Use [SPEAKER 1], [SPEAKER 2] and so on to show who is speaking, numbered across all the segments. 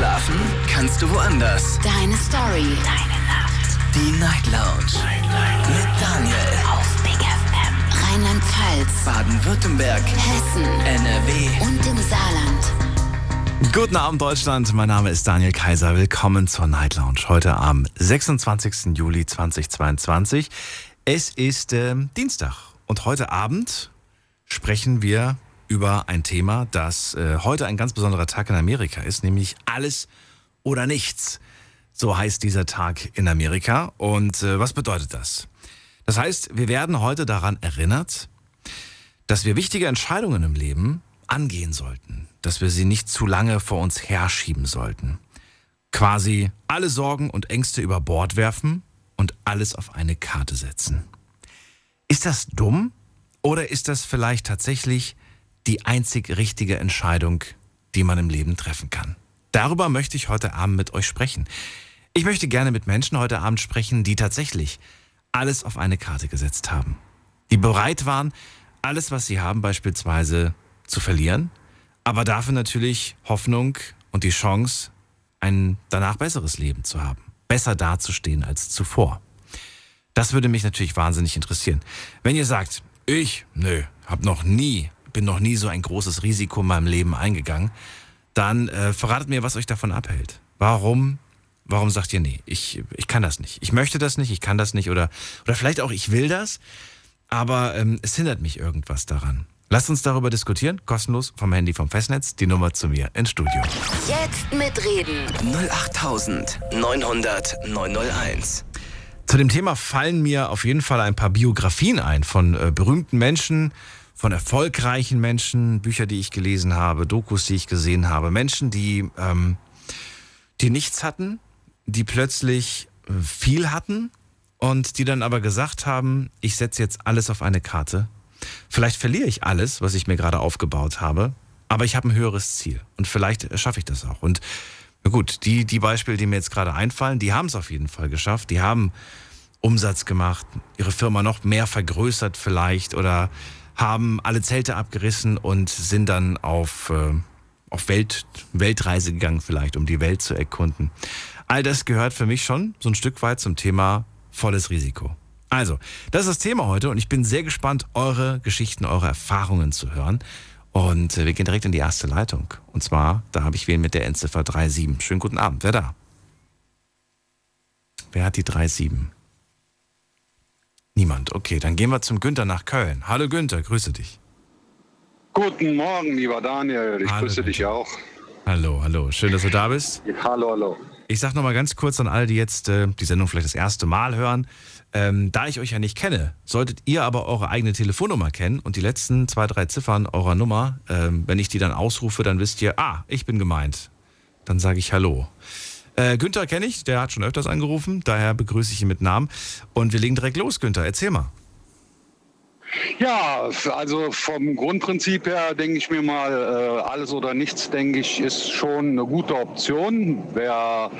[SPEAKER 1] Schlafen kannst du woanders.
[SPEAKER 2] Deine Story.
[SPEAKER 3] Deine Nacht.
[SPEAKER 1] Die Night Lounge. Night, Night. Mit Daniel.
[SPEAKER 2] Auf Big FM. Rheinland-Pfalz.
[SPEAKER 1] Baden-Württemberg.
[SPEAKER 2] Hessen.
[SPEAKER 1] NRW.
[SPEAKER 2] Und im Saarland.
[SPEAKER 4] Guten Abend, Deutschland. Mein Name ist Daniel Kaiser. Willkommen zur Night Lounge. Heute am 26. Juli 2022. Es ist äh, Dienstag. Und heute Abend sprechen wir über ein Thema, das äh, heute ein ganz besonderer Tag in Amerika ist, nämlich alles oder nichts. So heißt dieser Tag in Amerika. Und äh, was bedeutet das? Das heißt, wir werden heute daran erinnert, dass wir wichtige Entscheidungen im Leben angehen sollten, dass wir sie nicht zu lange vor uns herschieben sollten. Quasi alle Sorgen und Ängste über Bord werfen und alles auf eine Karte setzen. Ist das dumm oder ist das vielleicht tatsächlich die einzig richtige Entscheidung, die man im Leben treffen kann? Darüber möchte ich heute Abend mit euch sprechen. Ich möchte gerne mit Menschen heute Abend sprechen, die tatsächlich alles auf eine Karte gesetzt haben. Die bereit waren, alles, was sie haben, beispielsweise zu verlieren, aber dafür natürlich Hoffnung und die Chance, ein danach besseres Leben zu haben. Besser dazustehen als zuvor. Das würde mich natürlich wahnsinnig interessieren. Wenn ihr sagt, ich, nö, hab noch nie bin noch nie so ein großes Risiko in meinem Leben eingegangen, dann äh, verratet mir, was euch davon abhält. Warum? Warum sagt ihr, nee, ich, ich kann das nicht. Ich möchte das nicht, ich kann das nicht oder, oder vielleicht auch, ich will das, aber ähm, es hindert mich irgendwas daran. Lasst uns darüber diskutieren, kostenlos vom Handy vom Festnetz, die Nummer zu mir ins Studio.
[SPEAKER 2] Jetzt mitreden.
[SPEAKER 1] 08900 901.
[SPEAKER 4] Zu dem Thema fallen mir auf jeden Fall ein paar Biografien ein von äh, berühmten Menschen, von erfolgreichen Menschen, Bücher, die ich gelesen habe, Dokus, die ich gesehen habe, Menschen, die, ähm, die nichts hatten, die plötzlich äh, viel hatten und die dann aber gesagt haben, ich setze jetzt alles auf eine Karte. Vielleicht verliere ich alles, was ich mir gerade aufgebaut habe, aber ich habe ein höheres Ziel und vielleicht schaffe ich das auch. Und gut, die, die Beispiele, die mir jetzt gerade einfallen, die haben es auf jeden Fall geschafft. Die haben Umsatz gemacht, ihre Firma noch mehr vergrößert vielleicht oder haben alle Zelte abgerissen und sind dann auf, äh, auf Welt, Weltreise gegangen vielleicht, um die Welt zu erkunden. All das gehört für mich schon so ein Stück weit zum Thema volles Risiko. Also, das ist das Thema heute und ich bin sehr gespannt, eure Geschichten, eure Erfahrungen zu hören. Und äh, wir gehen direkt in die erste Leitung. Und zwar, da habe ich wen mit der Endziffer 37. Schönen guten Abend. Wer da? Wer hat die 37? Niemand. Okay, dann gehen wir zum Günther nach Köln. Hallo Günther, grüße dich.
[SPEAKER 5] Guten Morgen, lieber Daniel. Ich
[SPEAKER 4] Hallo,
[SPEAKER 5] grüße dich
[SPEAKER 4] Günther.
[SPEAKER 5] auch.
[SPEAKER 4] Hallo, hallo. Schön, dass du da bist.
[SPEAKER 5] Hallo, hallo.
[SPEAKER 4] Ich sage nochmal ganz kurz an alle, die jetzt äh, die Sendung vielleicht das erste Mal hören. Ähm, da ich euch ja nicht kenne, solltet ihr aber eure eigene Telefonnummer kennen und die letzten zwei, drei Ziffern eurer Nummer, ähm, wenn ich die dann ausrufe, dann wisst ihr, ah, ich bin gemeint. Dann sage ich Hallo. Äh, Günther kenne ich, der hat schon öfters angerufen, daher begrüße ich ihn mit Namen. Und wir legen direkt los, Günther, erzähl mal.
[SPEAKER 5] Ja, also vom Grundprinzip her denke ich mir mal, äh, alles oder nichts, denke ich, ist schon eine gute Option. Wer,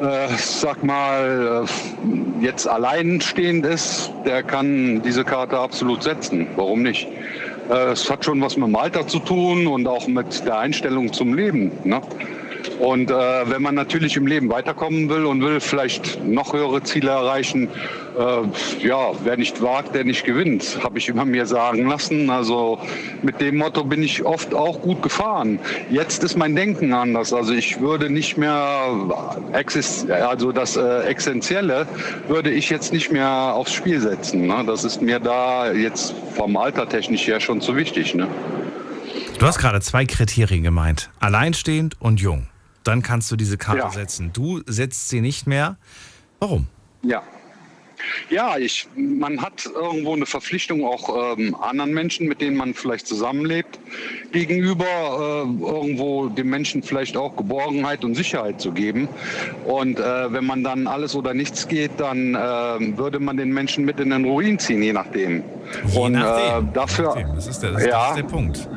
[SPEAKER 5] äh, sag mal, äh, jetzt alleinstehend ist, der kann diese Karte absolut setzen. Warum nicht? Äh, Es hat schon was mit dem Alter zu tun und auch mit der Einstellung zum Leben. Ne? Und äh, wenn man natürlich im Leben weiterkommen will und will vielleicht noch höhere Ziele erreichen, äh, ja, wer nicht wagt, der nicht gewinnt, habe ich immer mir sagen lassen. Also mit dem Motto bin ich oft auch gut gefahren. Jetzt ist mein Denken anders. Also ich würde nicht mehr, also das äh, Essentielle würde ich jetzt nicht mehr aufs Spiel setzen. Ne? Das ist mir da jetzt vom Alter technisch her schon zu wichtig. Ne?
[SPEAKER 4] Du hast gerade zwei Kriterien gemeint. Alleinstehend und jung. Dann kannst du diese Karte
[SPEAKER 5] Ja.
[SPEAKER 4] setzen. Du setzt sie nicht mehr. Warum?
[SPEAKER 5] Ja. Ja, ich, man hat irgendwo eine Verpflichtung auch ähm, anderen Menschen, mit denen man vielleicht zusammenlebt, gegenüber äh, irgendwo dem Menschen vielleicht auch Geborgenheit und Sicherheit zu geben. Und äh, wenn man dann alles oder nichts geht, dann äh, würde man den Menschen mit in den Ruin ziehen, je nachdem.
[SPEAKER 4] Je
[SPEAKER 5] und
[SPEAKER 4] nachdem.
[SPEAKER 5] Äh, dafür,
[SPEAKER 4] nachdem. Das ist der, das
[SPEAKER 5] ja,
[SPEAKER 4] ist der Punkt.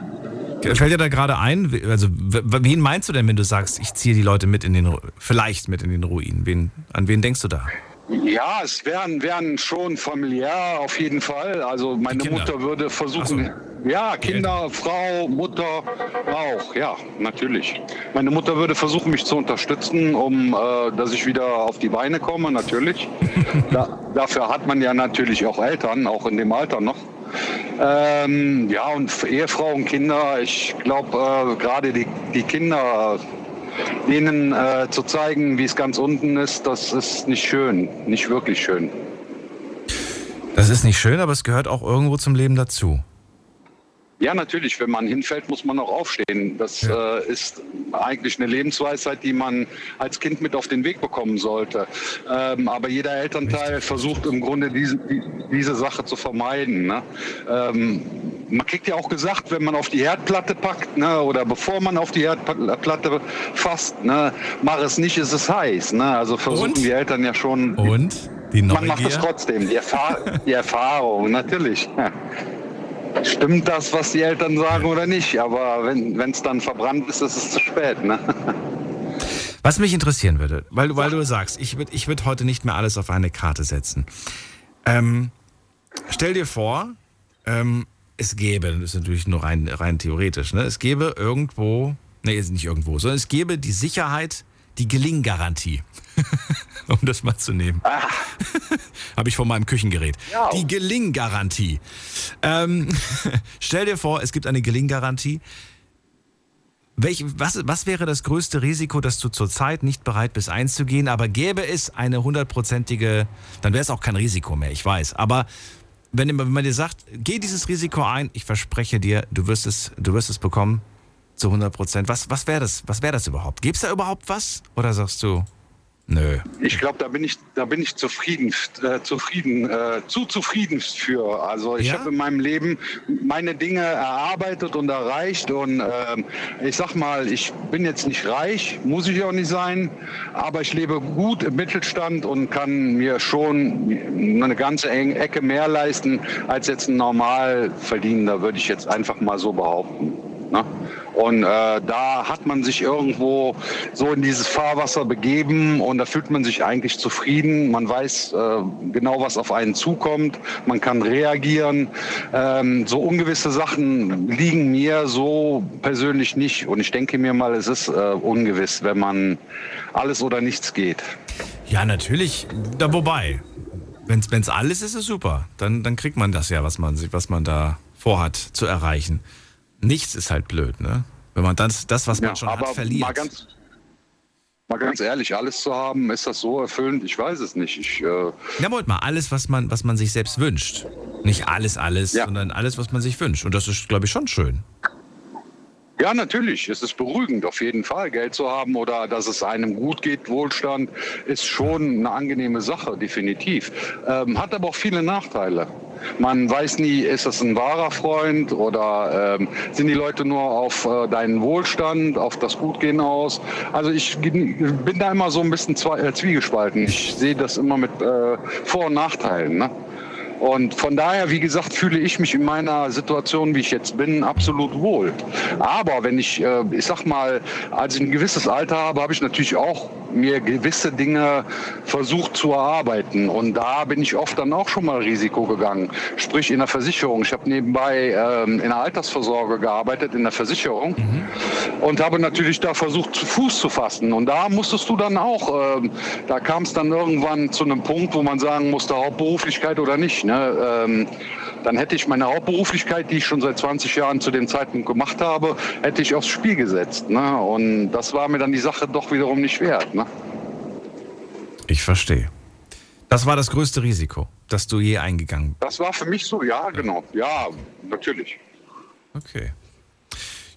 [SPEAKER 4] Fällt dir da gerade ein, also wen meinst du denn, wenn du sagst, ich ziehe die Leute mit in den, vielleicht mit in den Ruin? Wen, an wen denkst du da?
[SPEAKER 5] Ja, es wären, wären schon familiär auf jeden Fall. Also meine. Mutter würde versuchen.
[SPEAKER 4] Ach
[SPEAKER 5] Ja, Kinder, Frau, Mutter auch, ja, natürlich. Meine Mutter würde versuchen, mich zu unterstützen, um äh, dass ich wieder auf die Beine komme, natürlich. da, dafür hat man ja natürlich auch Eltern, auch in dem Alter noch. Ähm, ja, und Ehefrau und Kinder, ich glaube, äh, gerade die, die Kinder, denen äh, zu zeigen, wie es ganz unten ist, das ist nicht schön, nicht wirklich schön.
[SPEAKER 4] Das ist nicht schön, aber es gehört auch irgendwo zum Leben dazu.
[SPEAKER 5] Ja, natürlich. Wenn man hinfällt, muss man auch aufstehen. Das ja. äh, ist eigentlich eine Lebensweisheit, die man als Kind mit auf den Weg bekommen sollte. Ähm, aber jeder Elternteil Richtig. versucht im Grunde diese, die, diese Sache zu vermeiden. Ne? Ähm, man kriegt ja auch gesagt, wenn man auf die Herdplatte packt ne, oder bevor man auf die Herdplatte fasst, ne, mach es nicht, ist es heiß. Ne? Also versuchen Und? die Eltern ja schon.
[SPEAKER 4] Und?
[SPEAKER 5] Die Neugier? Man macht es trotzdem. Die, Erfahr die Erfahrung, natürlich. Stimmt das, was die Eltern sagen oder nicht? Aber wenn es dann verbrannt ist, ist es zu spät. Ne?
[SPEAKER 4] Was mich interessieren würde, weil, weil du sagst, ich würde ich würd heute nicht mehr alles auf eine Karte setzen. Ähm, stell dir vor, ähm, es gäbe, das ist natürlich nur rein, rein theoretisch, ne? es gäbe irgendwo, nee, nicht irgendwo, sondern es gäbe die Sicherheit, die Gelinggarantie. um das mal zu nehmen. Ah. Habe ich von meinem Küchengerät. Ja. Die Gelinggarantie. Ähm, stell dir vor, es gibt eine Gelinggarantie. Welch, was, was wäre das größte Risiko, dass du zurzeit nicht bereit bist einzugehen, aber gäbe es eine hundertprozentige, dann wäre es auch kein Risiko mehr, ich weiß. Aber wenn, wenn man dir sagt, geh dieses Risiko ein, ich verspreche dir, du wirst es, du wirst es bekommen zu 100 Prozent. Was, was wäre das, was wäre das überhaupt? Gibt es da überhaupt was? Oder sagst du, Nö.
[SPEAKER 5] Ich glaube, da bin ich, da bin ich zufrieden, äh, zufrieden, äh, zu zufrieden für. Also ich ja? habe in meinem Leben meine Dinge erarbeitet und erreicht und äh, ich sag mal, ich bin jetzt nicht reich, muss ich auch nicht sein, aber ich lebe gut im Mittelstand und kann mir schon eine ganze Ecke mehr leisten als jetzt ein Normalverdienender, würde ich jetzt einfach mal so behaupten. Ne? Und äh, da hat man sich irgendwo so in dieses Fahrwasser begeben und da fühlt man sich eigentlich zufrieden. Man weiß äh, genau, was auf einen zukommt. Man kann reagieren. Ähm, so ungewisse Sachen liegen mir so persönlich nicht. Und ich denke mir mal, es ist äh, ungewiss, wenn man alles oder nichts geht.
[SPEAKER 4] Ja, natürlich. Da, wobei, wenn es alles ist, ist super. Dann, dann kriegt man das ja, was man, was man da vorhat zu erreichen. Nichts ist halt blöd, ne? Wenn man das, das was man ja, schon hat, verliert.
[SPEAKER 5] Mal ganz, mal ganz ehrlich, alles zu haben, ist das so erfüllend? Ich weiß es nicht. Ich, äh
[SPEAKER 4] ja, wollt mal, alles, was man, was man sich selbst wünscht. Nicht alles, alles, ja. sondern alles, was man sich wünscht. Und das ist, glaube ich, schon schön.
[SPEAKER 5] Ja, natürlich. Es ist beruhigend, auf jeden Fall Geld zu haben oder dass es einem gut geht. Wohlstand ist schon eine angenehme Sache, definitiv. Ähm, hat aber auch viele Nachteile. Man weiß nie, ist das ein wahrer Freund oder ähm, sind die Leute nur auf äh, deinen Wohlstand, auf das Gutgehen aus. Also ich bin da immer so ein bisschen äh, zwiegespalten. Ich sehe das immer mit äh, Vor- und Nachteilen. Ne? Und von daher, wie gesagt, fühle ich mich in meiner Situation, wie ich jetzt bin, absolut wohl. Aber wenn ich, äh, ich sag mal, als ich ein gewisses Alter habe, habe ich natürlich auch mir gewisse Dinge versucht zu erarbeiten. Und da bin ich oft dann auch schon mal Risiko gegangen. Sprich in der Versicherung. Ich habe nebenbei ähm, in der Altersvorsorge gearbeitet, in der Versicherung. Mhm. Und habe natürlich da versucht, Fuß zu fassen. Und da musstest du dann auch, äh, da kam es dann irgendwann zu einem Punkt, wo man sagen musste, Hauptberuflichkeit oder nicht. Ne? Ne? Ähm, dann hätte ich meine Hauptberuflichkeit, die ich schon seit 20 Jahren zu dem Zeitpunkt gemacht habe, hätte ich aufs Spiel gesetzt. Ne? Und das war mir dann die Sache doch wiederum nicht wert. Ne?
[SPEAKER 4] Ich verstehe. Das war das größte Risiko, das du je eingegangen
[SPEAKER 5] bist. Das war für mich so, ja, genau. Ja, natürlich.
[SPEAKER 4] Okay.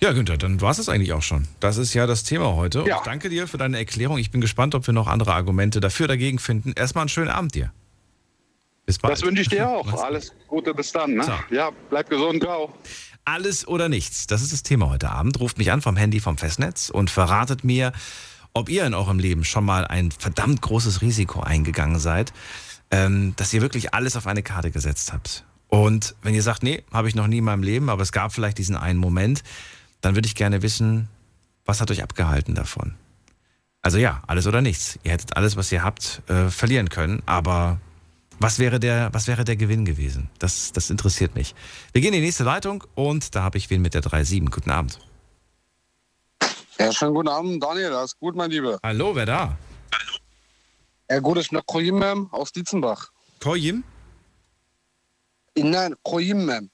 [SPEAKER 4] Ja, Günther, dann war es das eigentlich auch schon. Das ist ja das Thema heute. Ja. ich danke dir für deine Erklärung. Ich bin gespannt, ob wir noch andere Argumente dafür dagegen finden. Erstmal einen schönen Abend dir.
[SPEAKER 5] Bis bald. Das wünsche ich dir auch. Alles Gute, bis dann. Ne? Ja, bleib gesund, ciao.
[SPEAKER 4] Alles oder nichts, das ist das Thema heute Abend. Ruft mich an vom Handy vom Festnetz und verratet mir, ob ihr in eurem Leben schon mal ein verdammt großes Risiko eingegangen seid, ähm, dass ihr wirklich alles auf eine Karte gesetzt habt. Und wenn ihr sagt, nee, habe ich noch nie in meinem Leben, aber es gab vielleicht diesen einen Moment, dann würde ich gerne wissen, was hat euch abgehalten davon? Also ja, alles oder nichts. Ihr hättet alles, was ihr habt, äh, verlieren können, aber Was wäre der, was wäre der Gewinn gewesen? Das, das interessiert mich. Wir gehen in die nächste Leitung und da habe ich wen mit der 3.7. Guten Abend.
[SPEAKER 3] Ja, schönen guten Abend, Daniel. Das ist gut, mein Lieber.
[SPEAKER 4] Hallo, wer da?
[SPEAKER 3] Ja, gut, ich bin Kroim Mem aus Dietzenbach.
[SPEAKER 4] Koyim?
[SPEAKER 3] Nein, Kroim Mem.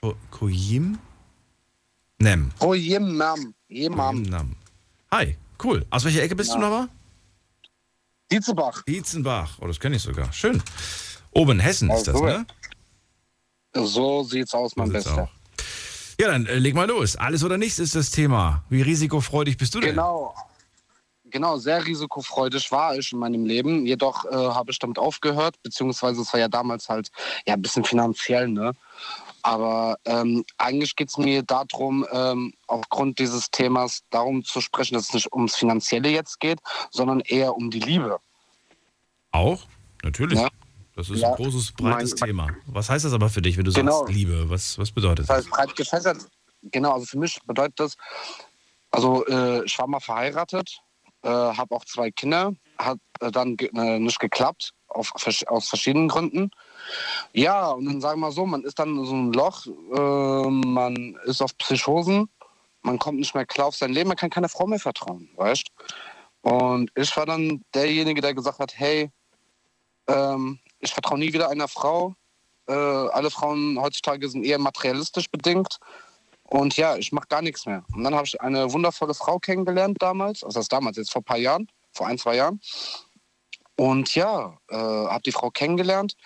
[SPEAKER 4] Ko Koyim? Nem.
[SPEAKER 3] Kroim Mem. Jemam.
[SPEAKER 4] Nam. Hi, cool. Aus welcher Ecke bist du nochmal?
[SPEAKER 3] Dietzenbach.
[SPEAKER 4] Dietzenbach. Oh, das kenne ich sogar. Schön. Oben Hessen ist das,
[SPEAKER 3] so.
[SPEAKER 4] ne?
[SPEAKER 3] So sieht's aus, mein
[SPEAKER 4] So
[SPEAKER 3] Bester.
[SPEAKER 4] auch. Ja, dann äh, leg mal los. Alles oder nichts ist das Thema. Wie risikofreudig bist du denn?
[SPEAKER 3] Genau. Genau, sehr risikofreudig war ich in meinem Leben. Jedoch äh, habe ich damit aufgehört, beziehungsweise es war ja damals halt ja ein bisschen finanziell, ne? Aber ähm, eigentlich geht es mir darum, ähm, aufgrund dieses Themas darum zu sprechen, dass es nicht ums Finanzielle jetzt geht, sondern eher um die Liebe.
[SPEAKER 4] Auch? Natürlich.
[SPEAKER 3] Ja.
[SPEAKER 4] Das ist
[SPEAKER 3] Ja.
[SPEAKER 4] ein großes, breites
[SPEAKER 3] Mein-
[SPEAKER 4] Thema. Was heißt das aber für dich, wenn du
[SPEAKER 3] Genau.
[SPEAKER 4] sagst Liebe? Was, was bedeutet
[SPEAKER 3] Das
[SPEAKER 4] das?
[SPEAKER 3] heißt, breit gefächert. Genau, also für mich bedeutet das, also äh, ich war mal verheiratet, äh, habe auch zwei Kinder, hat äh, dann ge äh, nicht geklappt, auf, aus verschiedenen Gründen. Ja, und dann sagen wir mal so, man ist dann in so ein Loch, äh, man ist auf Psychosen, man kommt nicht mehr klar auf sein Leben, man kann keiner Frau mehr vertrauen, weißt Und ich war dann derjenige, der gesagt hat, hey, ähm, ich vertraue nie wieder einer Frau, äh, alle Frauen heutzutage sind eher materialistisch bedingt. Und ja, ich mache gar nichts mehr. Und dann habe ich eine wundervolle Frau kennengelernt damals, also das damals, jetzt vor ein paar Jahren, vor ein, zwei Jahren. Und ja, äh, habe die Frau kennengelernt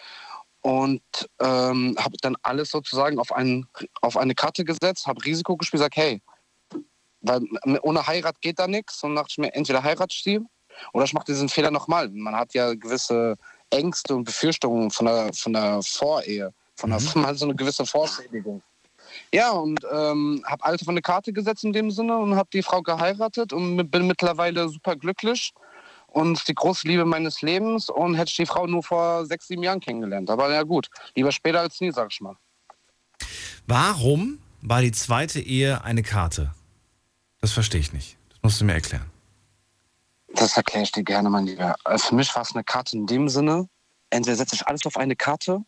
[SPEAKER 3] und ähm, habe dann alles sozusagen auf, einen, auf eine Karte gesetzt, habe Risiko gespielt, sag hey, weil ohne Heirat geht da nichts. Und dachte ich mir, entweder heirat ich sie oder ich mache diesen Fehler nochmal. Man hat ja gewisse Ängste und Befürchtungen von der, von der Vorehe, von der, man hat so eine gewisse Vorschädigung. Ja, und ähm, habe alles auf eine Karte gesetzt in dem Sinne und habe die Frau geheiratet und bin mittlerweile super glücklich und die große Liebe meines Lebens und hätte ich die Frau nur vor sechs, sieben Jahren kennengelernt. Aber ja gut, lieber später als nie, sag ich mal.
[SPEAKER 4] Warum war die zweite Ehe eine Karte? Das verstehe ich nicht. Das musst du mir erklären.
[SPEAKER 3] Das erkläre ich dir gerne, mein Lieber. Für mich war es eine Karte in dem Sinne, entweder setze ich alles auf eine Karte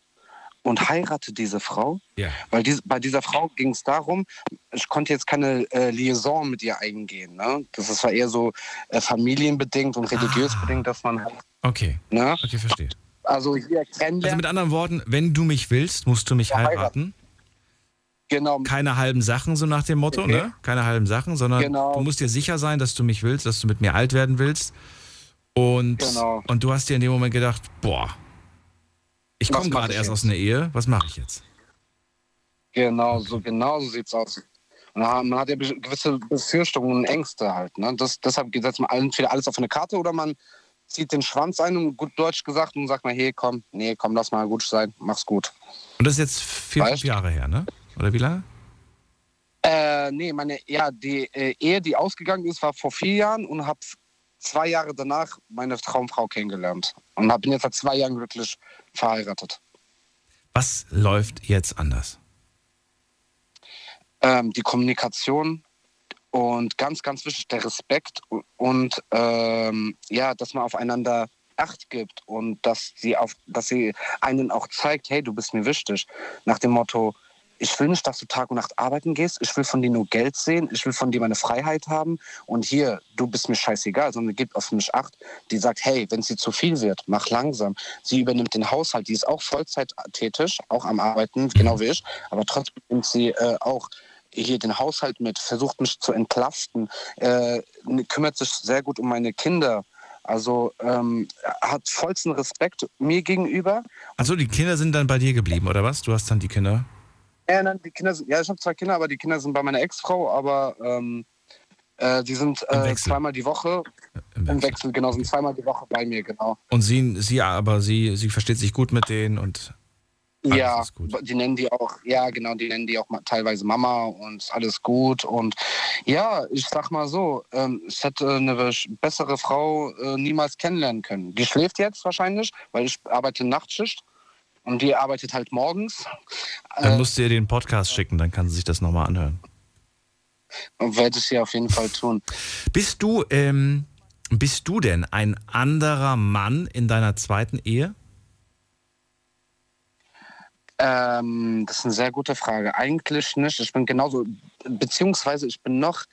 [SPEAKER 3] und heirate diese Frau,
[SPEAKER 4] Ja.
[SPEAKER 3] weil dies, bei dieser Frau ging es darum, ich konnte jetzt keine äh, Liaison mit ihr eingehen. Ne? Das ist- war eher so äh, familienbedingt und religiös
[SPEAKER 4] Ah.
[SPEAKER 3] bedingt, dass man halt,
[SPEAKER 4] Okay.
[SPEAKER 3] ne?
[SPEAKER 4] Okay, verstehe.
[SPEAKER 3] also hier
[SPEAKER 4] Also mit anderen Worten, wenn du mich willst, musst du mich
[SPEAKER 3] Ja, heiraten.
[SPEAKER 4] heiraten.
[SPEAKER 3] genau,
[SPEAKER 4] Keine halben Sachen, so nach dem Motto,
[SPEAKER 3] Okay.
[SPEAKER 4] ne? Keine halben Sachen, sondern
[SPEAKER 3] Genau.
[SPEAKER 4] du musst dir sicher sein, dass du mich willst, dass du mit mir alt werden willst. Und,
[SPEAKER 3] Genau.
[SPEAKER 4] und du hast dir in dem Moment gedacht, boah, ich komme gerade erst
[SPEAKER 3] jetzt?
[SPEAKER 4] aus einer Ehe, was mache ich jetzt?
[SPEAKER 3] Genau, so genau so sieht's aus. Und man hat ja gewisse Befürchtungen und Ängste halt. Ne? Das, deshalb setzt man entweder alles auf eine Karte oder man zieht den Schwanz ein und gut Deutsch gesagt und sagt mal, hey, komm, nee, komm, lass mal gut sein, mach's gut.
[SPEAKER 4] Und das ist jetzt vier, fünf Jahre her, ne? Oder wie lange?
[SPEAKER 3] Äh, nee, meine, ja, die äh, Ehe, die ausgegangen ist, war vor vier Jahren und habe zwei Jahre danach meine Traumfrau kennengelernt. Und bin jetzt seit zwei Jahren glücklich verheiratet.
[SPEAKER 4] Was läuft jetzt anders?
[SPEAKER 3] ähm, die Kommunikation und ganz, ganz wichtig der Respekt und, und ähm, ja, dass man aufeinander Acht gibt und dass sie auf, dass sie einen auch zeigt, hey, du bist mir wichtig. Nach dem Motto, ich will nicht, dass du Tag und Nacht arbeiten gehst, ich will von dir nur Geld sehen, ich will von dir meine Freiheit haben und hier, du bist mir scheißegal, sondern gibt auf mich Acht, die sagt, hey, wenn sie zu viel wird, mach langsam. Sie übernimmt den Haushalt, die ist auch Vollzeit tätig, auch am Arbeiten, genau wie ich, aber trotzdem nimmt sie äh, auch hier den Haushalt mit, versucht mich zu entlasten, äh, kümmert sich sehr gut um meine Kinder. Also ähm, hat vollsten Respekt mir gegenüber.
[SPEAKER 4] Also die Kinder sind dann bei dir geblieben, oder was? Du hast dann die Kinder.
[SPEAKER 3] Ja, nein, die Kinder sind, ja, ich habe zwei Kinder, aber die Kinder sind bei meiner Ex-Frau, aber ähm, äh, die sind äh,
[SPEAKER 4] Wechsel.
[SPEAKER 3] zweimal die Woche
[SPEAKER 4] Im
[SPEAKER 3] im Wechsel, genau, sind zweimal die Woche bei mir, genau.
[SPEAKER 4] Und sie, sie aber sie, sie versteht sich gut mit denen und Alles
[SPEAKER 3] ja, die nennen die auch, ja genau, die nennen die auch teilweise Mama und alles gut. Und ja, ich sag mal so, ähm, ich hätte eine bessere Frau äh, niemals kennenlernen können. Die schläft jetzt wahrscheinlich, weil ich arbeite Nachtschicht und die arbeitet halt morgens.
[SPEAKER 4] dann
[SPEAKER 3] Äh,
[SPEAKER 4] musst du ihr den Podcast schicken, dann kann sie sich das nochmal anhören.
[SPEAKER 3] und werde ich sie auf jeden Fall tun.
[SPEAKER 4] Bist du, ähm, bist du denn ein anderer Mann in deiner zweiten Ehe?
[SPEAKER 3] Ähm, das ist eine sehr gute Frage. Eigentlich nicht. Ich bin genauso, beziehungsweise ich bin noch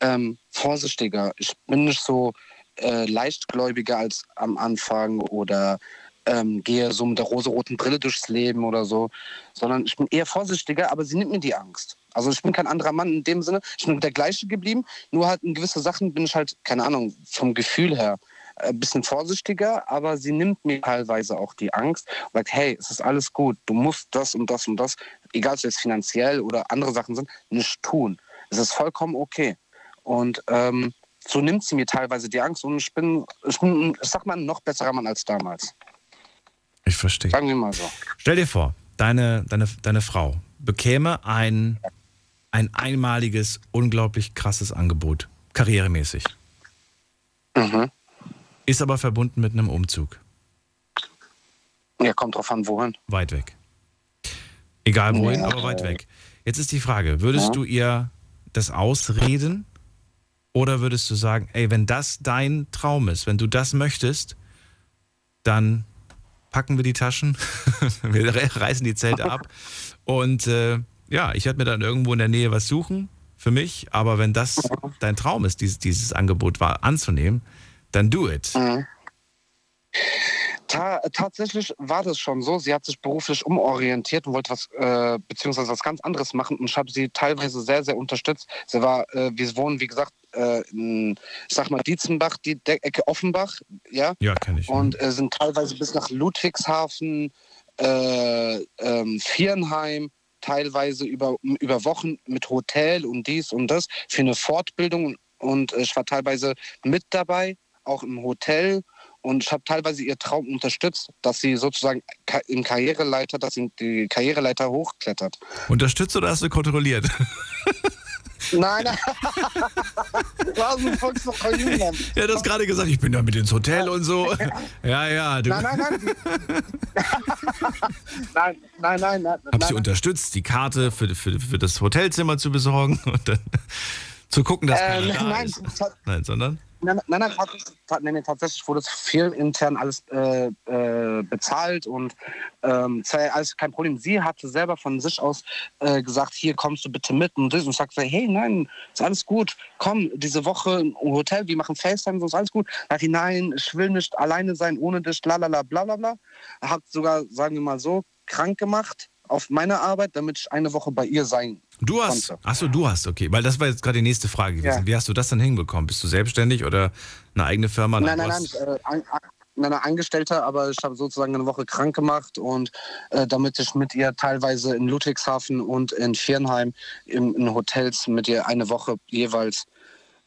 [SPEAKER 3] ähm, vorsichtiger. Ich bin nicht so äh, leichtgläubiger als am Anfang oder ähm, gehe so mit der rosaroten Brille durchs Leben oder so, sondern ich bin eher vorsichtiger, aber sie nimmt mir die Angst. Also ich bin kein anderer Mann in dem Sinne. Ich bin der gleiche geblieben, nur halt in gewisse Sachen bin ich halt, keine Ahnung, vom Gefühl her ein bisschen vorsichtiger, aber sie nimmt mir teilweise auch die Angst und sagt, hey, es ist alles gut, du musst das und das und das, egal ob es finanziell oder andere Sachen sind, nicht tun. Es ist vollkommen okay. Und ähm, so nimmt sie mir teilweise die Angst und ich bin, ich bin, ich sag mal, ein noch besserer Mann als damals.
[SPEAKER 4] Ich verstehe.
[SPEAKER 3] Sagen wir mal so.
[SPEAKER 4] Stell dir vor, deine, deine, deine Frau bekäme ein, ein einmaliges, unglaublich krasses Angebot, karrieremäßig.
[SPEAKER 3] Mhm.
[SPEAKER 4] Ist aber verbunden mit einem Umzug.
[SPEAKER 3] Ja, kommt drauf an, wohin.
[SPEAKER 4] Weit weg. Egal wohin,
[SPEAKER 3] Ja.
[SPEAKER 4] aber weit weg. Jetzt ist die Frage, würdest
[SPEAKER 3] Ja.
[SPEAKER 4] du ihr das ausreden oder würdest du sagen, ey, wenn das dein Traum ist, wenn du das möchtest, dann packen wir die Taschen, wir re- reißen die Zelte ab und äh, ja, ich werde mir dann irgendwo in der Nähe was suchen für mich, aber wenn das dein Traum ist, dieses, dieses Angebot war, anzunehmen, dann do it.
[SPEAKER 3] Mhm. Ta tatsächlich war das schon so. Sie hat sich beruflich umorientiert und wollte was, äh, beziehungsweise was ganz anderes machen. Und ich habe sie teilweise sehr, sehr unterstützt. Sie war, äh, wir wohnen, wie gesagt, äh, in, ich sag mal, Dietzenbach, die De Ecke Offenbach, ja.
[SPEAKER 4] Ja, kenne ich.
[SPEAKER 3] Und äh, sind teilweise bis nach Ludwigshafen, äh, ähm, Viernheim, teilweise über, über Wochen mit Hotel und dies und das für eine Fortbildung. Und äh, ich war teilweise mit dabei, auch im Hotel. Und ich habe teilweise ihr Traum unterstützt, dass sie sozusagen im Karriereleiter, dass sie die Karriereleiter hochklettert.
[SPEAKER 4] Unterstützt oder hast du kontrolliert?
[SPEAKER 3] Nein, nein. Was ein Fuchs noch ein Jüngling.
[SPEAKER 4] Ja, du hast gerade gesagt, ich bin da mit ins Hotel und so. Ja, ja, du
[SPEAKER 3] Nein, nein, nein. nein, nein, nein, nein.
[SPEAKER 4] hab sie unterstützt, die Karte für, für, für das Hotelzimmer zu besorgen und dann zu gucken, dass
[SPEAKER 3] Äh,
[SPEAKER 4] keiner da
[SPEAKER 3] nein,
[SPEAKER 4] ist. Nein, sondern?
[SPEAKER 3] Nein, nein, nein, nein, tatsächlich wurde es viel intern alles äh, äh, bezahlt und ähm, alles kein Problem. Sie hatte selber von sich aus äh, gesagt, hier kommst du bitte mit und das und sagte, hey, nein, ist alles gut, komm, diese Woche im Hotel, wir machen FaceTime, so ist alles gut. Sagt nein, ich will nicht alleine sein ohne dich, lalala, bla bla bla. Hat sogar, sagen wir mal so, krank gemacht auf meine Arbeit, damit ich eine Woche bei ihr sein
[SPEAKER 4] Du hast. Achso, du hast, okay. Weil das war jetzt gerade die nächste Frage gewesen.
[SPEAKER 3] Ja.
[SPEAKER 4] Wie hast du das dann hinbekommen? Bist du selbstständig oder eine eigene Firma?
[SPEAKER 3] Nein, nein, nein, äh, ein, ein, nein, nein, Angestellter, aber ich habe sozusagen eine Woche krank gemacht und äh, damit ich mit ihr teilweise in Ludwigshafen und in Viernheim im, in Hotels mit ihr eine Woche jeweils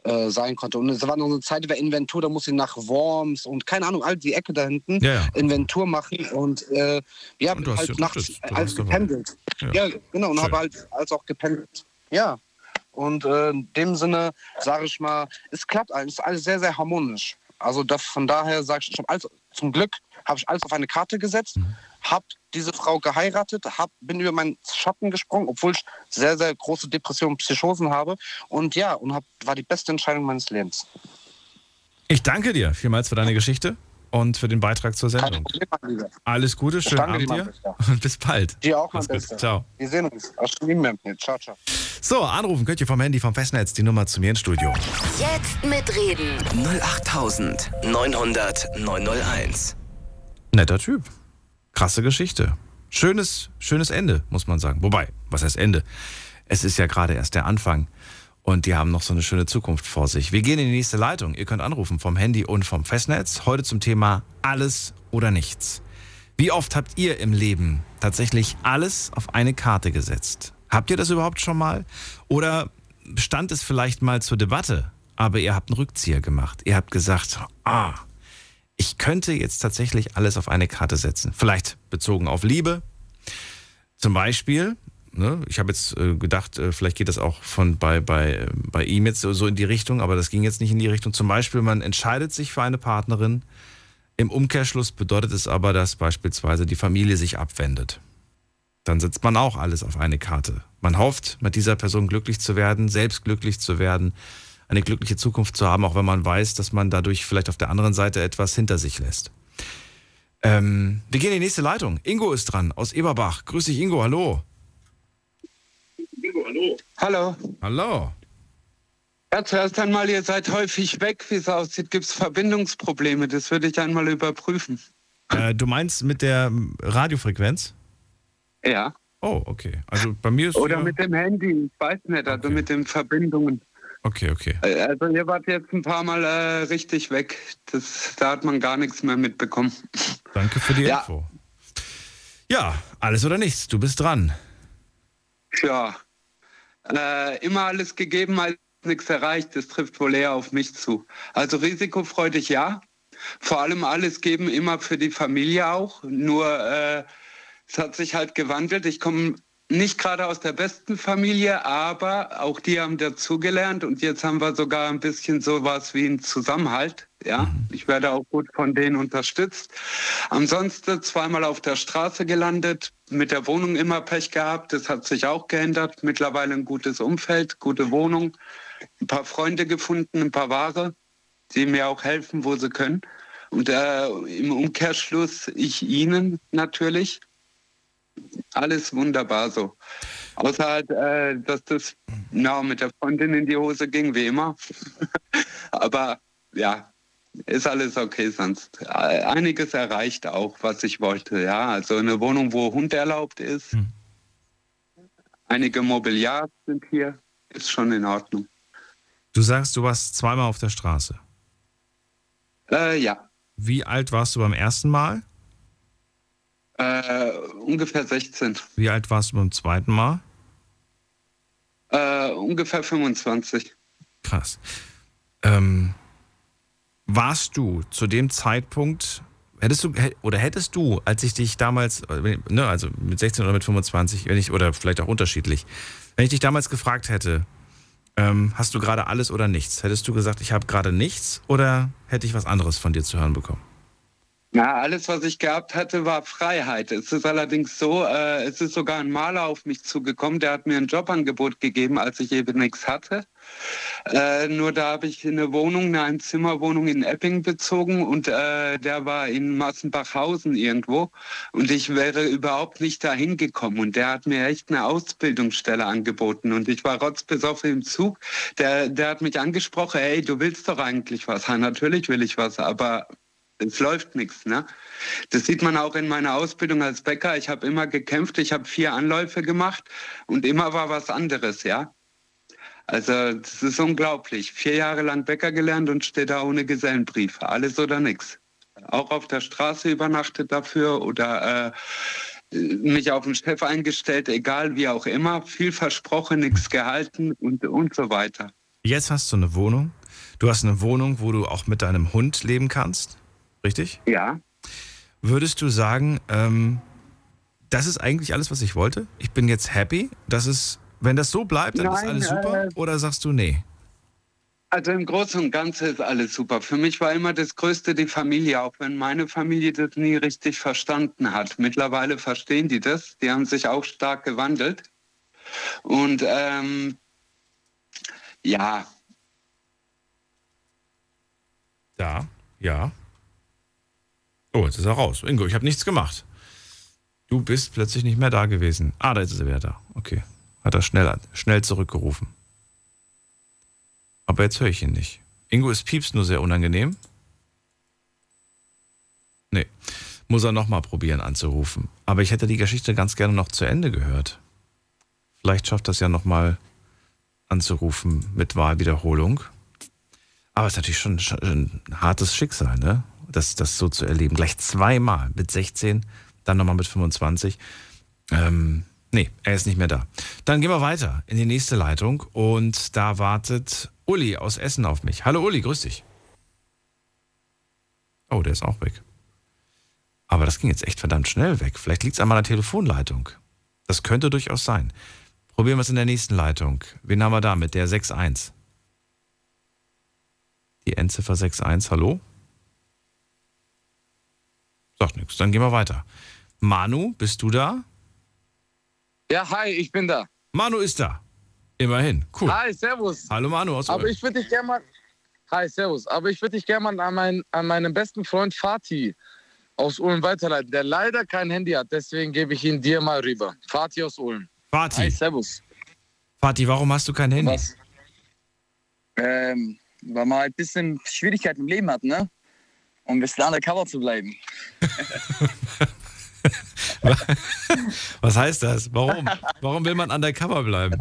[SPEAKER 3] äh, sein konnte. Und es war noch eine Zeit über Inventur, da musste ich nach Worms und keine Ahnung, all die Ecke da hinten
[SPEAKER 4] Ja, ja.
[SPEAKER 3] Inventur machen und äh, ja,
[SPEAKER 4] Und
[SPEAKER 3] halt nachts.
[SPEAKER 4] Du
[SPEAKER 3] halt gependelt.
[SPEAKER 4] Ja.
[SPEAKER 3] Ja, genau, und habe halt als auch gependelt. Ja. Und äh, in dem Sinne, sage ich mal, es klappt alles, ist alles sehr, sehr harmonisch. Also da, von daher sage ich, ich hab alles, zum Glück habe ich alles auf eine Karte gesetzt,
[SPEAKER 4] Mhm.
[SPEAKER 3] Habe diese Frau geheiratet, hab, bin über meinen Schatten gesprungen, obwohl ich sehr, sehr große Depressionen, Psychosen habe. Und ja, und hab, war die beste Entscheidung meines Lebens.
[SPEAKER 4] Ich danke dir vielmals für deine Geschichte und für den Beitrag zur Sendung.
[SPEAKER 3] Problem.
[SPEAKER 4] Alles Gute, schönen
[SPEAKER 3] danke
[SPEAKER 4] Abend
[SPEAKER 3] dir,
[SPEAKER 4] und bis bald.
[SPEAKER 3] Dir auch, mein. Bester.
[SPEAKER 4] Ciao.
[SPEAKER 3] Wir sehen uns. Stream. Ciao, ciao.
[SPEAKER 4] So, anrufen könnt ihr vom Handy vom Festnetz die Nummer zu mir ins Studio.
[SPEAKER 2] Jetzt mitreden.
[SPEAKER 1] 08900 901.
[SPEAKER 4] Netter Typ. Krasse Geschichte. Schönes, schönes Ende, muss man sagen. Wobei, was heißt Ende? Es ist ja gerade erst der Anfang. Und die haben noch so eine schöne Zukunft vor sich. Wir gehen in die nächste Leitung. Ihr könnt anrufen vom Handy und vom Festnetz. Heute zum Thema alles oder nichts. Wie oft habt ihr im Leben tatsächlich alles auf eine Karte gesetzt? Habt ihr das überhaupt schon mal? Oder stand es vielleicht mal zur Debatte, aber ihr habt einen Rückzieher gemacht? Ihr habt gesagt, ah, ich könnte jetzt tatsächlich alles auf eine Karte setzen. Vielleicht bezogen auf Liebe. Zum Beispiel, ne, ich habe jetzt äh, gedacht, äh, vielleicht geht das auch von bei, bei, äh, bei ihm jetzt so, so in die Richtung, aber das ging jetzt nicht in die Richtung. Zum Beispiel, man entscheidet sich für eine Partnerin. Im Umkehrschluss bedeutet es aber, dass beispielsweise die Familie sich abwendet. Dann setzt man auch alles auf eine Karte. Man hofft, mit dieser Person glücklich zu werden, selbst glücklich zu werden, eine glückliche Zukunft zu haben, auch wenn man weiß, dass man dadurch vielleicht auf der anderen Seite etwas hinter sich lässt. Ähm, wir gehen in die nächste Leitung. Ingo ist dran aus Eberbach. Grüß dich, Ingo. Hallo.
[SPEAKER 6] Ingo, hallo. Hallo.
[SPEAKER 4] Hallo.
[SPEAKER 6] Ja, zuerst einmal, ihr seid häufig weg, wie es aussieht. Gibt es Verbindungsprobleme? Das würde ich einmal überprüfen.
[SPEAKER 4] Äh, du meinst mit der Radiofrequenz?
[SPEAKER 6] Ja.
[SPEAKER 4] Oh, okay. Also bei mir ist.
[SPEAKER 6] Oder mit dem Handy, ich weiß nicht, also
[SPEAKER 4] Okay.
[SPEAKER 6] mit den Verbindungen.
[SPEAKER 4] Okay, okay.
[SPEAKER 6] Äh, Also ihr wart jetzt ein paar Mal äh, richtig weg. Das, da hat man gar nichts mehr mitbekommen.
[SPEAKER 4] Danke für die
[SPEAKER 6] Ja.
[SPEAKER 4] Info. Ja, alles oder nichts. Du bist dran.
[SPEAKER 6] Ja. Äh, immer alles gegeben, als nichts erreicht. Das trifft wohl eher auf mich zu. Also risikofreudig ja. Vor allem alles geben, immer für die Familie auch. Nur äh, es hat sich halt gewandelt. Ich komme nicht gerade aus der besten Familie, aber auch die haben dazugelernt und jetzt haben wir sogar ein bisschen sowas wie einen Zusammenhalt. Ja, ich werde auch gut von denen unterstützt. Ansonsten zweimal auf der Straße gelandet, mit der Wohnung immer Pech gehabt. Das hat sich auch geändert. Mittlerweile ein gutes Umfeld, gute Wohnung, ein paar Freunde gefunden, ein paar Ware, die mir auch helfen, wo sie können. Und äh, im Umkehrschluss ich ihnen natürlich. Alles wunderbar so. Außer halt, äh, dass das na, mit der Freundin in die Hose ging, wie immer. Aber ja, ist alles okay sonst. Äh, Einiges erreicht auch, was ich wollte. Ja, also eine Wohnung, wo Hund erlaubt ist.
[SPEAKER 4] Hm.
[SPEAKER 6] Einige Mobiliar sind hier. Ist schon in Ordnung.
[SPEAKER 4] Du sagst, du warst zweimal auf der Straße.
[SPEAKER 6] Äh, ja,
[SPEAKER 4] Wie alt warst du beim ersten Mal?
[SPEAKER 6] Äh, ungefähr 16.
[SPEAKER 4] Wie alt warst du beim zweiten Mal?
[SPEAKER 6] Äh, ungefähr 25.
[SPEAKER 4] Krass. Ähm, warst du zu dem Zeitpunkt, hättest du, oder hättest du, als ich dich damals, äh, ne, also mit 16 oder mit 25, wenn ich, oder vielleicht auch unterschiedlich, wenn ich dich damals gefragt hätte, ähm, hast du gerade alles oder nichts? Hättest du gesagt, ich habe gerade nichts oder hätte ich was anderes von dir zu hören bekommen?
[SPEAKER 6] Na, alles, was ich gehabt hatte, war Freiheit. Es ist allerdings so, äh, es ist sogar ein Maler auf mich zugekommen, der hat mir ein Jobangebot gegeben, als ich eben nichts hatte. Äh, nur da habe ich eine Wohnung, eine Einzimmerwohnung in Epping bezogen und äh, der war in Massenbachhausen irgendwo und ich wäre überhaupt nicht dahin gekommen und der hat mir echt eine Ausbildungsstelle angeboten und ich war rotzbesoffen im Zug. Der, der hat mich angesprochen, hey, du willst doch eigentlich was. Ja, natürlich will ich was, aber es läuft nichts. Ne? Das sieht man auch in meiner Ausbildung als Bäcker. Ich habe immer gekämpft, ich habe vier Anläufe gemacht und immer war was anderes, ja. Also das ist unglaublich. Vier Jahre lang Bäcker gelernt und steht da ohne Gesellenbrief. Alles oder nichts. Auch auf der Straße übernachtet dafür oder äh, mich auf den Chef eingestellt, egal wie auch immer. Viel versprochen, nichts gehalten und, und so weiter.
[SPEAKER 4] Jetzt hast du eine Wohnung. Du hast eine Wohnung, wo du auch mit deinem Hund leben kannst. Richtig?
[SPEAKER 6] Ja.
[SPEAKER 4] Würdest du sagen, ähm, das ist eigentlich alles, was ich wollte? Ich bin jetzt happy. Das ist, wenn das so bleibt, dann ist
[SPEAKER 6] Nein,
[SPEAKER 4] alles super?
[SPEAKER 6] äh,
[SPEAKER 4] Oder sagst du, nee?
[SPEAKER 6] Also im Großen und Ganzen ist alles super. Für mich war immer das Größte die Familie, auch wenn meine Familie das nie richtig verstanden hat. Mittlerweile verstehen die das. Die haben sich auch stark gewandelt. Und ähm, ja,
[SPEAKER 4] Ja, ja. Oh, jetzt ist er raus. Ingo, ich habe nichts gemacht. Du bist plötzlich nicht mehr da gewesen. Ah, da ist er wieder da. Okay. Hat er schnell, schnell zurückgerufen. Aber jetzt höre ich ihn nicht. Ingo ist Pieps nur sehr unangenehm. Nee. Muss er nochmal probieren anzurufen. Aber ich hätte die Geschichte ganz gerne noch zu Ende gehört. Vielleicht schafft das ja nochmal anzurufen mit Wahlwiederholung. Aber es ist natürlich schon, schon ein hartes Schicksal, ne? Das, das so zu erleben. Gleich zweimal mit 16, dann nochmal mit 25. Ähm, nee, er ist nicht mehr da. Dann gehen wir weiter in die nächste Leitung und da wartet Uli aus Essen auf mich. Hallo Uli, grüß dich. Oh, der ist auch weg. Aber das ging jetzt echt verdammt schnell weg. Vielleicht liegt es an meiner Telefonleitung. Das könnte durchaus sein. Probieren wir es in der nächsten Leitung. Wen haben wir da mit der 6.1? Die Endziffer 6.1, hallo? Sagt nichts, dann gehen wir weiter. Manu, bist du da?
[SPEAKER 7] Ja, hi, ich bin da.
[SPEAKER 4] Manu ist da. Immerhin, cool.
[SPEAKER 7] Hi, servus.
[SPEAKER 4] Hallo Manu aus
[SPEAKER 7] Aber ich würde dich gerne mal. Hi, servus. Aber ich würde dich gerne mal an, mein, an meinen besten Freund Fatih aus Ulm weiterleiten, der leider kein Handy hat. Deswegen gebe ich ihn dir mal rüber. Fatih aus Ulm. Hi,
[SPEAKER 4] Fatih,
[SPEAKER 7] servus.
[SPEAKER 4] Fatih, warum hast du kein Handy?
[SPEAKER 7] Was?
[SPEAKER 8] Ähm, weil man halt ein bisschen Schwierigkeiten im Leben hat, ne? Um ein bisschen undercover zu bleiben.
[SPEAKER 4] Was heißt das? Warum? Warum will man undercover bleiben?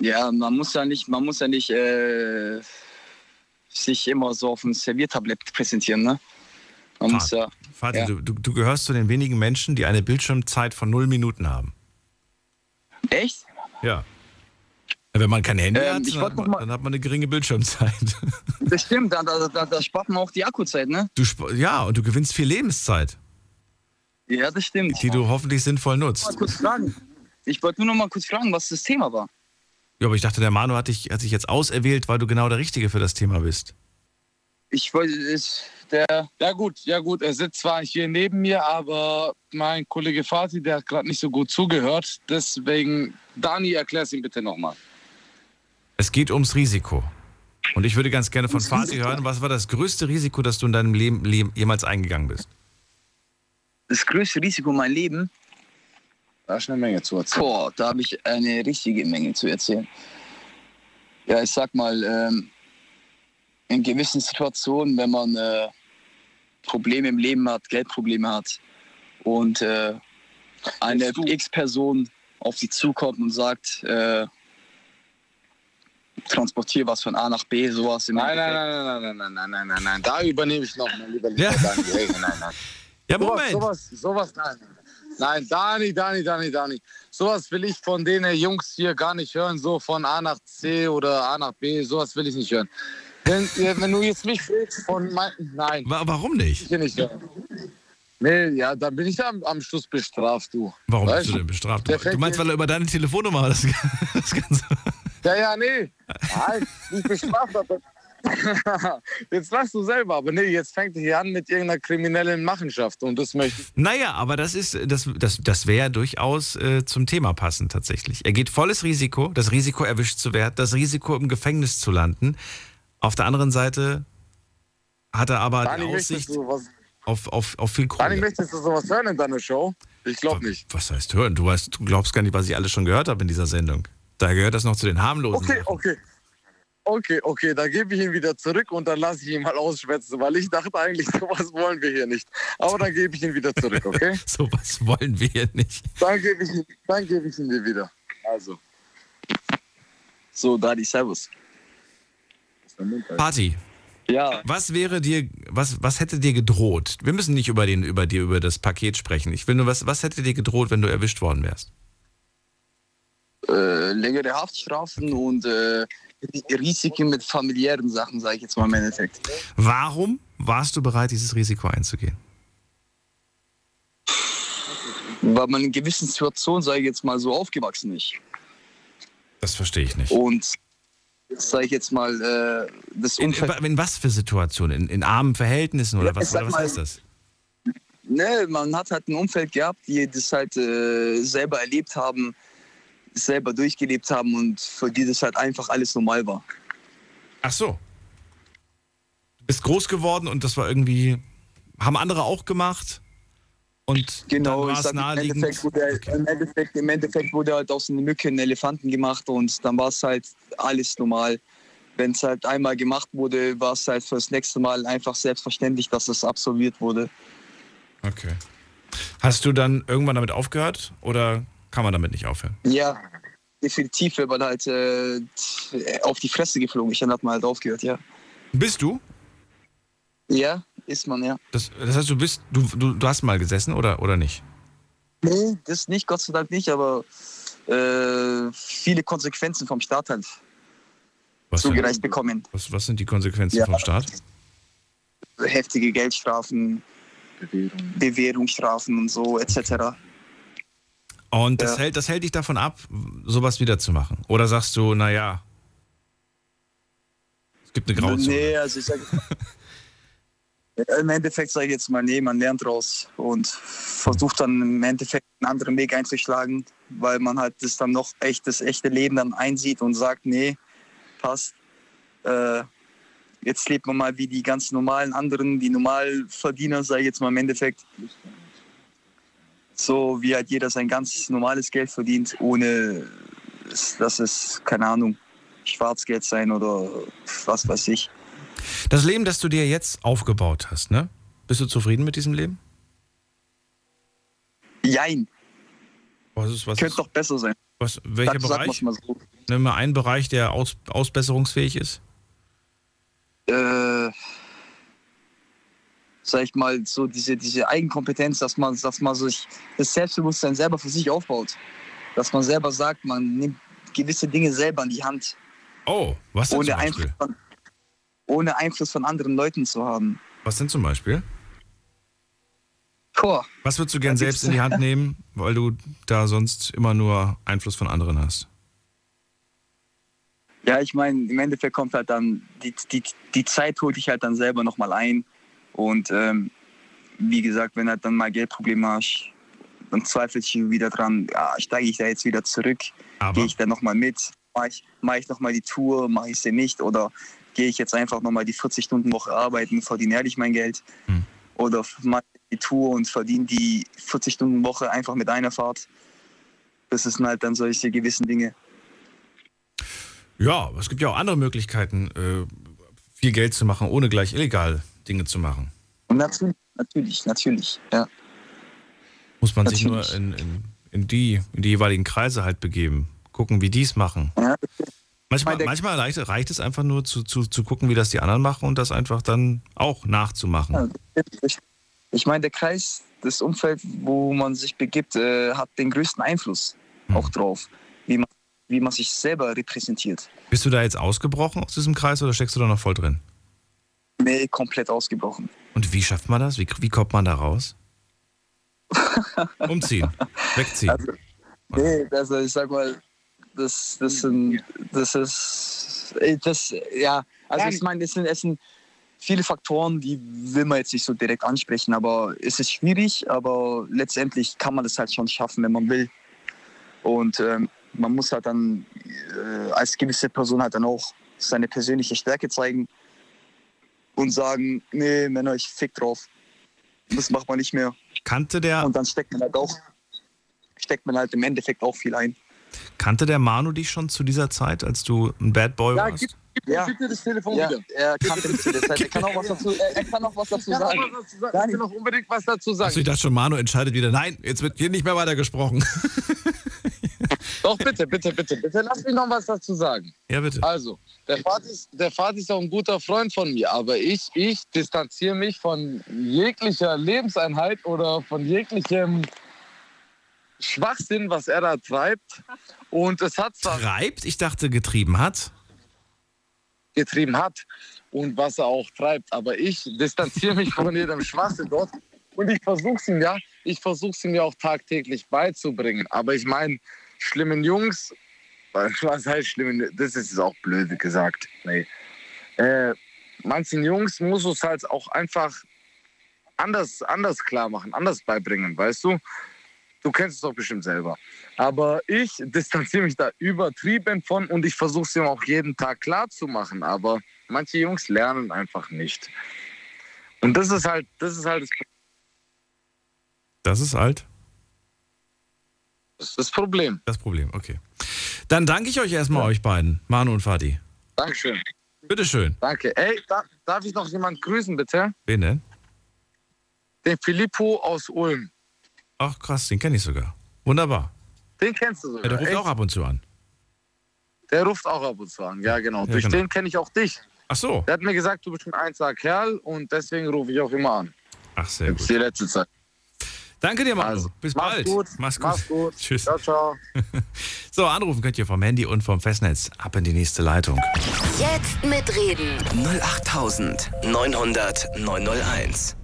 [SPEAKER 8] Ja, man muss ja nicht, man muss ja nicht äh, sich immer so auf ein Serviertablett präsentieren, ne? Man muss ja.
[SPEAKER 4] Fatih,
[SPEAKER 8] Ja.
[SPEAKER 4] du, du, du gehörst zu den wenigen Menschen, die eine Bildschirmzeit von null Minuten haben.
[SPEAKER 8] Echt?
[SPEAKER 4] Ja. Wenn man kein Handy
[SPEAKER 8] Ähm,
[SPEAKER 4] hat,
[SPEAKER 8] ich
[SPEAKER 4] dann hat, man,
[SPEAKER 8] mal-
[SPEAKER 4] dann hat man eine geringe Bildschirmzeit.
[SPEAKER 8] Das stimmt, da, da, da, spart man auch die Akkuzeit, ne?
[SPEAKER 4] Du, ja, und du gewinnst viel Lebenszeit,
[SPEAKER 8] Ja, das stimmt.
[SPEAKER 4] die du hoffentlich sinnvoll
[SPEAKER 8] Mal
[SPEAKER 4] nutzt.
[SPEAKER 8] kurz fragen. Ich wollte nur noch mal kurz fragen, was das Thema war.
[SPEAKER 4] Ja, aber ich dachte, der Manu hat dich, hat dich jetzt auserwählt, weil du genau der Richtige für das Thema bist.
[SPEAKER 8] Ich wollte, ist der,
[SPEAKER 7] Ja gut, ja gut, er sitzt zwar hier neben mir, aber mein Kollege Fatih, der hat gerade nicht so gut zugehört. Deswegen, Dani, erklär's ihm bitte nochmal.
[SPEAKER 4] Es geht ums Risiko. Und ich würde ganz gerne von Fatih hören, was war das größte Risiko, das du in deinem Leben, Leben jemals eingegangen bist?
[SPEAKER 8] das größte Risiko in meinem Leben,
[SPEAKER 7] Da ist eine Menge zu erzählen.
[SPEAKER 8] boah, da habe ich eine richtige Menge zu erzählen. Ja, ich sag mal, ähm, in gewissen Situationen, wenn man äh, Probleme im Leben hat, Geldprobleme hat und äh, eine? X-Person auf sie zukommt und sagt, äh, transportier was von A nach B, sowas. im
[SPEAKER 7] Nein, nein,
[SPEAKER 8] Endeffekt.
[SPEAKER 7] nein, nein, nein, nein, nein, nein, nein, da übernehme ich noch, mein lieber, lieber
[SPEAKER 4] Ja.
[SPEAKER 7] Dani. Hey, nein, nein.
[SPEAKER 4] Ja,
[SPEAKER 7] Sowas,
[SPEAKER 4] Moment.
[SPEAKER 7] sowas, sowas, nein. Nein, Dani, Dani, Dani, Dani. Sowas will ich von den Jungs hier gar nicht hören, so von A nach C oder A nach B, sowas will ich nicht hören. Wenn, wenn du jetzt mich fragst von mein, nein,
[SPEAKER 4] Wa- Warum nicht?
[SPEAKER 7] ich will nicht hören. Nee, ja, dann bin ich am, am Schluss bestraft, du.
[SPEAKER 4] Warum
[SPEAKER 7] Weißt
[SPEAKER 4] bist du
[SPEAKER 7] du?
[SPEAKER 4] denn bestraft? Du
[SPEAKER 7] fängt
[SPEAKER 4] meinst, weil er über deine Telefonnummer das, das Ganze.
[SPEAKER 7] Ja, ja, nee. Nein, nicht bestraft, aber. jetzt lachst du selber, aber nee, jetzt fängt er hier an mit irgendeiner kriminellen Machenschaft und das möchte ich.
[SPEAKER 4] Naja, aber das ist, das, das, das wäre durchaus äh, zum Thema passend tatsächlich. Er geht volles Risiko, das Risiko erwischt zu werden, das Risiko im Gefängnis zu landen. Auf der anderen Seite hat er aber
[SPEAKER 7] Dani,
[SPEAKER 4] die Aussicht auf, auf, auf viel
[SPEAKER 7] Dani,
[SPEAKER 4] Kohle.
[SPEAKER 7] möchtest du sowas hören in deiner Show? Ich glaube nicht.
[SPEAKER 4] Was heißt hören? Du, weißt, du glaubst gar nicht, was ich alles schon gehört habe in dieser Sendung. Da gehört das noch zu den harmlosen.
[SPEAKER 7] Okay,
[SPEAKER 4] Sachen.
[SPEAKER 7] okay. Okay, okay, da gebe ich ihn wieder zurück und dann lasse ich ihn mal ausschwätzen, weil ich dachte eigentlich, sowas wollen wir hier nicht. Aber dann gebe ich ihn wieder zurück, okay?
[SPEAKER 4] So was wollen wir hier nicht.
[SPEAKER 7] Dann gebe ich ihn, dann gebe ich ihn dir wieder. Also.
[SPEAKER 8] So, Dadi, Servus.
[SPEAKER 4] Party,
[SPEAKER 8] Ja,
[SPEAKER 4] was wäre dir, was, was hätte dir gedroht? Wir müssen nicht über, den, über dir, über das Paket sprechen. Ich will nur, was, was hätte dir gedroht, wenn du erwischt worden wärst?
[SPEAKER 8] Äh, längere Haftstrafen und äh, Risiken mit familiären Sachen, sage ich jetzt mal im Endeffekt.
[SPEAKER 4] Warum warst du bereit, dieses Risiko einzugehen?
[SPEAKER 8] Weil man in gewissen Situationen, sage ich jetzt mal, so aufgewachsen ist.
[SPEAKER 4] Das verstehe ich nicht.
[SPEAKER 8] Und sage ich jetzt mal, äh, das
[SPEAKER 4] In,
[SPEAKER 8] Umfeld.
[SPEAKER 4] in, in was für Situationen? In, in armen Verhältnissen oder
[SPEAKER 8] Ja,
[SPEAKER 4] was, oder was
[SPEAKER 8] mal-
[SPEAKER 4] heißt das?
[SPEAKER 8] Ne, man hat halt ein Umfeld gehabt, die das halt äh, selber erlebt haben, selber durchgelebt haben und für die das halt einfach alles normal war.
[SPEAKER 4] Ach so. Du bist groß geworden und das war irgendwie, haben andere auch gemacht und
[SPEAKER 8] Genau,
[SPEAKER 4] dann
[SPEAKER 8] ich
[SPEAKER 4] war es
[SPEAKER 8] sag, im
[SPEAKER 4] naheliegend.
[SPEAKER 8] Endeffekt, wurde,
[SPEAKER 4] Okay.
[SPEAKER 8] im, Endeffekt, im Endeffekt wurde halt aus einer Mücke ein Elefanten gemacht und dann war es halt alles normal. Wenn es halt einmal gemacht wurde, war es halt fürs nächste Mal einfach selbstverständlich, dass es absolviert wurde.
[SPEAKER 4] okay. Hast du dann irgendwann damit aufgehört oder kann man damit nicht aufhören?
[SPEAKER 8] Ja, definitiv, wenn man halt äh, auf die Fresse geflogen ist, dann hat man halt aufgehört, ja.
[SPEAKER 4] Bist du?
[SPEAKER 8] Ja, ist man, ja.
[SPEAKER 4] Das, das heißt, du bist, du, du, du hast mal gesessen oder, oder nicht?
[SPEAKER 8] Nee, das nicht, Gott sei Dank nicht, aber äh, viele Konsequenzen vom Staat halt
[SPEAKER 4] Was,
[SPEAKER 8] zugereicht bekommen.
[SPEAKER 4] was, was sind die Konsequenzen
[SPEAKER 8] Ja.
[SPEAKER 4] vom Staat?
[SPEAKER 8] Heftige Geldstrafen, Bewährungsstrafen und so etc.
[SPEAKER 4] Und das,
[SPEAKER 8] Ja.
[SPEAKER 4] hält, das hält dich davon ab, sowas wieder zu machen? Oder sagst du, naja, es gibt eine Grauzone?
[SPEAKER 8] Nee, also ich sag, im Endeffekt sage ich jetzt mal, nee, man lernt raus und versucht dann im Endeffekt einen anderen Weg einzuschlagen, weil man halt das dann noch echt, das echte Leben dann einsieht und sagt, nee, passt. Äh, jetzt lebt man mal wie die ganz normalen anderen, die Normalverdiener, sage ich jetzt mal im Endeffekt. So wie halt jeder sein ganz normales Geld verdient, ohne dass es, keine Ahnung, Schwarzgeld sein oder was weiß ich.
[SPEAKER 4] Das Leben, das du dir jetzt aufgebaut hast, ne? Bist du zufrieden mit diesem Leben?
[SPEAKER 8] Jein,
[SPEAKER 4] Was ist, was
[SPEAKER 8] könnte
[SPEAKER 4] ist,
[SPEAKER 8] doch besser sein.
[SPEAKER 4] was, welcher
[SPEAKER 8] sagen
[SPEAKER 4] Bereich?
[SPEAKER 8] mal so.
[SPEAKER 4] Nimm mal einen Bereich, der aus, ausbesserungsfähig ist.
[SPEAKER 8] äh, sag ich mal, so diese, diese Eigenkompetenz, dass man, dass man sich das Selbstbewusstsein selber für sich aufbaut. Dass man selber sagt, man nimmt gewisse Dinge selber in die Hand,
[SPEAKER 4] Oh, was denn
[SPEAKER 8] ohne
[SPEAKER 4] zum
[SPEAKER 8] Einfluss, von, ohne Einfluss von anderen Leuten zu haben.
[SPEAKER 4] Was denn zum Beispiel?
[SPEAKER 8] Boah,
[SPEAKER 4] Was würdest du gern selbst in die Hand nehmen, weil du da sonst immer nur Einfluss von anderen hast?
[SPEAKER 8] ja, ich meine, im Endeffekt kommt halt dann, die, die, die Zeit holt dich halt dann selber nochmal ein. Und ähm, wie gesagt, wenn halt dann mal Geldprobleme hast, dann zweifelst du wieder dran, ja, steige ich da jetzt wieder zurück, gehe ich da nochmal mit, mache ich, mach ich nochmal die Tour, mache ich sie nicht oder gehe ich jetzt einfach nochmal die 40-Stunden-Woche arbeiten, verdiene ehrlich mein Geld
[SPEAKER 4] Hm.
[SPEAKER 8] oder mache ich die Tour und verdiene die 40-Stunden-Woche einfach mit einer Fahrt. Das sind halt dann solche gewissen Dinge.
[SPEAKER 4] ja, es gibt ja auch andere Möglichkeiten, äh, viel Geld zu machen, ohne gleich illegal Dinge zu machen.
[SPEAKER 8] Und natürlich, natürlich, natürlich, ja.
[SPEAKER 4] Muss man sich
[SPEAKER 8] Natürlich.
[SPEAKER 4] nur in, in, in, die, in die jeweiligen Kreise halt begeben. Gucken, wie die es machen.
[SPEAKER 8] ja.
[SPEAKER 4] Manchmal, manchmal reicht, reicht es einfach nur zu, zu, zu gucken, wie das die anderen machen und das einfach dann auch nachzumachen.
[SPEAKER 8] Ja, ich ich meine, der Kreis, das Umfeld, wo man sich begibt, äh, hat den größten Einfluss
[SPEAKER 4] Hm.
[SPEAKER 8] auch drauf, wie man, wie man sich selber repräsentiert.
[SPEAKER 4] Bist du da jetzt ausgebrochen aus diesem Kreis oder steckst du da noch voll drin?
[SPEAKER 8] Nee, komplett ausgebrochen.
[SPEAKER 4] Und wie schafft man das? Wie, wie kommt man da raus? Umziehen, wegziehen.
[SPEAKER 8] Also, Nee, also ich sag mal, das, das, sind, das ist, äh, das, ja, also ich meine, es sind, es sind viele Faktoren, die will man jetzt nicht so direkt ansprechen, aber es ist schwierig, aber letztendlich kann man das halt schon schaffen, wenn man will. Und ähm, man muss halt dann äh, als gewisse Person halt dann auch seine persönliche Stärke zeigen und sagen, nee, Männer, ich fick drauf. Das macht man nicht mehr.
[SPEAKER 4] Kannte der,
[SPEAKER 8] Und dann steckt man halt auch, steckt man halt im Endeffekt auch viel ein.
[SPEAKER 4] kannte der Manu dich schon zu dieser Zeit, als du ein Bad Boy
[SPEAKER 7] Ja,
[SPEAKER 4] warst?
[SPEAKER 7] gib, gib
[SPEAKER 8] Ja.
[SPEAKER 7] mir bitte das Telefon
[SPEAKER 8] Ja,
[SPEAKER 7] wieder.
[SPEAKER 8] er kannte mich zu der Zeit. Er kann auch was dazu, er, er kann auch was dazu
[SPEAKER 7] Ja,
[SPEAKER 8] sagen.
[SPEAKER 7] was zu sagen. Ich will noch unbedingt was dazu sagen.
[SPEAKER 4] Achso, ich dachte schon, Manu entscheidet wieder, nein, jetzt wird hier nicht mehr weiter gesprochen.
[SPEAKER 7] Doch, bitte, bitte, bitte, bitte, lass mich noch was dazu sagen.
[SPEAKER 4] ja, bitte.
[SPEAKER 7] Also, der Vater ist, der Vater ist auch ein guter Freund von mir, aber ich, ich distanziere mich von jeglicher Lebenseinheit oder von jeglichem Schwachsinn, was er da treibt. Und es hat zwar
[SPEAKER 4] Treibt? Ich dachte, getrieben hat.
[SPEAKER 7] getrieben hat und was er auch treibt, aber ich distanziere mich von jedem Schwachsinn dort. Und ich versuche es ihm ja, ich versuche es ihm ja auch tagtäglich beizubringen. Aber ich meine, schlimmen Jungs, was heißt schlimmen, das ist auch blöd gesagt. Nee. Äh, manchen Jungs muss es halt auch einfach anders, anders klar machen, anders beibringen, weißt du? Du kennst es doch bestimmt selber. Aber ich distanziere mich da übertrieben von und ich versuche es ihm auch jeden Tag klar zu machen. Aber manche Jungs lernen einfach nicht. Und das ist halt, das ist halt das,
[SPEAKER 4] ist alt.
[SPEAKER 7] Das, ist das Problem.
[SPEAKER 4] Das Problem, okay. Dann danke ich euch erstmal, euch beiden, Manu und Fadi.
[SPEAKER 7] Dankeschön.
[SPEAKER 4] Bitteschön.
[SPEAKER 7] Danke. Ey, da, darf ich noch jemand grüßen, bitte?
[SPEAKER 4] Wen denn?
[SPEAKER 7] Den Filippo aus Ulm.
[SPEAKER 4] Ach krass, den kenne ich sogar. Wunderbar.
[SPEAKER 7] Den kennst du
[SPEAKER 4] Ja,
[SPEAKER 7] sogar.
[SPEAKER 4] der ruft
[SPEAKER 7] Echt?
[SPEAKER 4] auch ab und zu an.
[SPEAKER 7] Der ruft auch ab und zu an. Ja, genau. Durch
[SPEAKER 4] genau.
[SPEAKER 7] den kenne ich auch dich.
[SPEAKER 4] Ach so.
[SPEAKER 7] Der hat mir gesagt, du bist ein einziger Kerl und deswegen rufe ich auch immer an.
[SPEAKER 4] Ach, sehr
[SPEAKER 7] Jetzt
[SPEAKER 4] gut.
[SPEAKER 7] die letzte Zeit.
[SPEAKER 4] Danke dir, Manu.
[SPEAKER 7] Also,
[SPEAKER 4] Bis
[SPEAKER 7] mach's
[SPEAKER 4] bald.
[SPEAKER 7] gut.
[SPEAKER 4] Mach's gut.
[SPEAKER 7] Mach's gut.
[SPEAKER 4] Tschüss.
[SPEAKER 7] Ciao, ciao.
[SPEAKER 4] So, anrufen könnt ihr vom Handy und vom Festnetz. Ab in die nächste Leitung.
[SPEAKER 2] Jetzt mitreden.
[SPEAKER 1] 08900 901.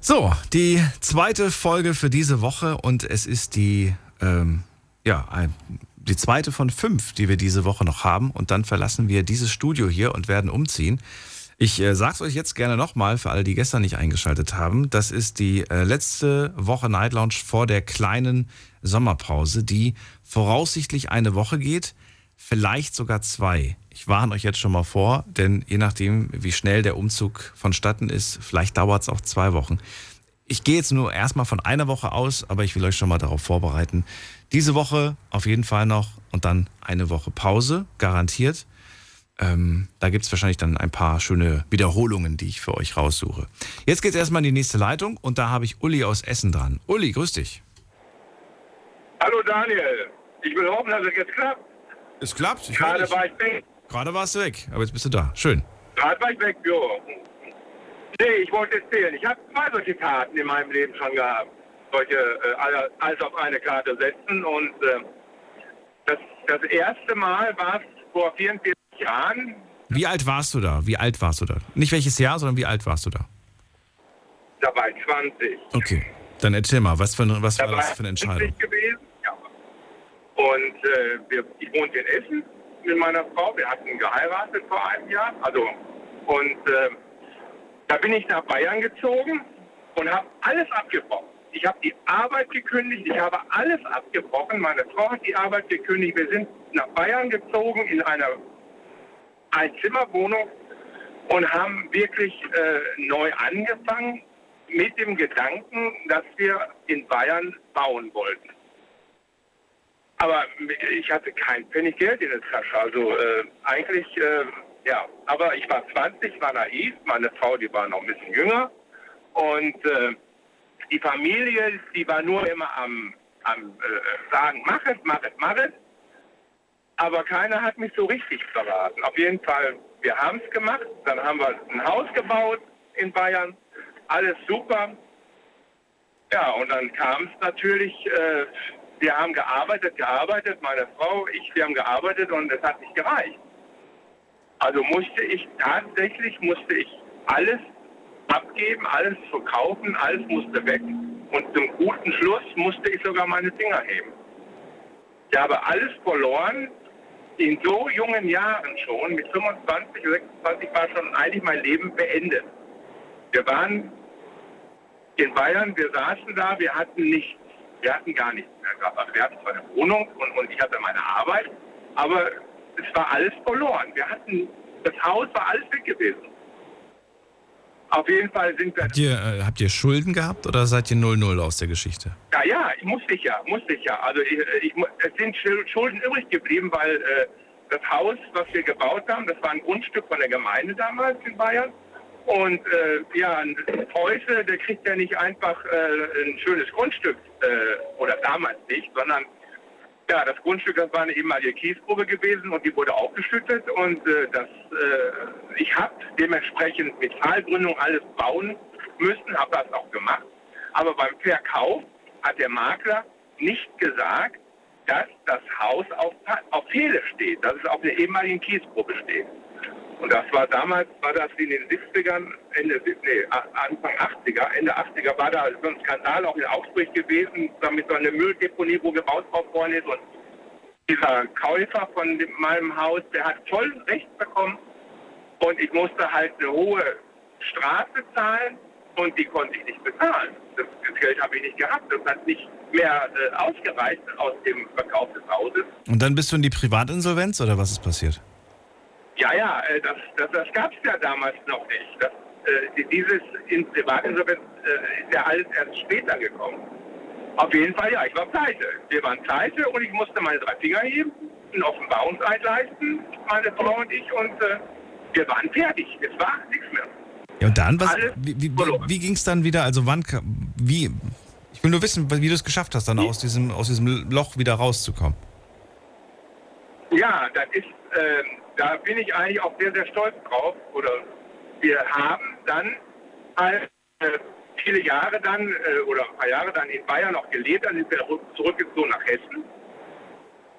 [SPEAKER 4] So, die zweite Folge für diese Woche und es ist die, ähm, ja, ein, die zweite von fünf, die wir diese Woche noch haben und dann verlassen wir dieses Studio hier und werden umziehen. Ich äh, sag's euch jetzt gerne nochmal für alle, die gestern nicht eingeschaltet haben. Das ist die äh, letzte Woche Night Lounge vor der kleinen Sommerpause, die voraussichtlich eine Woche geht, vielleicht sogar zwei. ich warne euch jetzt schon mal vor, denn je nachdem, wie schnell der Umzug vonstatten ist, vielleicht dauert es auch zwei Wochen. Ich gehe jetzt nur erstmal von einer Woche aus, aber ich will euch schon mal darauf vorbereiten. Diese Woche auf jeden Fall noch und dann eine Woche Pause, garantiert. Ähm, da gibt es wahrscheinlich dann ein paar schöne Wiederholungen, die ich für euch raussuche. Jetzt geht es erstmal in die nächste Leitung und da habe ich Uli aus Essen dran. Uli, grüß dich.
[SPEAKER 9] Hallo Daniel, ich will hoffen, dass es jetzt klappt.
[SPEAKER 4] Es klappt. Ich
[SPEAKER 9] Gerade war ich weg.
[SPEAKER 4] Gerade warst du weg, aber jetzt bist du da. Schön.
[SPEAKER 9] Gerade war ich weg, jo. Nee, ich wollte erzählen. Ich habe zwei solche Karten in meinem Leben schon gehabt. Solche äh, alle- alles auf eine Karte setzen. Und äh, das, das erste Mal war es vor 44 Jahren.
[SPEAKER 4] Wie alt warst du da? Wie alt warst du da? Nicht welches Jahr, sondern wie alt warst du da?
[SPEAKER 9] Da war ich 20.
[SPEAKER 4] Okay. Dann erzähl mal, was, für, ein- was
[SPEAKER 9] Da
[SPEAKER 4] war das für eine Entscheidung?
[SPEAKER 9] 50 gewesen. Ja. Und äh, wir, ich wohnte in Essen mit meiner Frau. Wir hatten geheiratet vor einem Jahr. Also, und äh, da bin ich nach Bayern gezogen und habe alles abgebrochen. Ich habe die Arbeit gekündigt, ich habe alles abgebrochen. Meine Frau hat die Arbeit gekündigt. Wir sind nach Bayern gezogen in einer Einzimmerwohnung und haben wirklich äh, neu angefangen mit dem Gedanken, dass wir in Bayern bauen wollten. Aber ich hatte kein Pfennig Geld in der Tasche. Also äh, eigentlich, äh, ja. Aber ich war 20, war naiv. Meine Frau, die war noch ein bisschen jünger. Und äh, die Familie, die war nur immer am, am äh, sagen, mach es, mach es, mach es. Aber keiner hat mich so richtig verraten. Auf jeden Fall, wir haben es gemacht. Dann haben wir ein Haus gebaut in Bayern. Alles super. Ja, und dann kam es natürlich, äh, wir haben gearbeitet, gearbeitet, meine Frau, ich, wir haben gearbeitet und es hat nicht gereicht. Also musste ich tatsächlich, musste ich alles abgeben, alles verkaufen, alles musste weg. Und zum guten Schluss musste ich sogar meine Finger heben. Ich habe alles verloren, in so jungen Jahren schon, mit 25, 26 war schon eigentlich mein Leben beendet. Wir waren in Bayern, wir saßen da, wir hatten nichts. Wir hatten gar nichts mehr. Also wir hatten zwar eine Wohnung und, und ich hatte meine Arbeit, aber es war alles verloren. Wir hatten, das Haus war alles weg gewesen. Auf jeden Fall sind wir
[SPEAKER 4] Habt ihr, äh, habt ihr Schulden gehabt oder seid ihr 0-0 aus der Geschichte?
[SPEAKER 9] Ja, ja, musste ich ja, musste ich ja. Also ich, ich, es sind Schul- Schulden übrig geblieben, weil äh, das Haus, was wir gebaut haben, das war ein Grundstück von der Gemeinde damals in Bayern. Und äh, ja, ein Preuße, der kriegt ja nicht einfach äh, ein schönes Grundstück, äh, oder damals nicht, sondern ja, das Grundstück, das war eine ehemalige Kiesgrube gewesen und die wurde aufgeschüttet und äh, das, äh, ich habe dementsprechend mit Zahlgründung alles bauen müssen, habe das auch gemacht. Aber beim Verkauf hat der Makler nicht gesagt, dass das Haus auf, auf Pfähle steht, dass es auf einer ehemaligen Kiesgrube steht. Und das war damals, war das in den 70ern, Ende, nee, Anfang 80er, Ende 80er war da so ein Skandal auch in Augsburg gewesen, damit so eine Mülldeponie, wo gebaut worden ist. Und dieser Käufer von dem, meinem Haus, der hat voll Recht bekommen. Und ich musste halt eine hohe Strafe zahlen und die konnte ich nicht bezahlen. Das, das Geld habe ich nicht gehabt. Das hat nicht mehr äh, ausgereicht aus dem Verkauf des Hauses.
[SPEAKER 4] Und dann bist du in die Privatinsolvenz oder was ist passiert?
[SPEAKER 9] Ja, ja, äh, das, das, das gab es ja damals noch nicht. Das, äh, dieses in Privatinsolvenz äh, ist ja alles erst später gekommen. Auf jeden Fall, ja, ich war pleite. Wir waren pleite und ich musste meine drei Finger heben, einen Offenbarungseid leisten, meine Frau und ich, und äh, wir waren fertig. Es war nichts mehr.
[SPEAKER 4] Ja, und dann, was,
[SPEAKER 9] Alles
[SPEAKER 4] wie, wie,
[SPEAKER 9] verloren.
[SPEAKER 4] wie ging es dann wieder? Also wann, wie, ich will nur wissen, wie du es geschafft hast, dann aus diesem, aus diesem Loch wieder rauszukommen.
[SPEAKER 9] Ja, das ist, ähm, da bin ich eigentlich auch sehr, sehr stolz drauf. Oder wir haben dann halt äh, viele Jahre dann äh, oder ein paar Jahre dann in Bayern noch gelebt, dann sind wir rück- zurückgezogen nach Hessen.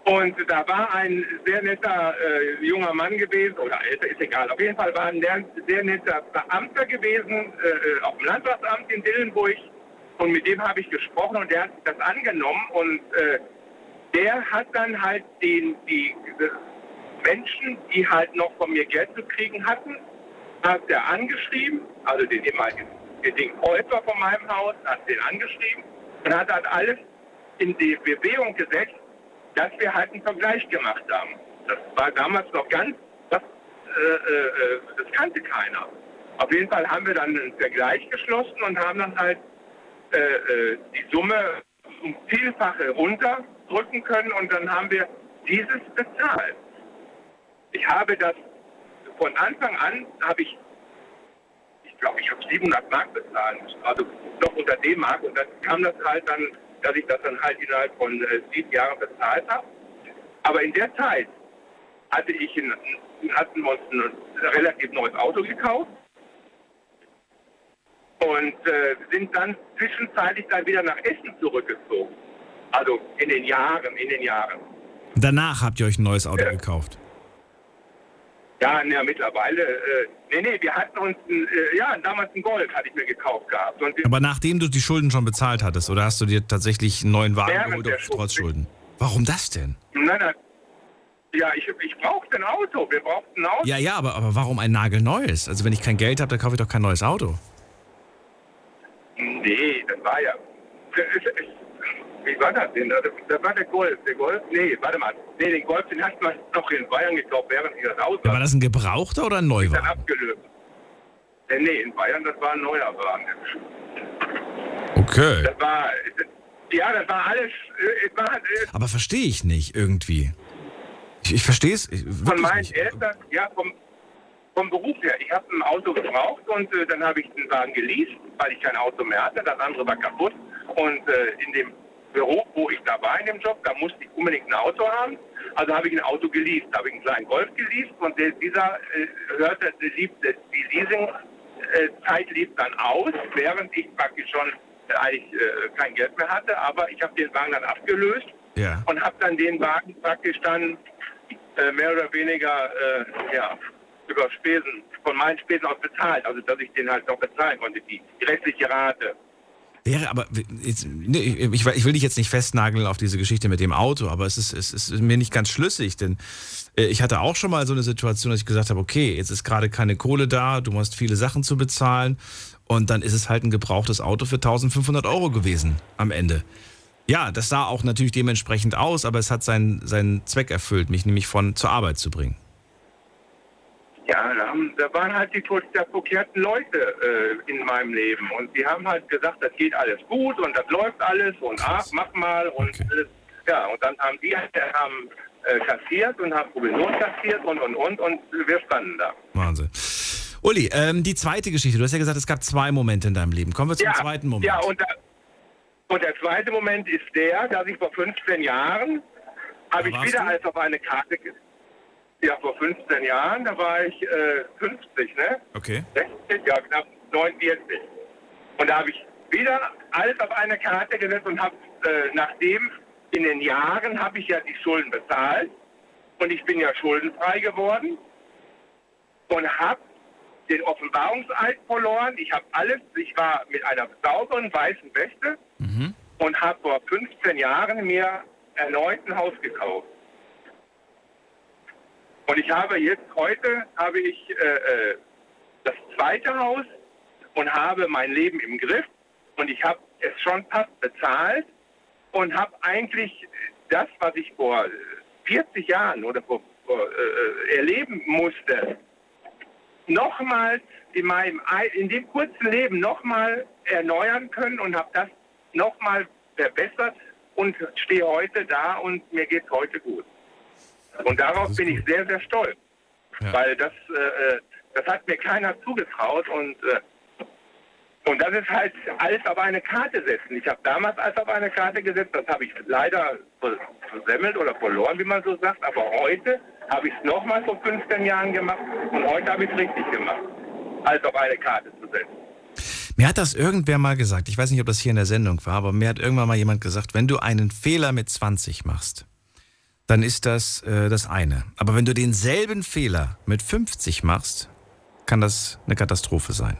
[SPEAKER 9] Und da war ein sehr netter äh, junger Mann gewesen, oder älter, ist egal. Auf jeden Fall war ein sehr, netter Beamter gewesen äh, äh, auf dem Landratsamt in Dillenburg. Und mit dem habe ich gesprochen und der hat das angenommen. Und äh, der hat dann halt den, die Menschen, die halt noch von mir Geld zu kriegen hatten, hat er angeschrieben, also den ehemaligen den Käufer von meinem Haus, hat den angeschrieben und hat halt alles in die Bewegung gesetzt, dass wir halt einen Vergleich gemacht haben. Das war damals noch ganz, äh, äh, das kannte keiner. Auf jeden Fall haben wir dann einen Vergleich geschlossen und haben dann halt äh, äh, die Summe um Vielfache runterdrücken können und dann haben wir dieses bezahlt. Ich habe das von Anfang an, habe ich, ich glaube, ich habe 700 Mark bezahlt, also noch unter D-Mark und dann kam das halt dann, dass ich das dann halt innerhalb von äh, sieben Jahren bezahlt habe. Aber in der Zeit hatte ich ein, hatten wir uns ein relativ neues Auto gekauft und äh, sind dann zwischenzeitlich dann wieder nach Essen zurückgezogen. Also in den Jahren, in den Jahren.
[SPEAKER 4] Danach habt ihr euch ein neues Auto
[SPEAKER 9] Ja.
[SPEAKER 4] gekauft.
[SPEAKER 9] Ja, na, mittlerweile, äh, nee, nee, wir hatten uns, ein, äh, ja, damals einen Golf hatte ich mir gekauft gehabt. Und
[SPEAKER 4] Aber nachdem du die Schulden schon bezahlt hattest, oder hast du dir tatsächlich einen neuen Wagen geholt, ob- trotz
[SPEAKER 9] Schulden.
[SPEAKER 4] Warum das denn?
[SPEAKER 9] nein, nein, ja, ich, ich brauchte ein Auto, wir brauchten ein Auto.
[SPEAKER 4] Ja, ja, aber, aber warum ein nagelneues? Also wenn ich kein Geld habe, dann kaufe ich doch kein neues Auto.
[SPEAKER 9] Nee, das war ja, wie war das denn? Das, das war der Golf, der Golf, nee, warte mal, nee, den Golf, den hat man noch in Bayern gekauft, während ich das Auto
[SPEAKER 4] Ja, war das ein gebrauchter oder ein Neuwagen?
[SPEAKER 9] abgelöst. Äh, nee, in Bayern, das war ein neuer Wagen.
[SPEAKER 4] Okay.
[SPEAKER 9] Das war, ja, das war alles, äh, es war, äh,
[SPEAKER 4] Aber verstehe ich nicht irgendwie. Ich, ich verstehe es
[SPEAKER 9] von meinen
[SPEAKER 4] nicht.
[SPEAKER 9] Eltern, ja, vom, vom Beruf her. Ich habe ein Auto gebraucht und äh, dann habe ich den Wagen geleast, weil ich kein Auto mehr hatte. Das andere war kaputt. Und äh, in dem Büro, wo ich da war in dem Job, da musste ich unbedingt ein Auto haben. Also habe ich ein Auto geleast. Da habe ich einen kleinen Golf geleast und der, dieser äh, hörte, die, lief, die Leasing-Zeit lief dann aus, während ich praktisch schon äh, eigentlich äh, kein Geld mehr hatte. Aber ich habe den Wagen dann abgelöst
[SPEAKER 4] Ja.
[SPEAKER 9] und habe dann den Wagen praktisch dann äh, mehr oder weniger äh, ja, über Spesen, von meinen Spesen aus bezahlt. Also dass ich den halt noch bezahlen konnte, die, die restliche Rate.
[SPEAKER 4] Wäre aber, jetzt, ne, ich, ich ich will dich jetzt nicht festnageln auf diese Geschichte mit dem Auto, aber es ist, es ist mir nicht ganz schlüssig, denn äh, ich hatte auch schon mal so eine Situation, dass ich gesagt habe, okay, jetzt ist gerade keine Kohle da, du hast viele Sachen zu bezahlen und dann ist es halt ein gebrauchtes Auto für 1500 Euro gewesen am Ende. Ja, das sah auch natürlich dementsprechend aus, aber es hat seinen, seinen Zweck erfüllt, mich nämlich von zur Arbeit zu bringen.
[SPEAKER 9] Ja, da, haben, da waren halt die verkehrten Leute äh, in meinem Leben und die haben halt gesagt, das geht alles gut und das läuft alles und ach, mach mal und
[SPEAKER 4] Okay.
[SPEAKER 9] alles. Ja, und dann haben die haben äh, kassiert und haben Provision kassiert und und und und wir standen da.
[SPEAKER 4] Wahnsinn. Uli, ähm, die zweite Geschichte. Du hast ja gesagt, es gab zwei Momente in deinem Leben. Kommen wir zum
[SPEAKER 9] ja,
[SPEAKER 4] zweiten Moment.
[SPEAKER 9] Ja, und, der- und der zweite Moment ist der, dass ich vor 15 Jahren habe
[SPEAKER 4] Da
[SPEAKER 9] ich wieder
[SPEAKER 4] du?
[SPEAKER 9] als auf eine Karte, ja vor 15 Jahren, da war ich äh, 50, ne?
[SPEAKER 4] Okay.
[SPEAKER 9] 60, ja knapp 49. Und da habe ich wieder alles auf eine Karte gesetzt und habe äh, nachdem in den Jahren habe ich ja die Schulden bezahlt und ich bin ja schuldenfrei geworden und habe den Offenbarungseid verloren. Ich habe alles, ich war mit einer sauberen weißen Weste
[SPEAKER 4] Mhm.
[SPEAKER 9] und habe vor 15 Jahren mir erneut ein Haus gekauft. Und ich habe jetzt heute habe ich äh, äh, das zweite Haus und habe mein Leben im Griff und ich habe es schon fast bezahlt und habe eigentlich das, was ich vor äh, 40 Jahren oder vor, vor äh, erleben musste, nochmals in meinem ei- in dem kurzen Leben nochmal erneuern können und habe das nochmal verbessert und stehe heute da und mir geht es heute gut. Und darauf bin ich sehr, sehr stolz,
[SPEAKER 4] Ja.
[SPEAKER 9] weil das, äh, äh, das hat mir keiner zugetraut und äh, und das ist halt alles auf eine Karte setzen. Ich habe damals alles auf eine Karte gesetzt, das habe ich leider ver- versemmelt oder verloren, wie man so sagt. Aber heute habe ich es nochmal vor 15 Jahren gemacht und heute habe ich es richtig gemacht, alles auf eine Karte zu setzen.
[SPEAKER 4] Mir hat das irgendwer mal gesagt, ich weiß nicht, ob das hier in der Sendung war, aber mir hat irgendwann mal jemand gesagt, wenn du einen Fehler mit 20 machst, dann ist das äh, das eine. Aber wenn du denselben Fehler mit 50 machst, kann das eine Katastrophe sein.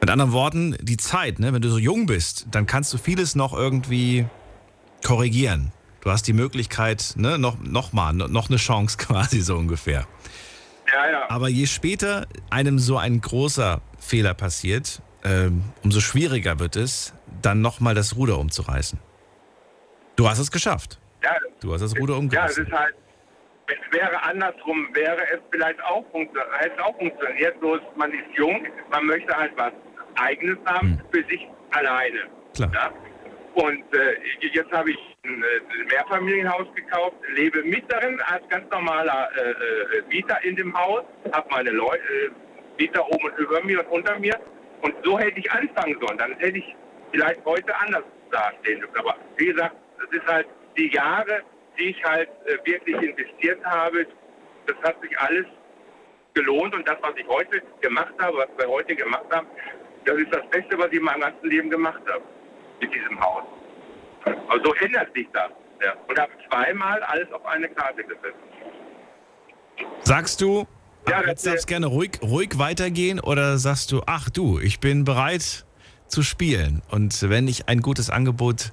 [SPEAKER 4] Mit anderen Worten, die Zeit, ne, wenn du so jung bist, dann kannst du vieles noch irgendwie korrigieren. Du hast die Möglichkeit, ne, noch, noch mal, noch eine Chance quasi so ungefähr.
[SPEAKER 9] Ja, ja.
[SPEAKER 4] Aber je später einem so ein großer Fehler passiert, ähm, umso schwieriger wird es, dann nochmal das Ruder umzureißen. Du hast es geschafft.
[SPEAKER 9] Ja
[SPEAKER 4] Du hast das Ruder
[SPEAKER 9] Ja, es
[SPEAKER 4] umgerissen.
[SPEAKER 9] ist halt, es wäre andersrum, wäre es vielleicht auch, hätte auch funktioniert. Bloß man ist jung, man möchte halt was Eigenes haben für sich alleine.
[SPEAKER 4] Klar.
[SPEAKER 9] Ja? Und äh, jetzt habe ich ein äh, Mehrfamilienhaus gekauft, lebe mit darin als ganz normaler äh, äh, Mieter in dem Haus, habe meine Leute, äh, Mieter oben und über mir und unter mir. Und so hätte ich anfangen sollen. Dann hätte ich vielleicht heute anders dastehen. Aber wie gesagt, das ist halt die Jahre, die ich halt äh, wirklich investiert habe. Das hat sich alles gelohnt und das, was ich heute gemacht habe, was wir heute gemacht haben, das ist das Beste, was ich in meinem ganzen Leben gemacht habe mit diesem Haus. Also so ändert sich das. Ja. Und habe zweimal alles auf eine Karte gesetzt.
[SPEAKER 4] Sagst du,
[SPEAKER 9] Ja,
[SPEAKER 4] jetzt darf es
[SPEAKER 9] äh,
[SPEAKER 4] gerne ruhig, ruhig weitergehen oder sagst du, ach du, ich bin bereit zu spielen und wenn ich ein gutes Angebot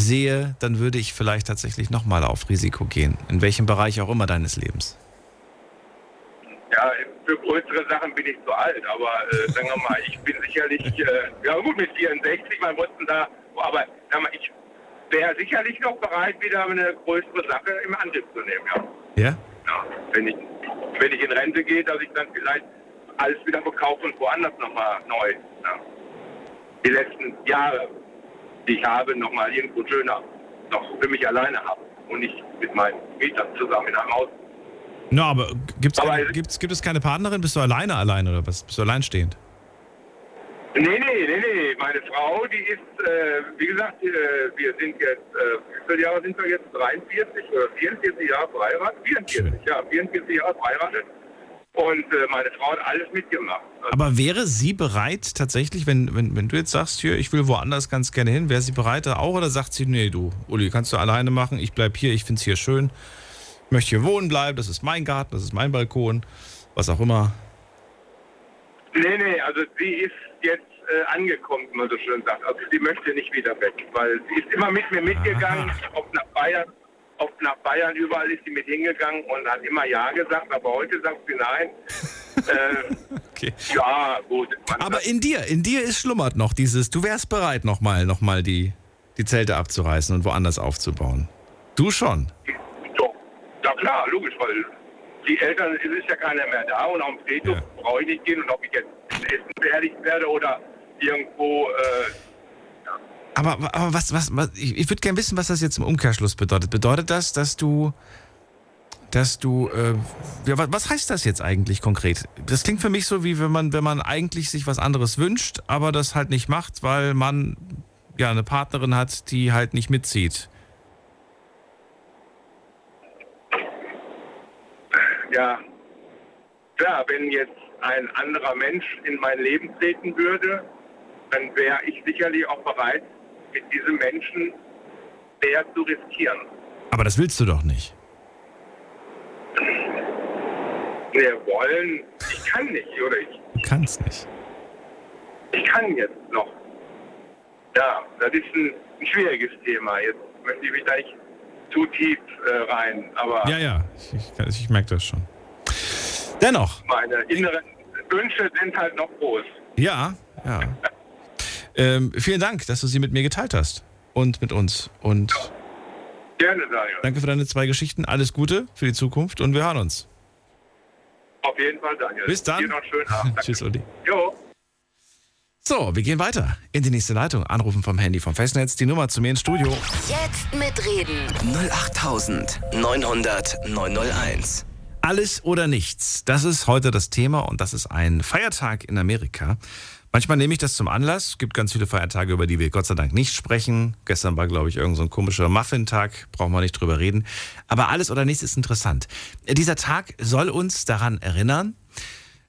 [SPEAKER 4] sehe, dann würde ich vielleicht tatsächlich nochmal auf Risiko gehen, in welchem Bereich auch immer deines Lebens.
[SPEAKER 9] Ja, für größere Sachen bin ich zu alt, aber äh, sagen wir mal, ich bin sicherlich, äh, ja gut, mit 64, man mussten da, aber sag mal, ich wäre sicherlich noch bereit, wieder eine größere Sache im Angriff zu nehmen, ja.
[SPEAKER 4] Ja?
[SPEAKER 9] ja wenn, ich, wenn ich in Rente gehe, dass ich dann vielleicht alles wieder verkaufe und woanders nochmal neu, ja. die letzten Jahre, die ich habe, nochmal irgendwo schöner, noch für mich alleine habe und nicht mit meinen Mietern zusammen in einem Haus.
[SPEAKER 4] No, aber gibt's
[SPEAKER 9] Aber
[SPEAKER 4] keine, gibt's, gibt es keine Partnerin? Bist du alleine allein oder was? Bist du alleinstehend?
[SPEAKER 9] Nee, nee, nee, nee. Meine Frau, die ist, äh, wie gesagt, äh, wir sind jetzt, äh, wie viele Jahre sind wir jetzt? 43 oder 44 Jahre verheiratet? 44,
[SPEAKER 4] Schön.
[SPEAKER 9] ja, 44 Jahre verheiratet. Und äh, meine Frau hat alles mitgemacht. Also,
[SPEAKER 4] Aber wäre sie bereit tatsächlich, wenn, wenn, wenn du jetzt sagst, hier, ich will woanders ganz gerne hin, wäre sie bereit da auch oder sagt sie, nee, du, Uli, kannst du alleine machen, ich bleib hier, ich find's hier schön, ich möchte hier wohnen bleiben, das ist mein Garten, das ist mein Balkon, was auch immer.
[SPEAKER 9] nee, nee, also sie ist jetzt äh, angekommen, wie man so schön sagt. Also sie möchte nicht wieder weg, weil sie ist immer mit mir mitgegangen, ob nach Bayern, ob nach Bayern, überall ist sie mit hingegangen und hat immer Ja gesagt, aber heute sagt sie Nein. äh,
[SPEAKER 4] Okay.
[SPEAKER 9] ja, gut.
[SPEAKER 4] Aber in dir, in dir ist schlummert noch dieses, du wärst bereit, nochmal noch mal die, die Zelte abzureißen und woanders aufzubauen. Du schon.
[SPEAKER 9] Doch, ja klar, logisch, weil die Eltern, es ist ja keiner mehr da und am Friedhof
[SPEAKER 4] Ja.
[SPEAKER 9] brauche ich nicht gehen und ob ich jetzt in Essen beerdigt werde oder irgendwo, äh,
[SPEAKER 4] Aber, aber was, was, was ich, ich würde gerne wissen, was das jetzt im Umkehrschluss bedeutet. Bedeutet das, dass du, dass du, äh, ja, was, heißt das jetzt eigentlich konkret? Das klingt für mich so, wie wenn man, wenn man eigentlich sich was anderes wünscht, aber das halt nicht macht, weil man ja eine Partnerin hat, die halt nicht mitzieht.
[SPEAKER 9] ja, klar, wenn jetzt ein anderer Mensch in mein Leben treten würde, dann wäre ich sicherlich auch bereit, mit diesem Menschen mehr zu riskieren.
[SPEAKER 4] Aber das willst du doch nicht.
[SPEAKER 9] Wir wollen, ich kann nicht, oder ich
[SPEAKER 4] Du kannst nicht.
[SPEAKER 9] Ich kann jetzt noch. Ja, das ist ein, ein schwieriges Thema. Jetzt möchte ich mich da nicht zu tief äh, rein, aber
[SPEAKER 4] Ja, ja, ich, ich, ich merke das schon. Dennoch,
[SPEAKER 9] meine inneren Wünsche sind halt noch groß.
[SPEAKER 4] Ja, ja. Ähm, vielen Dank, dass du sie mit mir geteilt hast und mit uns. Und
[SPEAKER 9] Gerne, Daniel.
[SPEAKER 4] danke für deine zwei Geschichten. Alles Gute für die Zukunft und wir hören uns.
[SPEAKER 9] Auf jeden Fall, Daniel.
[SPEAKER 4] Bis dann.
[SPEAKER 9] Dir noch einen schönen Abend.
[SPEAKER 4] Tschüss, Uli.
[SPEAKER 9] Jo.
[SPEAKER 4] So, wir gehen weiter in die nächste Leitung. Anrufen vom Handy vom Festnetz. Die Nummer zu mir ins Studio.
[SPEAKER 2] Jetzt mitreden.
[SPEAKER 1] 08900 901.
[SPEAKER 4] Alles oder nichts. Das ist heute das Thema und das ist ein Feiertag in Amerika. Manchmal nehme ich das zum Anlass. Es gibt ganz viele Feiertage, über die wir Gott sei Dank nicht sprechen. Gestern war, glaube ich, irgendein so komischer Muffin-Tag. Brauchen wir nicht drüber reden. Aber alles oder nichts ist interessant. Dieser Tag soll uns daran erinnern,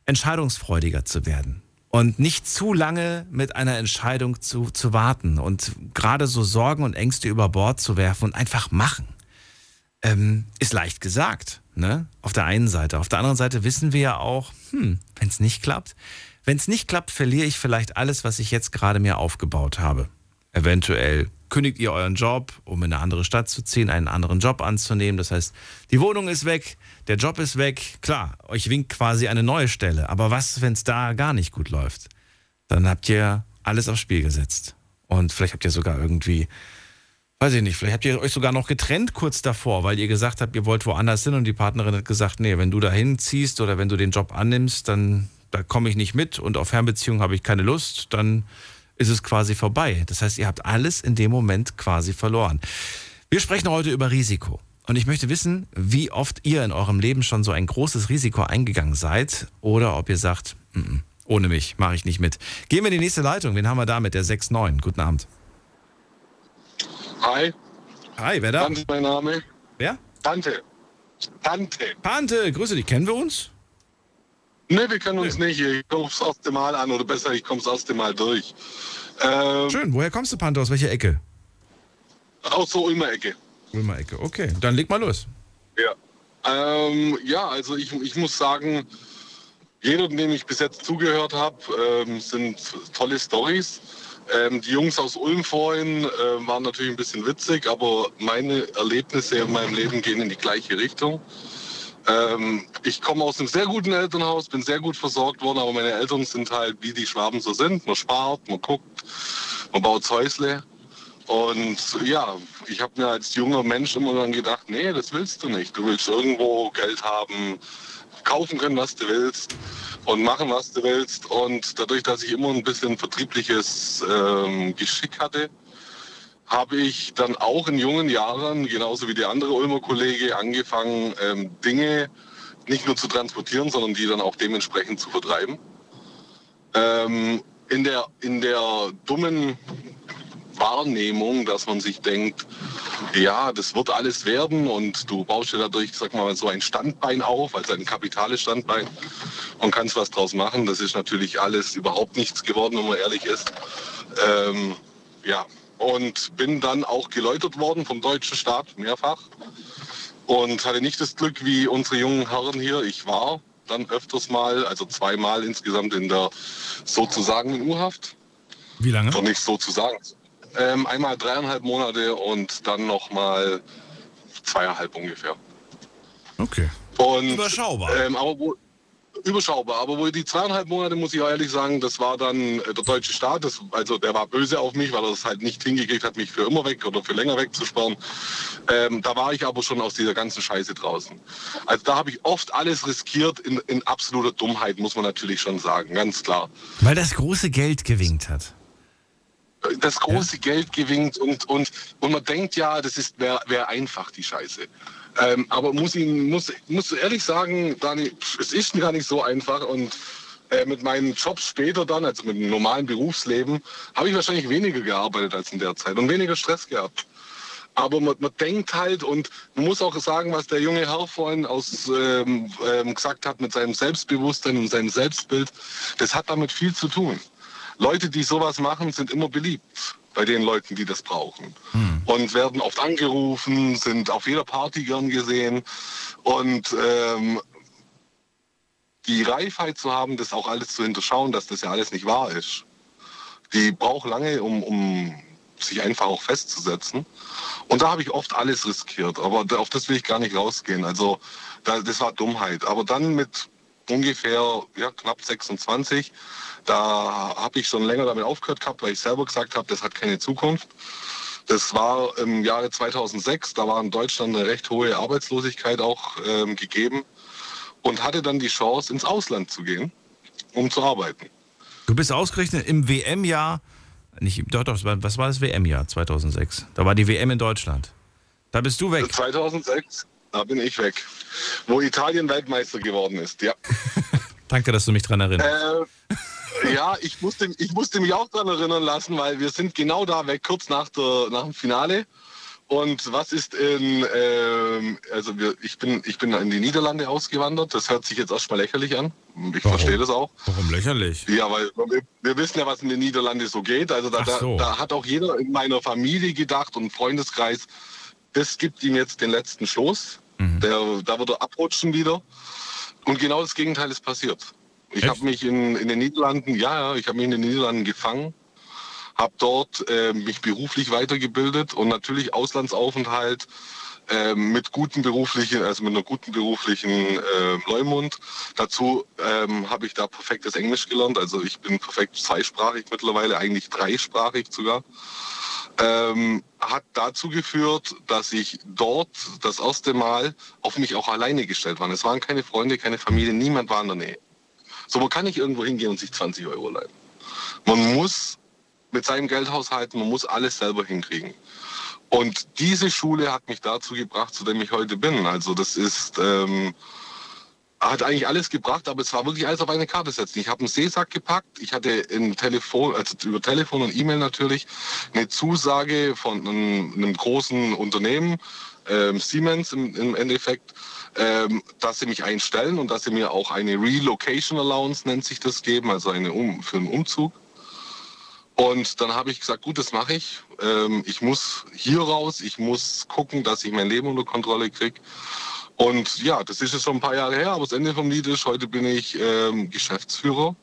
[SPEAKER 4] entscheidungsfreudiger zu werden. Und nicht zu lange mit einer Entscheidung zu, zu warten und gerade so Sorgen und Ängste über Bord zu werfen und einfach machen ähm, ist leicht gesagt, ne? Auf der einen Seite. Auf der anderen Seite wissen wir ja auch, hm, wenn es nicht klappt, wenn es nicht klappt, verliere ich vielleicht alles, was ich jetzt gerade mir aufgebaut habe. Eventuell kündigt ihr euren Job, um in eine andere Stadt zu ziehen, einen anderen Job anzunehmen. Das heißt, die Wohnung ist weg, der Job ist weg. Klar, euch winkt quasi eine neue Stelle. Aber was, wenn es da gar nicht gut läuft? Dann habt ihr alles aufs Spiel gesetzt. Und vielleicht habt ihr sogar irgendwie Weiß ich nicht, vielleicht habt ihr euch sogar noch getrennt kurz davor, weil ihr gesagt habt, ihr wollt woanders hin und die Partnerin hat gesagt, nee, wenn du da hinziehst oder wenn du den Job annimmst, dann da komme ich nicht mit und auf Fernbeziehung habe ich keine Lust, dann ist es quasi vorbei. Das heißt, ihr habt alles in dem Moment quasi verloren. Wir sprechen heute über Risiko. Und ich möchte wissen, wie oft ihr in eurem Leben schon so ein großes Risiko eingegangen seid oder ob ihr sagt, mm -mm, ohne mich mache ich nicht mit. Gehen wir in die nächste Leitung. Wen haben wir da mit der 6-9? Guten Abend.
[SPEAKER 10] Hi,
[SPEAKER 4] Hi, wer da?
[SPEAKER 10] Tante ist mein Name.
[SPEAKER 4] Wer?
[SPEAKER 10] Tante. Tante.
[SPEAKER 4] Tante, Grüße dich. Kennen wir uns?
[SPEAKER 10] Ne, wir kennen uns nicht. Ich komme das erste Mal an oder besser, ich komme das erste Mal durch. Ähm,
[SPEAKER 4] Schön. Woher kommst du, Pante? Aus welcher Ecke?
[SPEAKER 10] aus der Ulmer Ecke.
[SPEAKER 4] Ulmer Ecke. Okay, dann leg mal los.
[SPEAKER 10] Ja. Ähm, ja, also ich, ich muss sagen, jeder, dem ich bis jetzt zugehört habe, ähm, sind tolle Stories. Ähm, die Jungs aus Ulm vorhin äh, waren natürlich ein bisschen witzig, aber meine Erlebnisse in meinem Leben gehen in die gleiche Richtung. Ähm, ich komme aus einem sehr guten Elternhaus, bin sehr gut versorgt worden, aber meine Eltern sind halt, wie die Schwaben so sind. Man spart, man guckt, man baut Häusle. Und ja, ich habe mir als junger Mensch immer dann gedacht, nee, das willst du nicht. Du willst irgendwo Geld haben, kaufen können, was du willst und machen, was du willst. Und dadurch, dass ich immer ein bisschen vertriebliches ähm, Geschick hatte, habe ich dann auch in jungen Jahren, genauso wie der andere Ulmer Kollege, angefangen, ähm, Dinge nicht nur zu transportieren, sondern die dann auch dementsprechend zu vertreiben. Ähm, in, der, in der dummen Wahrnehmung, dass man sich denkt, ja, das wird alles werden und du baust dir dadurch, sag mal, so ein Standbein auf, also ein kapitales Standbein und kannst was draus machen. Das ist natürlich alles überhaupt nichts geworden, wenn man ehrlich ist. Ähm, ja, und bin dann auch geläutert worden vom deutschen Staat mehrfach und hatte nicht das Glück wie unsere jungen Herren hier. Ich war dann öfters mal, also zweimal insgesamt in der sozusagen U-Haft.
[SPEAKER 4] Wie lange?
[SPEAKER 10] Doch nicht sozusagen. Ähm, einmal dreieinhalb Monate und dann nochmal zweieinhalb ungefähr.
[SPEAKER 4] Okay.
[SPEAKER 10] Und,
[SPEAKER 4] Überschaubar.
[SPEAKER 10] Ähm, aber wo, überschaubar. Aber wo die zweieinhalb Monate, muss ich ehrlich sagen, das war dann äh, der deutsche Staat. Das, also der war böse auf mich, weil er es halt nicht hingekriegt hat, mich für immer weg oder für länger wegzusperren. Ähm, da war ich aber schon aus dieser ganzen Scheiße draußen. Also da habe ich oft alles riskiert in, in absoluter Dummheit, muss man natürlich schon sagen, ganz klar.
[SPEAKER 4] Weil das große Geld gewinkt hat.
[SPEAKER 10] das große Geld gewinnt und, und, und man denkt ja, das ist wäre wär einfach die Scheiße. Ähm, aber muss ihn muss muss ehrlich sagen, Dani, es ist gar nicht so einfach und äh, mit meinen Jobs später dann, also mit dem normalen Berufsleben, habe ich wahrscheinlich weniger gearbeitet als in der Zeit und weniger Stress gehabt. Aber man, man denkt halt und man muss auch sagen, was der junge Herr vorhin aus, ähm, ähm, gesagt hat mit seinem Selbstbewusstsein und seinem Selbstbild, das hat damit viel zu tun. Leute, die sowas machen, sind immer beliebt bei den Leuten, die das brauchen. Und werden oft angerufen, sind auf jeder Party gern gesehen. Und ähm, die Reifheit zu haben, das auch alles zu hinterschauen, dass das ja alles nicht wahr ist, die braucht lange, um, um sich einfach auch festzusetzen. Und da habe ich oft alles riskiert, aber auf das will ich gar nicht rausgehen. Also da, das war Dummheit. Aber dann mit ungefähr ja, knapp 26, da habe ich schon länger damit aufgehört gehabt, weil ich selber gesagt habe, das hat keine Zukunft. Das war im Jahre 2006, da war in Deutschland eine recht hohe Arbeitslosigkeit auch ähm, gegeben und hatte dann die Chance, ins Ausland zu gehen, um zu arbeiten.
[SPEAKER 4] Du bist ausgerechnet im WM-Jahr, nicht, doch, doch, was war das WM-Jahr 2006? Da war die WM in Deutschland. Da bist du weg.
[SPEAKER 10] 2006, da bin ich weg. Wo Italien Weltmeister geworden ist, ja.
[SPEAKER 4] Danke, dass du mich dran erinnerst.
[SPEAKER 10] Äh, ja, ich musste, ich musste mich auch daran erinnern lassen, weil wir sind genau da weg, kurz nach, der, nach dem Finale. Und was ist in, ähm, also wir, ich, bin, ich bin in die Niederlande ausgewandert. Das hört sich jetzt erstmal lächerlich an. Ich
[SPEAKER 4] Warum?
[SPEAKER 10] verstehe das auch.
[SPEAKER 4] Warum lächerlich?
[SPEAKER 10] Ja, weil wir, wir wissen ja, was in den Niederlanden so geht. Also da,
[SPEAKER 4] so.
[SPEAKER 10] da, da hat auch jeder in meiner Familie gedacht und Freundeskreis, das gibt ihm jetzt den letzten Stoß.
[SPEAKER 4] Mhm.
[SPEAKER 10] Der, da wird er abrutschen wieder. Und genau das Gegenteil ist passiert. Ich habe mich in, in den Niederlanden, ja, ja, ich habe mich in den Niederlanden gefangen, habe dort äh, mich beruflich weitergebildet und natürlich Auslandsaufenthalt äh, mit guten beruflichen, also mit einer guten beruflichen äh, Leumund. Dazu ähm, habe ich da perfektes Englisch gelernt. Also ich bin perfekt zweisprachig mittlerweile, eigentlich dreisprachig sogar. Ähm, hat dazu geführt, dass ich dort das erste Mal auf mich auch alleine gestellt war. Es waren keine Freunde, keine Familie, niemand war in der Nähe. So, man kann nicht irgendwo hingehen und sich 20 Euro leihen. Man muss mit seinem Geld haushalten, man muss alles selber hinkriegen. Und diese Schule hat mich dazu gebracht, zu dem ich heute bin. Also das ist, ähm, hat eigentlich alles gebracht, aber es war wirklich alles auf eine Karte setzen. Ich habe einen Seesack gepackt, ich hatte in Telefon, also über Telefon und E-Mail natürlich, eine Zusage von einem, einem großen Unternehmen, ähm, Siemens im, im Endeffekt, ähm, dass sie mich einstellen und dass sie mir auch eine Relocation Allowance, nennt sich das, geben, also eine um, für einen Umzug. Und dann habe ich gesagt, gut, das mache ich. Ähm, ich muss hier raus, ich muss gucken, dass ich mein Leben unter Kontrolle kriege. Und ja, das ist jetzt schon ein paar Jahre her, aber das Ende vom Lied ist, heute bin ich ähm, Geschäftsführer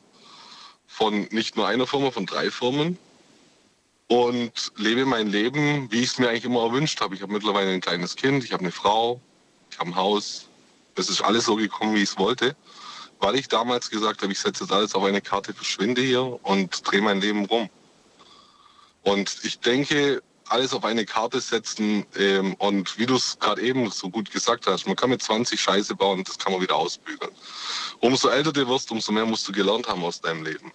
[SPEAKER 10] von nicht nur einer Firma, von drei Firmen und lebe mein Leben, wie ich es mir eigentlich immer erwünscht habe. Ich habe mittlerweile ein kleines Kind, ich habe eine Frau, ich habe ein Haus. Es ist alles so gekommen, wie ich es wollte, weil ich damals gesagt habe, ich setze jetzt alles auf eine Karte, verschwinde hier und drehe mein Leben rum. Und ich denke, alles auf eine Karte setzen ähm, und wie du es gerade eben so gut gesagt hast, man kann mit 20 Scheiße bauen, das kann man wieder ausbügeln. Umso älter du wirst, umso mehr musst du gelernt haben aus deinem Leben.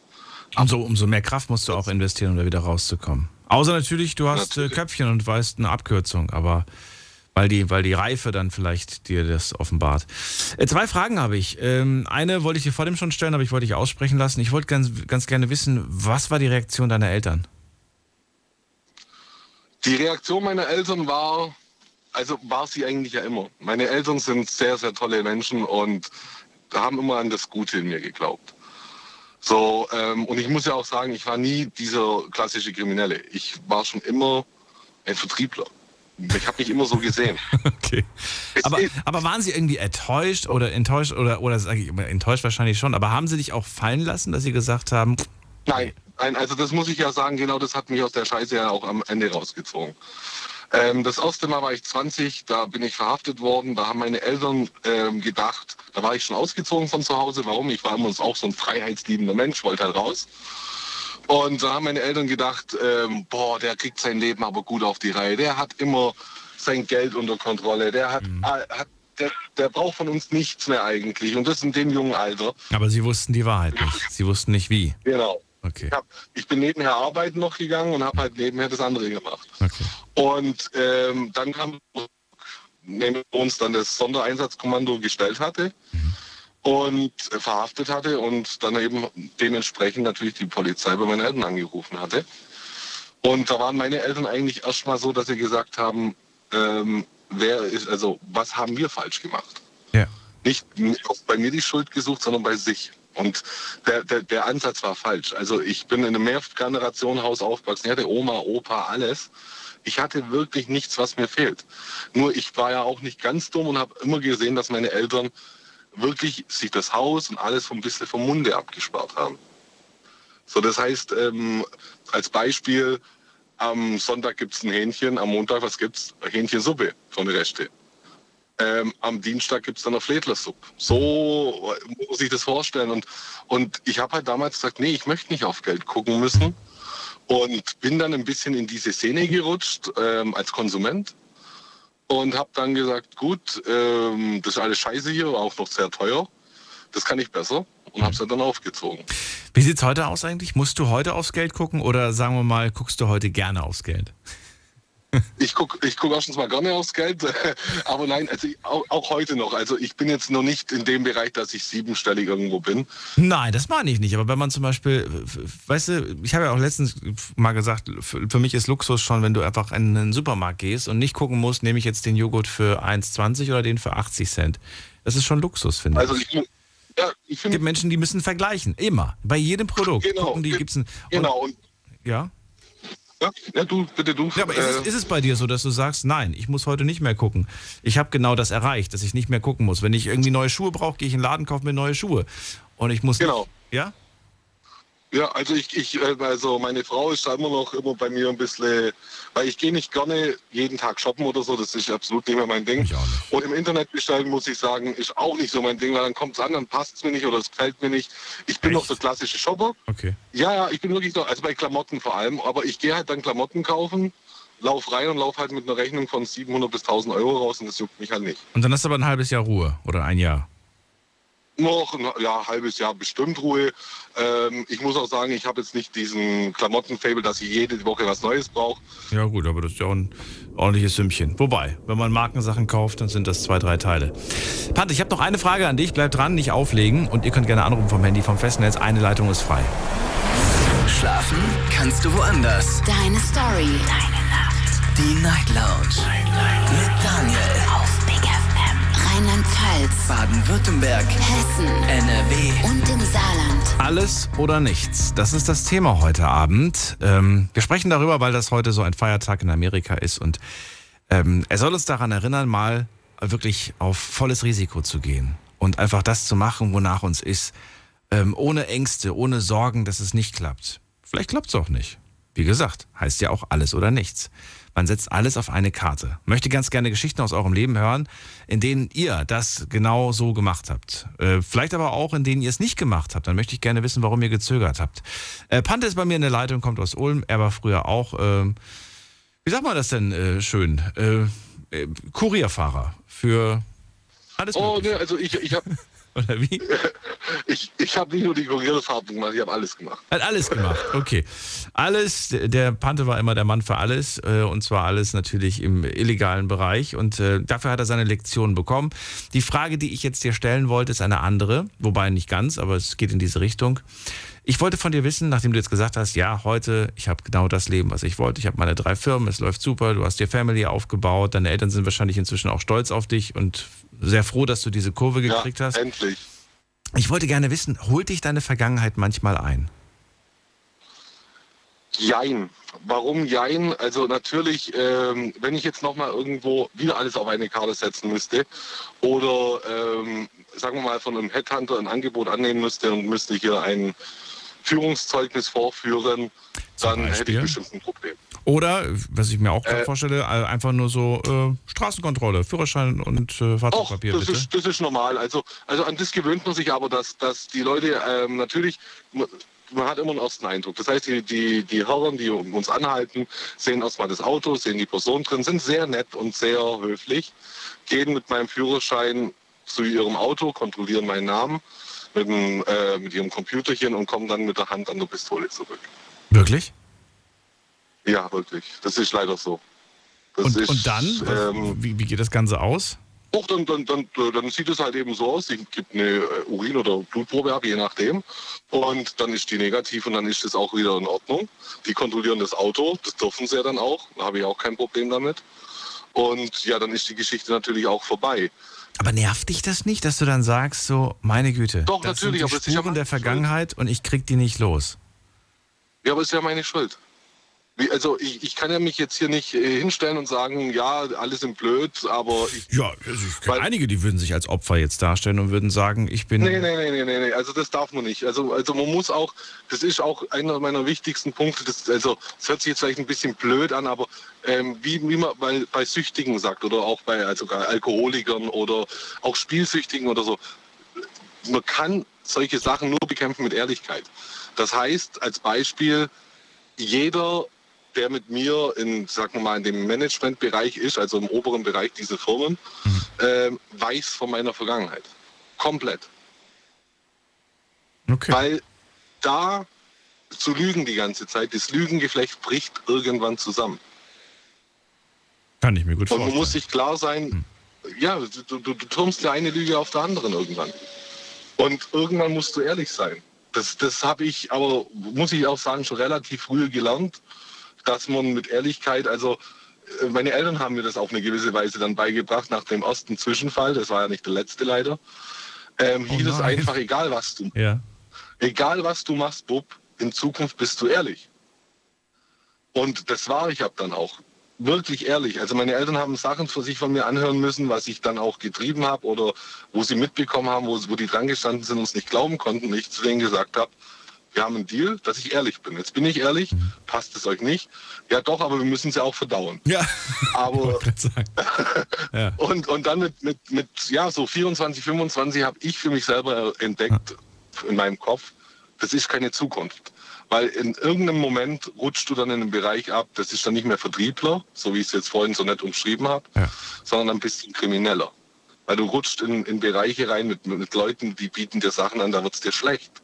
[SPEAKER 4] Umso, umso mehr Kraft musst du auch investieren, um da wieder rauszukommen. Außer natürlich, du hast äh,
[SPEAKER 10] Natürlich.
[SPEAKER 4] Köpfchen und weißt eine Abkürzung, aber weil die, weil die Reife dann vielleicht dir das offenbart. Äh, zwei Fragen habe ich. Ähm, eine wollte ich dir vor dem schon stellen, aber ich wollte dich aussprechen lassen. Ich wollte ganz, ganz gerne wissen, was war die Reaktion deiner Eltern?
[SPEAKER 10] Die Reaktion meiner Eltern war, also war sie eigentlich ja immer. Meine Eltern sind sehr, sehr tolle Menschen und haben immer an das Gute in mir geglaubt. So, ähm, und ich muss ja auch sagen, ich war nie dieser klassische Kriminelle. Ich war schon immer ein Vertriebler. Ich habe mich immer so gesehen.
[SPEAKER 4] Okay. Aber, aber waren sie irgendwie enttäuscht oder enttäuscht oder, oder sage ich immer enttäuscht wahrscheinlich schon, aber haben sie dich auch fallen lassen, dass sie gesagt haben,
[SPEAKER 10] Nein, nein, also das muss ich ja sagen, genau das hat mich aus der Scheiße ja auch am Ende rausgezogen. Ähm, das erste Mal war ich 20, da bin ich verhaftet worden, da haben meine Eltern ähm, gedacht, da war ich schon ausgezogen von zu Hause, warum? Ich war immer auch so ein freiheitsliebender Mensch, wollte halt raus. Und da haben meine Eltern gedacht, ähm, boah, der kriegt sein Leben aber gut auf die Reihe, der hat immer sein Geld unter Kontrolle, der hat, äh, hat der, der braucht von uns nichts mehr eigentlich und das in dem jungen Alter.
[SPEAKER 4] aber sie wussten die Wahrheit nicht. Sie wussten nicht wie.
[SPEAKER 10] Genau.
[SPEAKER 4] Okay.
[SPEAKER 10] Ich, hab, ich bin nebenher arbeiten noch gegangen und habe halt nebenher das andere gemacht.
[SPEAKER 4] okay.
[SPEAKER 10] Und ähm, dann kam, neben uns dann das Sondereinsatzkommando gestellt hatte und äh, verhaftet hatte und dann eben dementsprechend natürlich die Polizei bei meinen Eltern angerufen hatte. Und da waren meine Eltern eigentlich erstmal so, dass sie gesagt haben, ähm, wer ist, also was haben wir falsch gemacht?
[SPEAKER 4] Ja.
[SPEAKER 10] nicht oft bei mir die Schuld gesucht, sondern bei sich. Und der, der, der Ansatz war falsch. Also ich bin in einem Mehrgenerationenhaus aufgewachsen. Ich hatte Oma, Opa, alles. Ich hatte wirklich nichts, was mir fehlt. Nur ich war ja auch nicht ganz dumm und habe immer gesehen, dass meine Eltern wirklich sich das Haus und alles ein bisschen vom Munde abgespart haben. So, das heißt, ähm, als Beispiel, am Sonntag gibt's ein Hähnchen, am Montag, was gibt's? Hähnchensuppe von Reste. Ähm, am Dienstag gibt's dann eine Fledlersuppe. So muss sich das vorstellen. Und, und ich habe halt damals gesagt, nee, ich möchte nicht auf Geld gucken müssen. Und bin dann ein bisschen in diese Szene gerutscht ähm, als Konsument. Und habe dann gesagt, gut, ähm, das ist alles scheiße hier, auch noch sehr teuer. Das kann ich besser. Und habe es dann aufgezogen.
[SPEAKER 4] Wie sieht's heute aus eigentlich? Musst du heute aufs Geld gucken oder sagen wir mal, guckst du heute gerne aufs Geld?
[SPEAKER 10] Ich gucke ich guck erstens mal gerne aufs Geld, aber nein, also ich, auch, auch heute noch. Also ich bin jetzt noch nicht in dem Bereich, dass ich siebenstellig irgendwo bin.
[SPEAKER 4] Nein, das meine ich nicht. Aber wenn man zum Beispiel, weißt du, ich habe ja auch letztens mal gesagt, für, für mich ist Luxus schon, wenn du einfach in einen Supermarkt gehst und nicht gucken musst, nehme ich jetzt den Joghurt für 1,20 oder den für 80 Cent. Das ist schon Luxus, finde
[SPEAKER 10] Also
[SPEAKER 4] ich.
[SPEAKER 10] ich, ja, ich
[SPEAKER 4] Es
[SPEAKER 10] finde
[SPEAKER 4] gibt Menschen, die müssen vergleichen. Immer. Bei jedem Produkt.
[SPEAKER 10] Genau.
[SPEAKER 4] Gucken die, gibt's ein,
[SPEAKER 10] genau. Und,
[SPEAKER 4] ja?
[SPEAKER 10] Ja, ja, du, bitte du.
[SPEAKER 4] Ja, aber ist, es,
[SPEAKER 10] Äh,
[SPEAKER 4] ist es bei dir so, dass du sagst, nein, ich muss heute nicht mehr gucken? Ich habe genau das erreicht, dass ich nicht mehr gucken muss. Wenn ich irgendwie neue Schuhe brauche, gehe ich in den Laden, kaufe mir neue Schuhe. Und ich muss
[SPEAKER 10] Genau.
[SPEAKER 4] nicht, ja?
[SPEAKER 10] Ja, also ich, ich, äh, also meine Frau ist da immer noch immer bei mir ein bisschen, weil ich gehe nicht gerne jeden Tag shoppen oder so, das ist absolut nicht mehr mein Ding. Und im Internet bestellen, muss ich sagen, ist auch nicht so mein Ding, weil dann kommt es an, dann passt es mir nicht oder es gefällt mir nicht. Ich bin
[SPEAKER 4] Echt?
[SPEAKER 10] noch der klassische Shopper.
[SPEAKER 4] Okay.
[SPEAKER 10] Ja, ja, ich bin wirklich so, also bei Klamotten vor allem, aber ich gehe halt dann Klamotten kaufen lauf rein und lauf halt mit einer Rechnung von 700 bis 1000 Euro raus und das juckt mich halt nicht.
[SPEAKER 4] Und dann hast du aber ein halbes Jahr Ruhe oder ein Jahr.
[SPEAKER 10] Noch ein ja, halbes Jahr bestimmt Ruhe. Ähm, ich muss auch sagen, ich habe jetzt nicht diesen Klamottenfable, dass ich jede Woche was Neues brauche.
[SPEAKER 4] Ja gut, aber das ist ja auch ein ordentliches Sümmchen. Wobei, wenn man Markensachen kauft, dann sind das zwei, drei Teile. Pat, ich habe noch eine Frage an dich. Bleib dran, nicht auflegen. Und ihr könnt gerne anrufen vom Handy, vom Festnetz. Eine Leitung ist frei.
[SPEAKER 1] Schlafen kannst du woanders.
[SPEAKER 2] Deine Story. Deine Nacht.
[SPEAKER 1] Die Night Lounge. Mit Daniel.
[SPEAKER 2] Rheinland-Pfalz.
[SPEAKER 1] Baden-Württemberg.
[SPEAKER 2] Hessen.
[SPEAKER 1] NRW.
[SPEAKER 2] Und im Saarland.
[SPEAKER 4] Alles oder nichts. Das ist das Thema heute Abend. Ähm, wir sprechen darüber, weil das heute so ein Feiertag in Amerika ist und ähm, er soll uns daran erinnern, mal wirklich auf volles Risiko zu gehen und einfach das zu machen, wonach uns ist, ähm, ohne Ängste, ohne Sorgen, dass es nicht klappt. Vielleicht klappt es auch nicht. Wie gesagt, heißt ja auch alles oder nichts. Man setzt alles auf eine Karte. Möchte ganz gerne Geschichten aus eurem Leben hören, in denen ihr das genau so gemacht habt. Äh, vielleicht aber auch, in denen ihr es nicht gemacht habt. Dann möchte ich gerne wissen, warum ihr gezögert habt. Äh, Pante ist bei mir in der Leitung, kommt aus Ulm. Er war früher auch, äh, wie sagt man das denn äh, schön? Äh, äh, Kurierfahrer für alles
[SPEAKER 10] Oh,
[SPEAKER 4] Mögliche.
[SPEAKER 10] ne, also ich, ich habe
[SPEAKER 4] Oder wie?
[SPEAKER 10] ich, ich hab nicht nur die Kurierfahrt gemacht, ich habe alles gemacht.
[SPEAKER 4] Hat alles gemacht, okay. Alles, der Pante war immer der Mann für alles äh, und zwar alles natürlich im illegalen Bereich und äh, dafür hat er seine Lektion bekommen. Die Frage, die ich jetzt dir stellen wollte, ist eine andere, wobei nicht ganz, aber es geht in diese Richtung. Ich wollte von dir wissen, nachdem du jetzt gesagt hast, ja, heute, ich habe genau das Leben, was ich wollte. Ich habe meine drei Firmen, es läuft super, du hast dir Family aufgebaut, deine Eltern sind wahrscheinlich inzwischen auch stolz auf dich und sehr froh, dass du diese Kurve gekriegt
[SPEAKER 10] ja,
[SPEAKER 4] hast.
[SPEAKER 10] endlich.
[SPEAKER 4] Ich wollte gerne wissen, holt dich deine Vergangenheit manchmal ein?
[SPEAKER 10] Jein. Warum Jein? Also natürlich, ähm, wenn ich jetzt nochmal irgendwo wieder alles auf eine Karte setzen müsste oder ähm, sagen wir mal von einem Headhunter ein Angebot annehmen müsste und müsste hier ein Führungszeugnis vorführen, dann hätte
[SPEAKER 4] Beispiel?
[SPEAKER 10] ich bestimmt ein Problem.
[SPEAKER 4] Oder, was ich mir auch gerade
[SPEAKER 10] Äh,
[SPEAKER 4] vorstelle, äh, einfach nur so äh, Straßenkontrolle, Führerschein und äh, Fahrzeugpapier,
[SPEAKER 10] das
[SPEAKER 4] bitte.
[SPEAKER 10] ist, das ist normal. Also, also an das gewöhnt man sich aber, dass, dass die Leute ähm, natürlich, man, man hat immer einen ersten Eindruck. Das heißt, die, die, die Herren, die uns anhalten, sehen erstmal das Auto, sehen die Person drin, sind sehr nett und sehr höflich, gehen mit meinem Führerschein zu ihrem Auto, kontrollieren meinen Namen mit, dem, äh, mit ihrem Computerchen und kommen dann mit der Hand an der Pistole zurück.
[SPEAKER 4] Wirklich?
[SPEAKER 10] Ja, wirklich. Das ist leider so. Das
[SPEAKER 4] Und,
[SPEAKER 10] ist,
[SPEAKER 4] und dann,
[SPEAKER 10] ähm,
[SPEAKER 4] wie, wie geht das Ganze aus?
[SPEAKER 10] Och, dann, dann, dann, dann sieht es halt eben so aus. Ich gebe eine äh, Urin- oder Blutprobe ab, je nachdem. Und dann ist die negativ und dann ist es auch wieder in Ordnung. Die kontrollieren das Auto, das dürfen sie ja dann auch. Da habe ich auch kein Problem damit. Und ja, dann ist die Geschichte natürlich auch vorbei.
[SPEAKER 4] Aber nervt dich das nicht, dass du dann sagst, so, meine Güte,
[SPEAKER 10] Doch,
[SPEAKER 4] das
[SPEAKER 10] natürlich,
[SPEAKER 4] sind
[SPEAKER 10] aber
[SPEAKER 4] die
[SPEAKER 10] es ist ja
[SPEAKER 4] Spuren der Vergangenheit und ich krieg die nicht los?
[SPEAKER 10] Ja, aber ist ja meine Schuld. Also ich, ich kann ja mich jetzt hier nicht äh, hinstellen und sagen, ja, alle sind blöd, aber ich,
[SPEAKER 4] Ja, also ich
[SPEAKER 10] Weil-
[SPEAKER 4] einige, die würden sich als Opfer jetzt darstellen und würden sagen, ich bin...
[SPEAKER 10] Nee, nee, nee, nee, nee, nee, also das darf man nicht. Also, also man muss auch, das ist auch einer meiner wichtigsten Punkte, das, also es hört sich jetzt vielleicht ein bisschen blöd an, aber ähm, wie, wie man bei, bei Süchtigen sagt oder auch bei also Alkoholikern oder auch Spielsüchtigen oder so, man kann solche Sachen nur bekämpfen mit Ehrlichkeit. Das heißt, als Beispiel, jeder, der mit mir in, sagen wir mal, in dem Managementbereich ist, also im oberen Bereich dieser Firmen, ähm, weiß von meiner Vergangenheit. Komplett.
[SPEAKER 4] Okay.
[SPEAKER 10] Weil da zu lügen die ganze Zeit, das Lügengeflecht bricht irgendwann zusammen.
[SPEAKER 4] Kann ich mir gut
[SPEAKER 10] Und man
[SPEAKER 4] vorstellen.
[SPEAKER 10] muss sich klar sein, ja, du, du, du turmst ja eine Lüge auf der anderen irgendwann. Und irgendwann musst du ehrlich sein. Das, das habe ich aber, muss ich auch sagen, schon relativ früh gelernt, dass man mit Ehrlichkeit, also äh, meine Eltern haben mir das auf eine gewisse Weise dann beigebracht nach dem ersten Zwischenfall, das war ja nicht der letzte leider, ähm,
[SPEAKER 4] Oh
[SPEAKER 10] hieß es einfach, egal was du,
[SPEAKER 4] ja.
[SPEAKER 10] egal was du machst, Bub, in Zukunft bist du ehrlich. Und das war ich ab dann auch. Wirklich ehrlich. Also meine Eltern haben Sachen für sich von mir anhören müssen, was ich dann auch getrieben habe oder wo sie mitbekommen haben, wo, wo die dran gestanden sind und es nicht glauben konnten, und ich zu denen gesagt habe, wir haben einen Deal, dass ich ehrlich bin. Jetzt bin ich ehrlich, passt es euch nicht? Ja doch, aber wir müssen es ja auch verdauen.
[SPEAKER 4] Ja,
[SPEAKER 10] Aber.
[SPEAKER 4] Ja.
[SPEAKER 10] und, und dann mit, mit, mit ja, so 24, 25 habe ich für mich selber entdeckt in meinem Kopf, das ist keine Zukunft. Weil in irgendeinem Moment rutscht du dann in einen Bereich ab, das ist dann nicht mehr Vertriebler, so wie ich es jetzt vorhin so nett umschrieben habe,
[SPEAKER 4] Ja.
[SPEAKER 10] sondern ein bisschen krimineller. Weil du rutscht in, in Bereiche rein mit, mit Leuten, die bieten dir Sachen an, da wird es dir schlecht.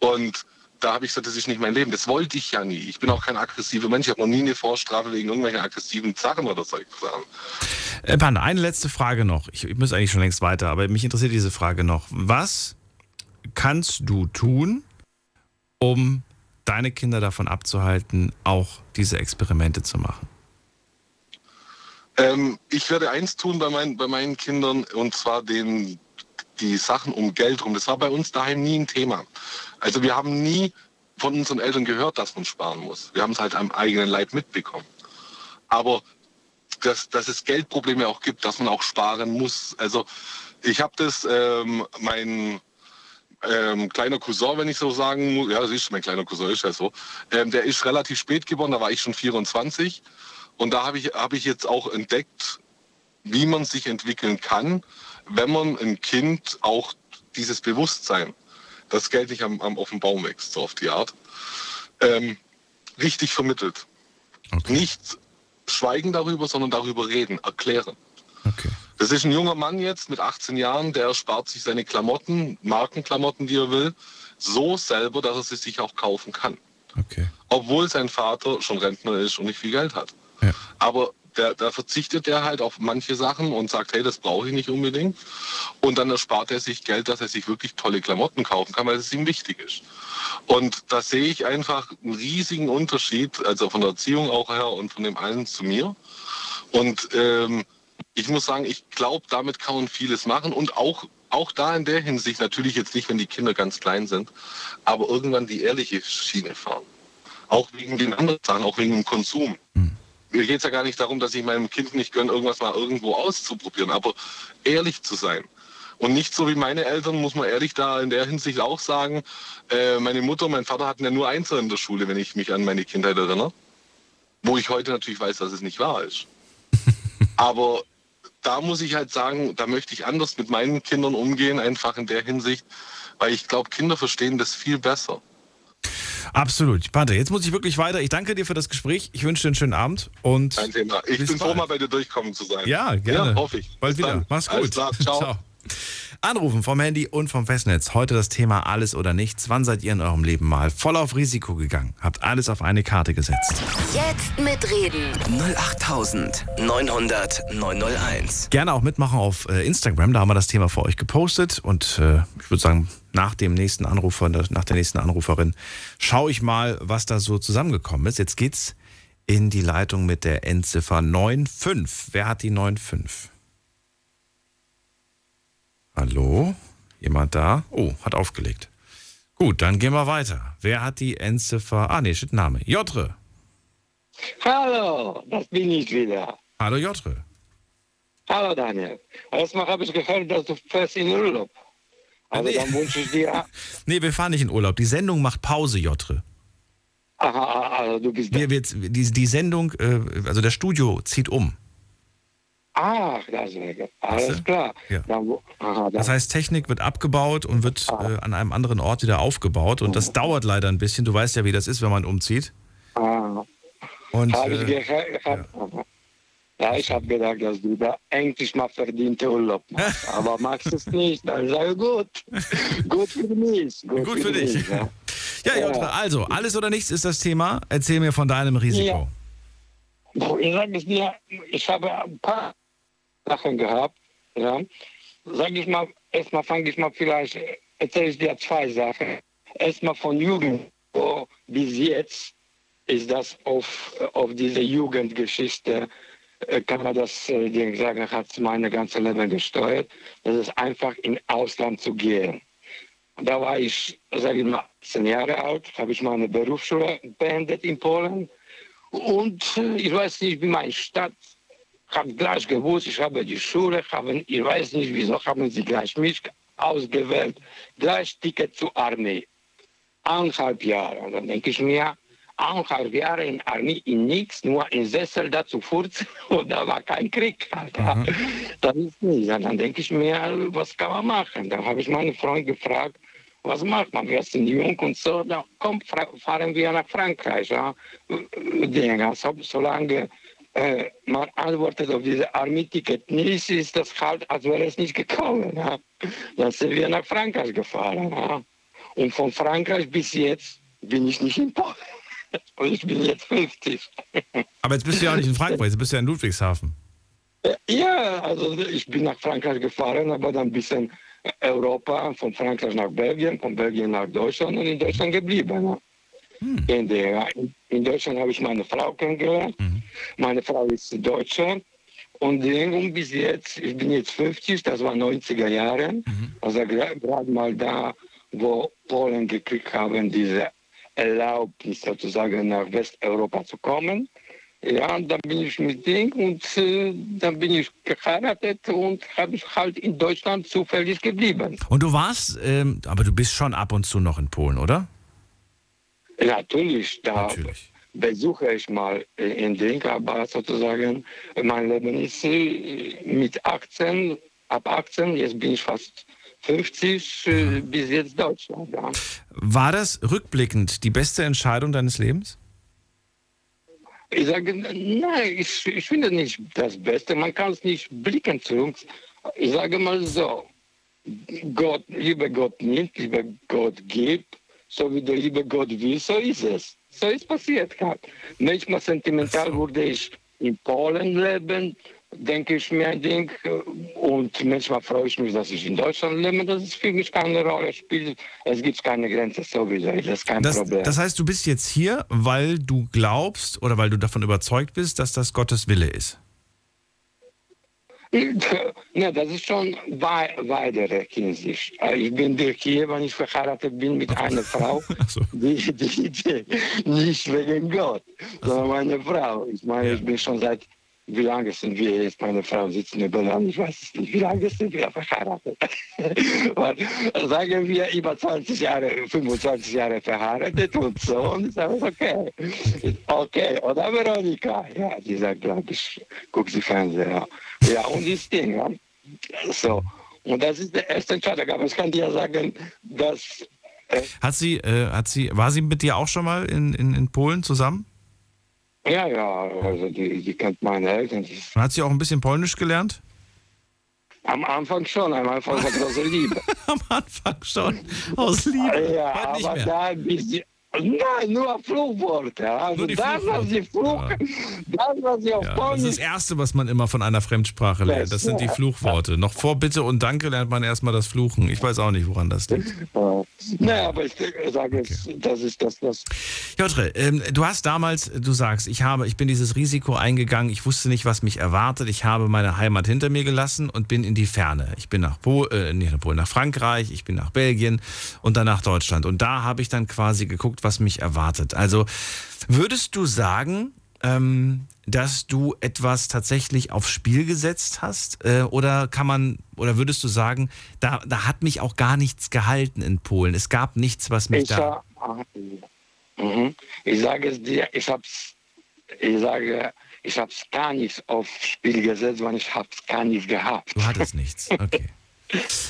[SPEAKER 10] Und da habe ich gesagt, das ist nicht mein Leben. Das wollte ich ja nie. Ich bin auch kein aggressiver Mensch. Ich habe noch nie eine Vorstrafe wegen irgendwelchen aggressiven Sachen oder solche Sachen.
[SPEAKER 4] Äh, Panda, eine letzte Frage noch. Ich, ich muss eigentlich schon längst weiter, aber mich interessiert diese Frage noch. Was kannst du tun, um deine Kinder davon abzuhalten, auch diese Experimente zu machen?
[SPEAKER 10] Ähm, ich werde eins tun bei, mein, bei meinen Kindern und zwar den, die Sachen um Geld rum. Das war bei uns daheim nie ein Thema. Also wir haben nie von unseren Eltern gehört, dass man sparen muss. Wir haben es halt am eigenen Leib mitbekommen. Aber dass, dass es Geldprobleme auch gibt, dass man auch sparen muss. Also ich habe das, ähm, mein ähm, kleiner Cousin, wenn ich so sagen muss, ja, das ist mein kleiner Cousin, ist ja so, ähm, der ist relativ spät geboren, da war ich schon 24. Und da habe ich, hab ich jetzt auch entdeckt, wie man sich entwickeln kann, wenn man ein Kind auch dieses Bewusstsein, das Geld nicht am, am, auf dem Baum wächst, so auf die Art, ähm, richtig vermittelt.
[SPEAKER 4] Okay.
[SPEAKER 10] Nicht schweigen darüber, sondern darüber reden, erklären.
[SPEAKER 4] Okay.
[SPEAKER 10] Das ist ein junger Mann jetzt mit 18 Jahren, der spart sich seine Klamotten, Markenklamotten, die er will, so selber, dass er sie sich auch kaufen kann.
[SPEAKER 4] Okay.
[SPEAKER 10] Obwohl sein Vater schon Rentner ist und nicht viel Geld hat.
[SPEAKER 4] Ja.
[SPEAKER 10] Aber da, da verzichtet er halt auf manche Sachen und sagt, hey, das brauche ich nicht unbedingt. Und dann erspart er sich Geld, dass er sich wirklich tolle Klamotten kaufen kann, weil es ihm wichtig ist. Und da sehe ich einfach einen riesigen Unterschied, also von der Erziehung auch her und von dem einen zu mir. Und ähm, ich muss sagen, ich glaube, damit kann man vieles machen und auch, auch da in der Hinsicht, natürlich jetzt nicht, wenn die Kinder ganz klein sind, aber irgendwann die ehrliche Schiene fahren. Auch wegen den anderen Sachen, auch wegen dem Konsum. Mir geht es ja gar nicht darum, dass ich meinem Kind nicht gönne, irgendwas mal irgendwo auszuprobieren, aber ehrlich zu sein. Und nicht so wie meine Eltern, muss man ehrlich da in der Hinsicht auch sagen, äh, meine Mutter und mein Vater hatten ja nur Einser in der Schule, wenn ich mich an meine Kindheit erinnere. Wo ich heute natürlich weiß, dass es nicht wahr ist. Aber da muss ich halt sagen, da möchte ich anders mit meinen Kindern umgehen, einfach in der Hinsicht, weil ich glaube, Kinder verstehen das viel besser.
[SPEAKER 4] Absolut. Pante, jetzt muss ich wirklich weiter. Ich danke dir für das Gespräch. Ich wünsche dir einen schönen Abend und
[SPEAKER 10] Kein Thema. Ich bin froh, mal bei dir durchkommen zu sein.
[SPEAKER 4] ja, gerne.
[SPEAKER 10] Ja, hoffe ich.
[SPEAKER 4] Bald
[SPEAKER 10] Bis
[SPEAKER 4] wieder.
[SPEAKER 10] dann.
[SPEAKER 4] Mach's
[SPEAKER 10] Alles
[SPEAKER 4] gut.
[SPEAKER 10] klar. Ciao.
[SPEAKER 4] Anrufen vom Handy und vom Festnetz. Heute das Thema alles oder nichts. Wann seid ihr in eurem Leben mal voll auf Risiko gegangen? Habt alles auf eine Karte gesetzt?
[SPEAKER 2] Jetzt mitreden.
[SPEAKER 1] 08900 901.
[SPEAKER 4] Gerne auch mitmachen auf äh, Instagram. Da haben wir das Thema für euch gepostet. Und äh, ich würde sagen, nach dem nächsten Anrufer, nach der nächsten Anruferin, schaue ich mal, was da so zusammengekommen ist. Jetzt geht's in die Leitung mit der Endziffer 95. Wer hat die 95? Hallo? Jemand da? Oh, hat aufgelegt. Gut, dann gehen wir weiter. Wer hat die Endziffer? Ah, nee, steht Name. Jotre.
[SPEAKER 11] Hallo, das bin ich wieder.
[SPEAKER 4] Hallo Jotre.
[SPEAKER 11] Hallo Daniel. Erstmal habe ich gehört, dass du fährst in Urlaub. Also
[SPEAKER 4] Nee.
[SPEAKER 11] dann wünsche ich dir.
[SPEAKER 4] Nee, wir fahren nicht in Urlaub. Die Sendung macht Pause, Jotre.
[SPEAKER 11] Aha, also du bist.
[SPEAKER 4] Wir, wir, die, die Sendung, äh, also das Studio zieht um.
[SPEAKER 11] Ach, das ist alles klar.
[SPEAKER 4] Ja.
[SPEAKER 11] Dann, aha, dann,
[SPEAKER 4] Das heißt, Technik wird abgebaut und wird äh, an einem anderen Ort wieder aufgebaut. Und das dauert leider ein bisschen. Du weißt ja, wie das ist, wenn man umzieht.
[SPEAKER 11] ah,
[SPEAKER 4] Und
[SPEAKER 11] habe ich
[SPEAKER 4] äh,
[SPEAKER 11] gehört. Ja. ich habe gedacht, dass du da endlich mal verdiente Urlaub machst. Aber machst es nicht. Dann sage ich, gut. Gut für mich. Gut,
[SPEAKER 4] gut für dich.
[SPEAKER 11] mich, ja.
[SPEAKER 4] Ja, Jotre, also, alles oder nichts ist das Thema. Erzähl mir von deinem Risiko.
[SPEAKER 11] Boah, Ich sage es dir, ich habe ein paar Sachen gehabt. Ja. Sag ich mal, erstmal fange ich mal vielleicht, erzähle ich dir zwei Sachen. Erstmal von Jugend oh, bis jetzt ist das auf, auf diese Jugendgeschichte, kann man das äh, dir sagen, hat meine ganze Leben gesteuert. Das ist einfach in Ausland zu gehen. Da war ich, sage ich mal, 18 Jahre alt, habe ich meine Berufsschule beendet in Polen. Und äh, ich weiß nicht, wie meine Stadt hat gleich gewusst, ich habe die Schule, haben, ich weiß nicht, wieso haben sie gleich mich ausgewählt, gleich Ticket zur Armee. Eineinhalb Jahre. Und dann denke ich mir, eineinhalb Jahre in Armee in nichts, nur in Sessel dazu furzen und da war kein Krieg. Das ist nicht. Dann denke ich mir, was kann man machen? Dann habe ich meinen Freund gefragt was macht man? Wir sind jung und so, dann komm, fahren wir nach Frankreich. Ja? Dinge, so, solange äh, man antwortet auf diese Army-Ticket nicht, ist das halt, als wäre es nicht gekommen. Ja? Dann sind wir nach Frankreich gefahren. Ja? Und von Frankreich bis jetzt bin ich nicht in Polen. Und ich bin jetzt 50.
[SPEAKER 4] Aber jetzt bist du ja auch nicht in Frankfurt, jetzt bist du ja in Ludwigshafen.
[SPEAKER 11] Ja, also ich bin nach Frankreich gefahren, aber dann ein bisschen Europa, von Frankreich nach Belgien, von Belgien nach Deutschland und in Deutschland geblieben. Ne? In, der, in Deutschland habe ich meine Frau kennengelernt. Meine Frau ist Deutsche. Und irgendwie bis jetzt, ich bin jetzt 50, das war 90er Jahre, also gra- gerade mal da, wo Polen gekriegt haben, diese Erlaubnis sozusagen nach Westeuropa zu kommen. Ja, und dann bin ich mit Ding und äh, dann bin ich geheiratet und habe ich halt in Deutschland zufällig geblieben.
[SPEAKER 4] Und du warst, ähm, aber du bist schon ab und zu noch in Polen, oder?
[SPEAKER 11] Natürlich, da besuche ich mal äh, in Ding, aber sozusagen mein Leben ist äh, mit 18, ab 18, jetzt bin ich fast 50, äh, bis jetzt Deutschland. Ja.
[SPEAKER 4] War das rückblickend die beste Entscheidung deines Lebens?
[SPEAKER 11] Ich sage, nein, ich, ich finde nicht das Beste. Man kann es nicht blicken zurück. Ich sage mal so, Gott, lieber Gott nimmt, lieber Gott gibt, so wie der liebe Gott will, so ist es. So ist passiert. Manchmal sentimental würde ich in Polen leben, denke ich mir ein Ding. Und manchmal freue ich mich, dass ich in Deutschland lebe. Das ist für mich keine Rolle spielt. Es gibt keine Grenze sowieso. Das ist kein
[SPEAKER 4] Das,
[SPEAKER 11] Problem.
[SPEAKER 4] das heißt, du bist jetzt hier, weil du glaubst oder weil du davon überzeugt bist, dass das Gottes Wille ist.
[SPEAKER 11] Ne, das ist schon wei weitere Hinsicht. Äh, Ich bin hier, wenn ich verheiratet bin mit einer Frau, die, die, die, nicht wegen Gott, sondern meine Frau. Ich meine, ich bin schon seit, wie lange sind wir jetzt, meine Frau sitzt nebenan, ich weiß es nicht, wie lange sind wir verheiratet? Sagen wir über 20 Jahre, 25 Jahre verheiratet und so, und ich sage, okay, okay, oder Veronika? Ja, die sagt, glaube ich, guck sie Fernseher. Ja. Ja, und das Ding, ja. So. Und das ist der erste Entscheidung. Aber ich kann dir sagen, dass.
[SPEAKER 4] Hat sie, äh, hat sie, war sie mit dir auch schon mal in, in, in Polen zusammen?
[SPEAKER 11] Ja, ja, also die, die kennt meine Eltern.
[SPEAKER 4] Hat sie auch ein bisschen Polnisch gelernt?
[SPEAKER 11] am Anfang schon, am Anfang große Liebe.
[SPEAKER 4] am Anfang schon, aus Liebe.
[SPEAKER 11] Ja, aber
[SPEAKER 4] mehr.
[SPEAKER 11] da bist du. Nein, nur Fluchworte. Also
[SPEAKER 4] Nur die
[SPEAKER 11] das, was sie fluchen, das, was sie auf
[SPEAKER 4] Ja, das ist
[SPEAKER 11] Polnisch
[SPEAKER 4] das Erste, was man immer von einer Fremdsprache lernt. Das sind die Fluchworte. Noch vor Bitte und Danke lernt man erstmal das Fluchen. Ich weiß auch nicht, woran das liegt.
[SPEAKER 11] Nein, aber ich sage, es, das ist das, was.
[SPEAKER 4] Jotre, ähm, du hast damals, du sagst, ich habe, ich bin dieses Risiko eingegangen, ich wusste nicht, was mich erwartet, ich habe meine Heimat hinter mir gelassen und bin in die Ferne. Ich bin nach Polen, äh, nach Polen, nach Frankreich, ich bin nach Belgien und dann nach Deutschland. Und da habe ich dann quasi geguckt, was mich erwartet. Also würdest du sagen, ähm, dass du etwas tatsächlich aufs Spiel gesetzt hast? Äh, oder kann man, oder würdest du sagen, da, da hat mich auch gar nichts gehalten in Polen? Es gab nichts, was mich
[SPEAKER 11] Ich,
[SPEAKER 4] da.
[SPEAKER 11] mhm. ich sage es dir, ich hab's, ich sage, ich hab's gar nicht aufs Spiel gesetzt, weil ich hab's gar nicht gehabt.
[SPEAKER 4] Du hattest nichts. Okay.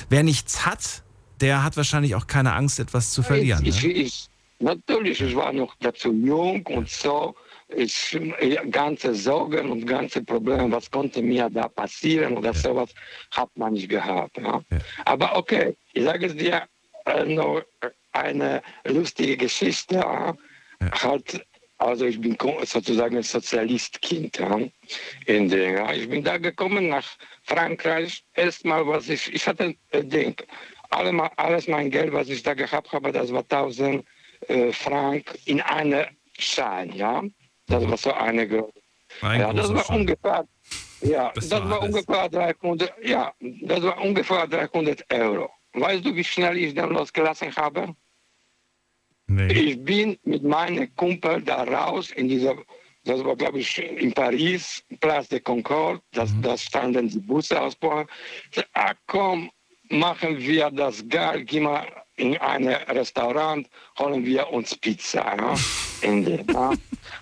[SPEAKER 4] Wer nichts hat, der hat wahrscheinlich auch keine Angst, etwas zu verlieren.
[SPEAKER 11] Ich,
[SPEAKER 4] Ne?
[SPEAKER 11] ich, natürlich, ich war noch dazu jung und so. Ich, ganze Sorgen und ganze Probleme, was konnte mir da passieren oder sowas, hat man nicht gehabt. Ja. Aber okay, ich sage es dir äh, noch eine lustige Geschichte. Ja. Halt, also ich bin sozusagen ein Sozialistkind. Ja. In der, ja. Ich bin da gekommen nach Frankreich. Erstmal, was ich, ich hatte äh, Ding, alle, alles mein Geld, was ich da gehabt habe, das war 1000 äh, Frank in eine Schein, ja. Das war so eine,
[SPEAKER 4] Ein
[SPEAKER 11] ja, das war
[SPEAKER 4] Schein.
[SPEAKER 11] ungefähr, ja,
[SPEAKER 4] Das
[SPEAKER 11] das,
[SPEAKER 4] war
[SPEAKER 11] war ungefähr 300, ja, das war ungefähr 300 Euro. Weißt du, wie schnell ich den losgelassen habe? Ich bin mit meinem Kumpel da raus in dieser, das war glaube ich in Paris, Place de Concorde, das,
[SPEAKER 4] Mhm.
[SPEAKER 11] da standen die Busse aus Polen. Ah, komm, machen wir das geil, gehen wir in ein Restaurant, holen wir uns Pizza. In der, ja?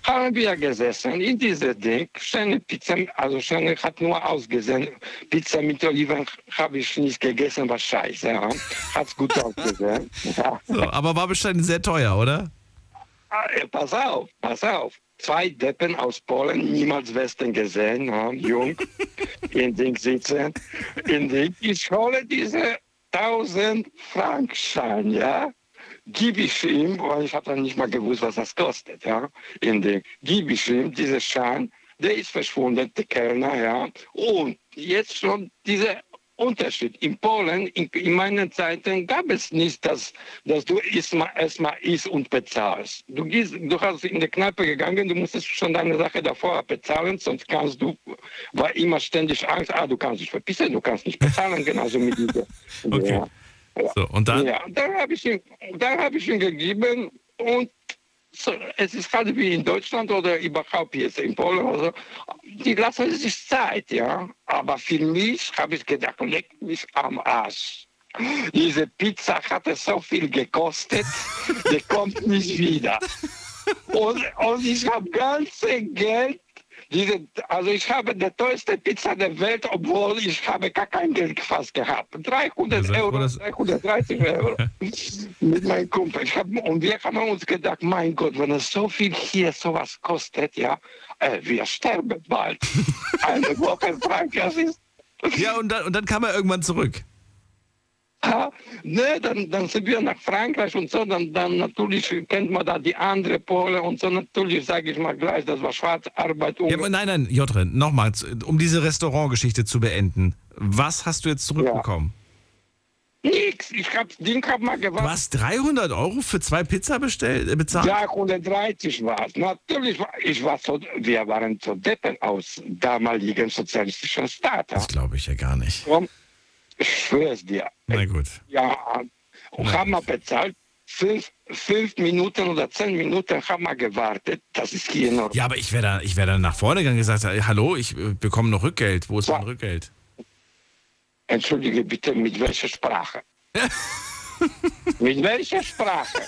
[SPEAKER 11] haben wir gesessen in diese Ding, schöne Pizza, also schöne hat nur ausgesehen. Pizza mit Oliven habe ich nicht gegessen, war scheiße. Ja. Hat's gut ausgesehen. Ja.
[SPEAKER 4] So, aber war bestimmt sehr teuer, oder?
[SPEAKER 11] Ah, äh, Pass auf, pass auf. Zwei Deppen aus Polen, niemals Westen gesehen, ja, jung, in Ding sitzen. In Ding, ich hole diese 1000 Frankschein, ja, gebe ich ihm, weil ich habe dann nicht mal gewusst, was das kostet, ja, in Ding, gebe ich ihm diese Schein, der ist verschwunden, der Kellner, ja, und jetzt schon dieser Unterschied. In Polen, in, in meinen Zeiten, gab es nicht, dass, dass du erstmal erstmal isst und bezahlst. Du, gehst, du hast in die Kneipe gegangen, du musstest schon deine Sache davor bezahlen, sonst kannst du, war immer ständig Angst, ah, du kannst dich verpissen, du kannst nicht bezahlen, genauso mit dieser.
[SPEAKER 4] Okay.
[SPEAKER 11] Ja.
[SPEAKER 4] So, und dann?
[SPEAKER 11] Ja, dann habe ich, dann hab ich ihn gegeben und es ist halt wie in Deutschland oder überhaupt jetzt in Polen. Also, die lassen sich Zeit, ja. Aber für mich habe ich gedacht, leck mich am Arsch. Diese Pizza hatte so viel gekostet, die kommt nicht wieder. Und, und ich habe ganze Geld, diese, also ich habe die teuerste Pizza der Welt, obwohl ich habe gar kein Geld fast gehabt. 300
[SPEAKER 4] seid froh,
[SPEAKER 11] Euro,
[SPEAKER 4] dass-
[SPEAKER 11] 330 Euro mit meinem Kumpel. Hab, und wir haben uns gedacht, mein Gott, wenn es so viel hier sowas kostet, ja, äh, wir sterben bald. Eine Woche in Frankreich ist
[SPEAKER 4] Ja, und dann, und dann kam er irgendwann zurück.
[SPEAKER 11] Ja, ne, dann, dann sind wir nach Frankreich und so, dann, dann natürlich kennt man da die andere Pole und so, natürlich sage ich mal gleich, das war Schwarzarbeit.
[SPEAKER 4] Ja, aber nein, nein, Jotre, nochmal, um diese Restaurantgeschichte zu beenden. Was hast du jetzt zurückbekommen?
[SPEAKER 11] Nix, ich hab, Ding hab mal gewartet.
[SPEAKER 4] hast 300 Euro für zwei Pizza bestellt, äh, bezahlt?
[SPEAKER 11] Ja, 130 war es. Natürlich, war, ich war so, wir waren so Deppen aus damaligen sozialistischen Staaten.
[SPEAKER 4] Das glaube ich ja gar nicht.
[SPEAKER 11] Komm, Ich schwör's dir.
[SPEAKER 4] Na gut.
[SPEAKER 11] Ja, und haben wir bezahlt. Fünf, fünf Minuten oder zehn Minuten haben wir gewartet. Das ist hier noch.
[SPEAKER 4] Ja, aber ich wäre da, ich wär da nach vorne gegangen und gesagt, äh, hallo, ich äh, bekomme noch Rückgeld. Wo ist mein Rückgeld?
[SPEAKER 11] Entschuldige bitte, mit welcher Sprache? mit welcher Sprache?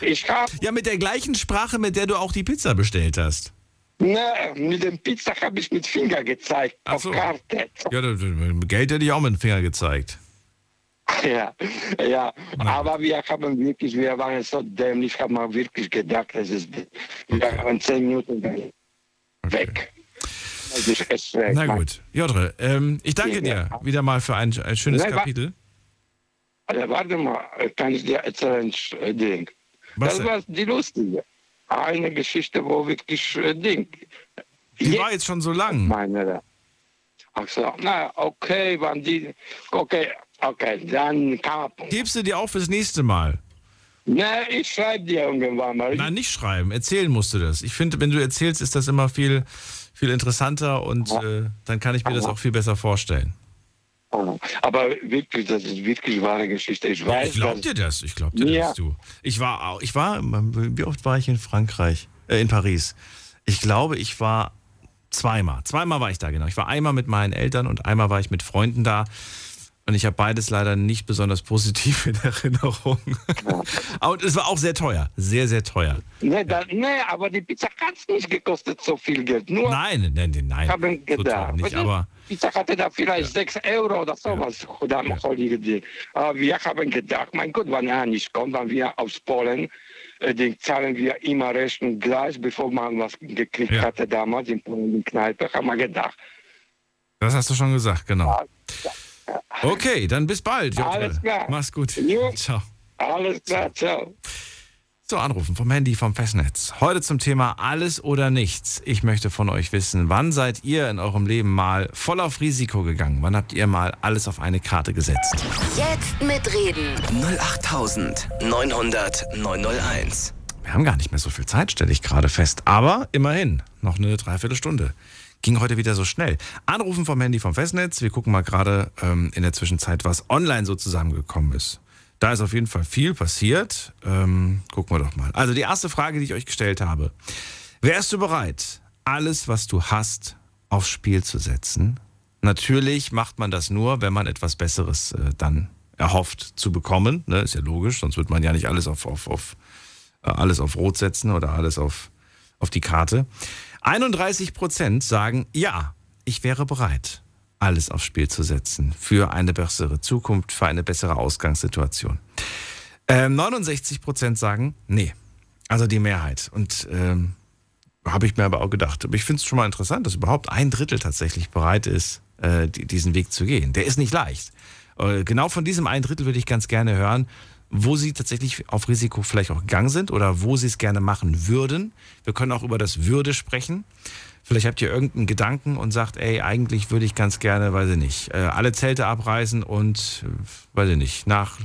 [SPEAKER 11] Ich habe,
[SPEAKER 4] Ja, mit der gleichen Sprache, mit der du auch die Pizza bestellt hast.
[SPEAKER 11] Ne, mit dem Pizza habe ich mit Finger gezeigt,
[SPEAKER 4] Ach
[SPEAKER 11] auf
[SPEAKER 4] so.
[SPEAKER 11] Karte.
[SPEAKER 4] Ja, Geld hätte ich auch mit dem Finger gezeigt.
[SPEAKER 11] Ja, ja, aber wir haben wirklich, wir waren so dämlich, haben wir wirklich gedacht, es ist, wir haben zehn Minuten weg. Weg.
[SPEAKER 4] Na gut. Jotre, ähm, ich danke dir wieder mal für ein, ein schönes
[SPEAKER 11] Nein,
[SPEAKER 4] Kapitel.
[SPEAKER 11] Warte mal, kann ich dir erzählen, äh, Ding.
[SPEAKER 4] Was
[SPEAKER 11] das war die lustige. Eine Geschichte, wo wirklich äh, Ding.
[SPEAKER 4] Die war jetzt schon so lang.
[SPEAKER 11] Meine, ach so, na, okay, wann die, okay, okay, dann kam,
[SPEAKER 4] Gibst du dir auch fürs nächste Mal?
[SPEAKER 11] ne, ich schreibe dir irgendwann mal.
[SPEAKER 4] Nein, nicht schreiben. Erzählen musst du das. Ich finde, wenn du erzählst, ist das immer viel, viel interessanter und äh, dann kann ich mir das auch viel besser vorstellen.
[SPEAKER 11] Aber wirklich, das ist wirklich wahre Geschichte. Ich weiß,
[SPEAKER 4] Ich glaub dir das. Ich glaub dir
[SPEAKER 11] Ja.
[SPEAKER 4] das, du. Ich war auch, ich war, wie oft war ich in Frankreich, äh, in Paris? Ich glaube, ich war zweimal. Zweimal war ich da, genau. Ich war einmal mit meinen Eltern und einmal war ich mit Freunden da. Und ich habe beides leider nicht besonders positiv in Erinnerung. Aber es war auch sehr teuer. Sehr, sehr teuer.
[SPEAKER 11] Ne, da, ne, aber die Pizza hat nicht gekostet so viel Geld. Nur
[SPEAKER 4] Nein, nein, nein, nein.
[SPEAKER 11] haben
[SPEAKER 4] so teuer
[SPEAKER 11] gedacht.
[SPEAKER 4] nicht, aber
[SPEAKER 11] Pizza hatte da vielleicht 6 Euro oder sowas. Oder ja. Aber wir haben gedacht, mein Gott, wenn er nicht kommt, wenn wir aus Polen, äh, den zahlen wir immer Rechnung gleich, bevor man was gekriegt
[SPEAKER 4] Ja.
[SPEAKER 11] hatte damals in Polen in Kneipe, haben wir gedacht.
[SPEAKER 4] das hast du schon gesagt, genau. Okay, dann bis bald.
[SPEAKER 11] Alles klar.
[SPEAKER 4] Mach's gut.
[SPEAKER 11] Jo.
[SPEAKER 4] Ciao.
[SPEAKER 11] Alles klar, ciao.
[SPEAKER 4] So, anrufen vom Handy, vom Festnetz. Heute zum Thema Alles oder Nichts. Ich möchte von euch wissen, wann seid ihr in eurem Leben mal voll auf Risiko gegangen? Wann habt ihr mal alles auf eine Karte gesetzt?
[SPEAKER 2] Jetzt mitreden.
[SPEAKER 1] 08900 901.
[SPEAKER 4] Wir haben gar nicht mehr so viel Zeit, stelle ich gerade fest. Aber immerhin, noch eine Dreiviertelstunde. Ging heute wieder so schnell. Anrufen vom Handy vom Festnetz. Wir gucken mal gerade ähm, in der Zwischenzeit, was online so zusammengekommen ist. Da ist auf jeden Fall viel passiert. Ähm, gucken wir doch mal. Also die erste Frage, die ich euch gestellt habe. Wärst du bereit, alles, was du hast, aufs Spiel zu setzen? Natürlich macht man das nur, wenn man etwas Besseres äh, dann erhofft zu bekommen. Ne? Ist ja logisch, sonst wird man ja nicht alles auf, auf, auf, äh, alles auf Rot setzen oder alles auf, auf die Karte. 31 Prozent sagen, ja, ich wäre bereit, alles aufs Spiel zu setzen für eine bessere Zukunft, für eine bessere Ausgangssituation. Ähm, 69 Prozent sagen, nee, also die Mehrheit. Und ähm, habe ich mir aber auch gedacht. Aber ich finde es schon mal interessant, dass überhaupt ein Drittel tatsächlich bereit ist, äh, diesen Weg zu gehen. Der ist nicht leicht. Äh, genau von diesem ein Drittel würde ich ganz gerne hören, wo Sie tatsächlich auf Risiko vielleicht auch gegangen sind oder wo Sie es gerne machen würden. Wir können auch über das Würde sprechen. Vielleicht habt ihr irgendeinen Gedanken und sagt, ey, eigentlich würde ich ganz gerne, weiß ich nicht, äh, alle Zelte abreißen und, äh, weiß ich nicht, nach,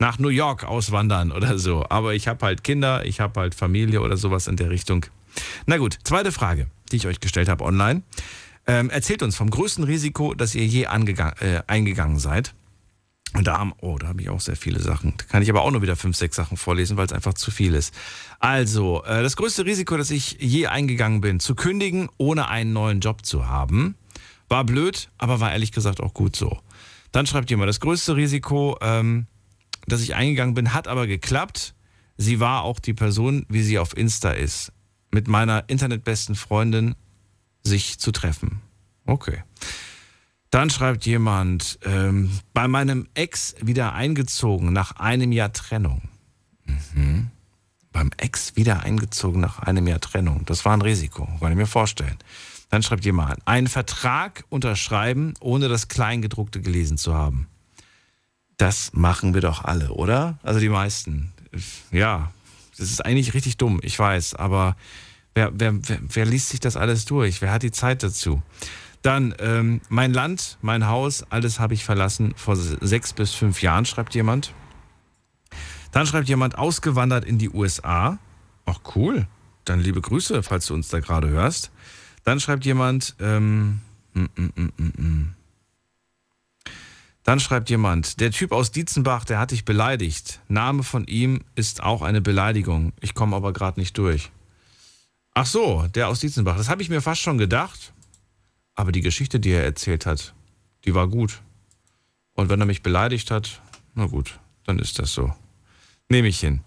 [SPEAKER 4] nach New York auswandern oder so. Aber ich habe halt Kinder, ich habe halt Familie oder sowas in der Richtung. Na gut, zweite Frage, die ich euch gestellt habe online. Ähm, erzählt uns vom größten Risiko, das ihr je äh, eingegangen seid. Und da haben, oh, da habe ich auch sehr viele Sachen. Da kann ich aber auch nur wieder fünf, sechs Sachen vorlesen, weil es einfach zu viel ist. Also, äh, das größte Risiko, das ich je eingegangen bin, zu kündigen, ohne einen neuen Job zu haben, war blöd, aber war ehrlich gesagt auch gut so. Dann schreibt jemand, das größte Risiko, ähm, das ich eingegangen bin, hat aber geklappt. Sie war auch die Person, wie sie auf Insta ist mit meiner internetbesten Freundin sich zu treffen. Okay. Dann schreibt jemand, ähm, bei meinem Ex wieder eingezogen nach einem Jahr Trennung. Mhm. Beim Ex wieder eingezogen nach einem Jahr Trennung. Das war ein Risiko, kann ich mir vorstellen. Dann schreibt jemand, einen Vertrag unterschreiben, ohne das Kleingedruckte gelesen zu haben. Das machen wir doch alle, oder? Also die meisten. Ja, das ist eigentlich richtig dumm, ich weiß, aber wer, wer, wer, wer liest sich das alles durch? Wer hat die Zeit dazu? Dann, ähm, mein Land, mein Haus, alles habe ich verlassen vor sechs bis fünf Jahren, schreibt jemand. Dann schreibt jemand, ausgewandert in die USA. Ach cool. Dann liebe Grüße, falls du uns da gerade hörst. Dann schreibt jemand, ähm, mm, mm, mm, dann schreibt jemand, der Typ aus Dietzenbach, der hat dich beleidigt. Name von ihm ist auch eine Beleidigung. Ich komme aber gerade nicht durch. Ach so, der aus Dietzenbach. Das habe ich mir fast schon gedacht. Aber die Geschichte, die er erzählt hat, die war gut. Und wenn er mich beleidigt hat, na gut, dann ist das so. Nehme ich hin.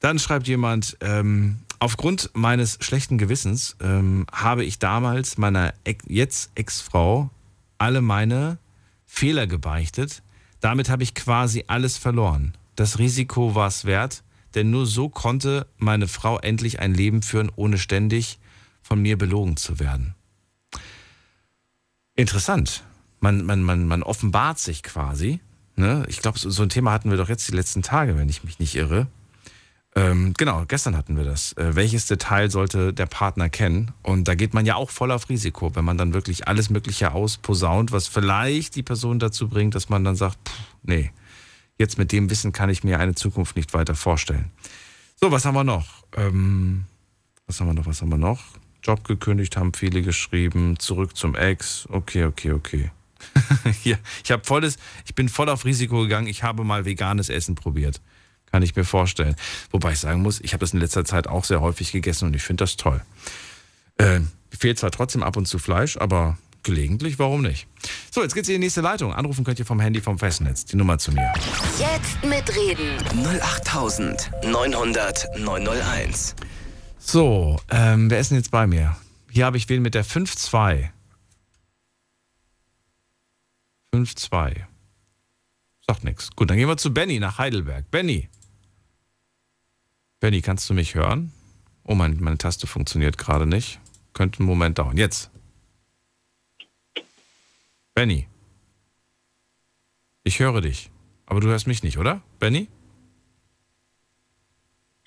[SPEAKER 4] Dann schreibt jemand, ähm, aufgrund meines schlechten Gewissens ähm, habe ich damals meiner jetzt Ex-Frau alle meine Fehler gebeichtet. Damit habe ich quasi alles verloren. Das Risiko war es wert, denn nur so konnte meine Frau endlich ein Leben führen, ohne ständig von mir belogen zu werden. Interessant. Man, man, man, man offenbart sich quasi. Ne? Ich glaube, so, so, ein Thema hatten wir doch jetzt die letzten Tage, wenn ich mich nicht irre. Ähm, genau, gestern hatten wir das. Äh, welches Detail sollte der Partner kennen? Und da geht man ja auch voll auf Risiko, wenn man dann wirklich alles Mögliche ausposaunt, was vielleicht die Person dazu bringt, dass man dann sagt, pff, nee, jetzt mit dem Wissen kann ich mir eine Zukunft nicht weiter vorstellen. So, was haben wir noch? Ähm, was haben wir noch? Was haben wir noch? Job gekündigt, haben viele geschrieben, zurück zum Ex. Okay, okay, okay. ja, ich habe volles, ich bin voll auf Risiko gegangen. Ich habe mal veganes Essen probiert. Kann ich mir vorstellen. Wobei ich sagen muss, ich habe das in letzter Zeit auch sehr häufig gegessen und ich finde das toll. Äh, fehlt zwar trotzdem ab und zu Fleisch, aber gelegentlich, warum nicht? So, jetzt geht's in die nächste Leitung. Anrufen könnt ihr vom Handy vom Festnetz. Die Nummer zu mir.
[SPEAKER 2] Jetzt mitreden.
[SPEAKER 1] 08900 901.
[SPEAKER 4] So, ähm, wer ist denn jetzt bei mir? Hier habe ich wen mit der 5-2. 5-2. Sagt nichts. Gut, dann gehen wir zu Benny nach Heidelberg. Benny. Benny, kannst du mich hören? Oh, mein, meine Taste funktioniert gerade nicht. Könnte einen Moment dauern. Jetzt. Benny. Ich höre dich. Aber du hörst mich nicht, oder? Benny?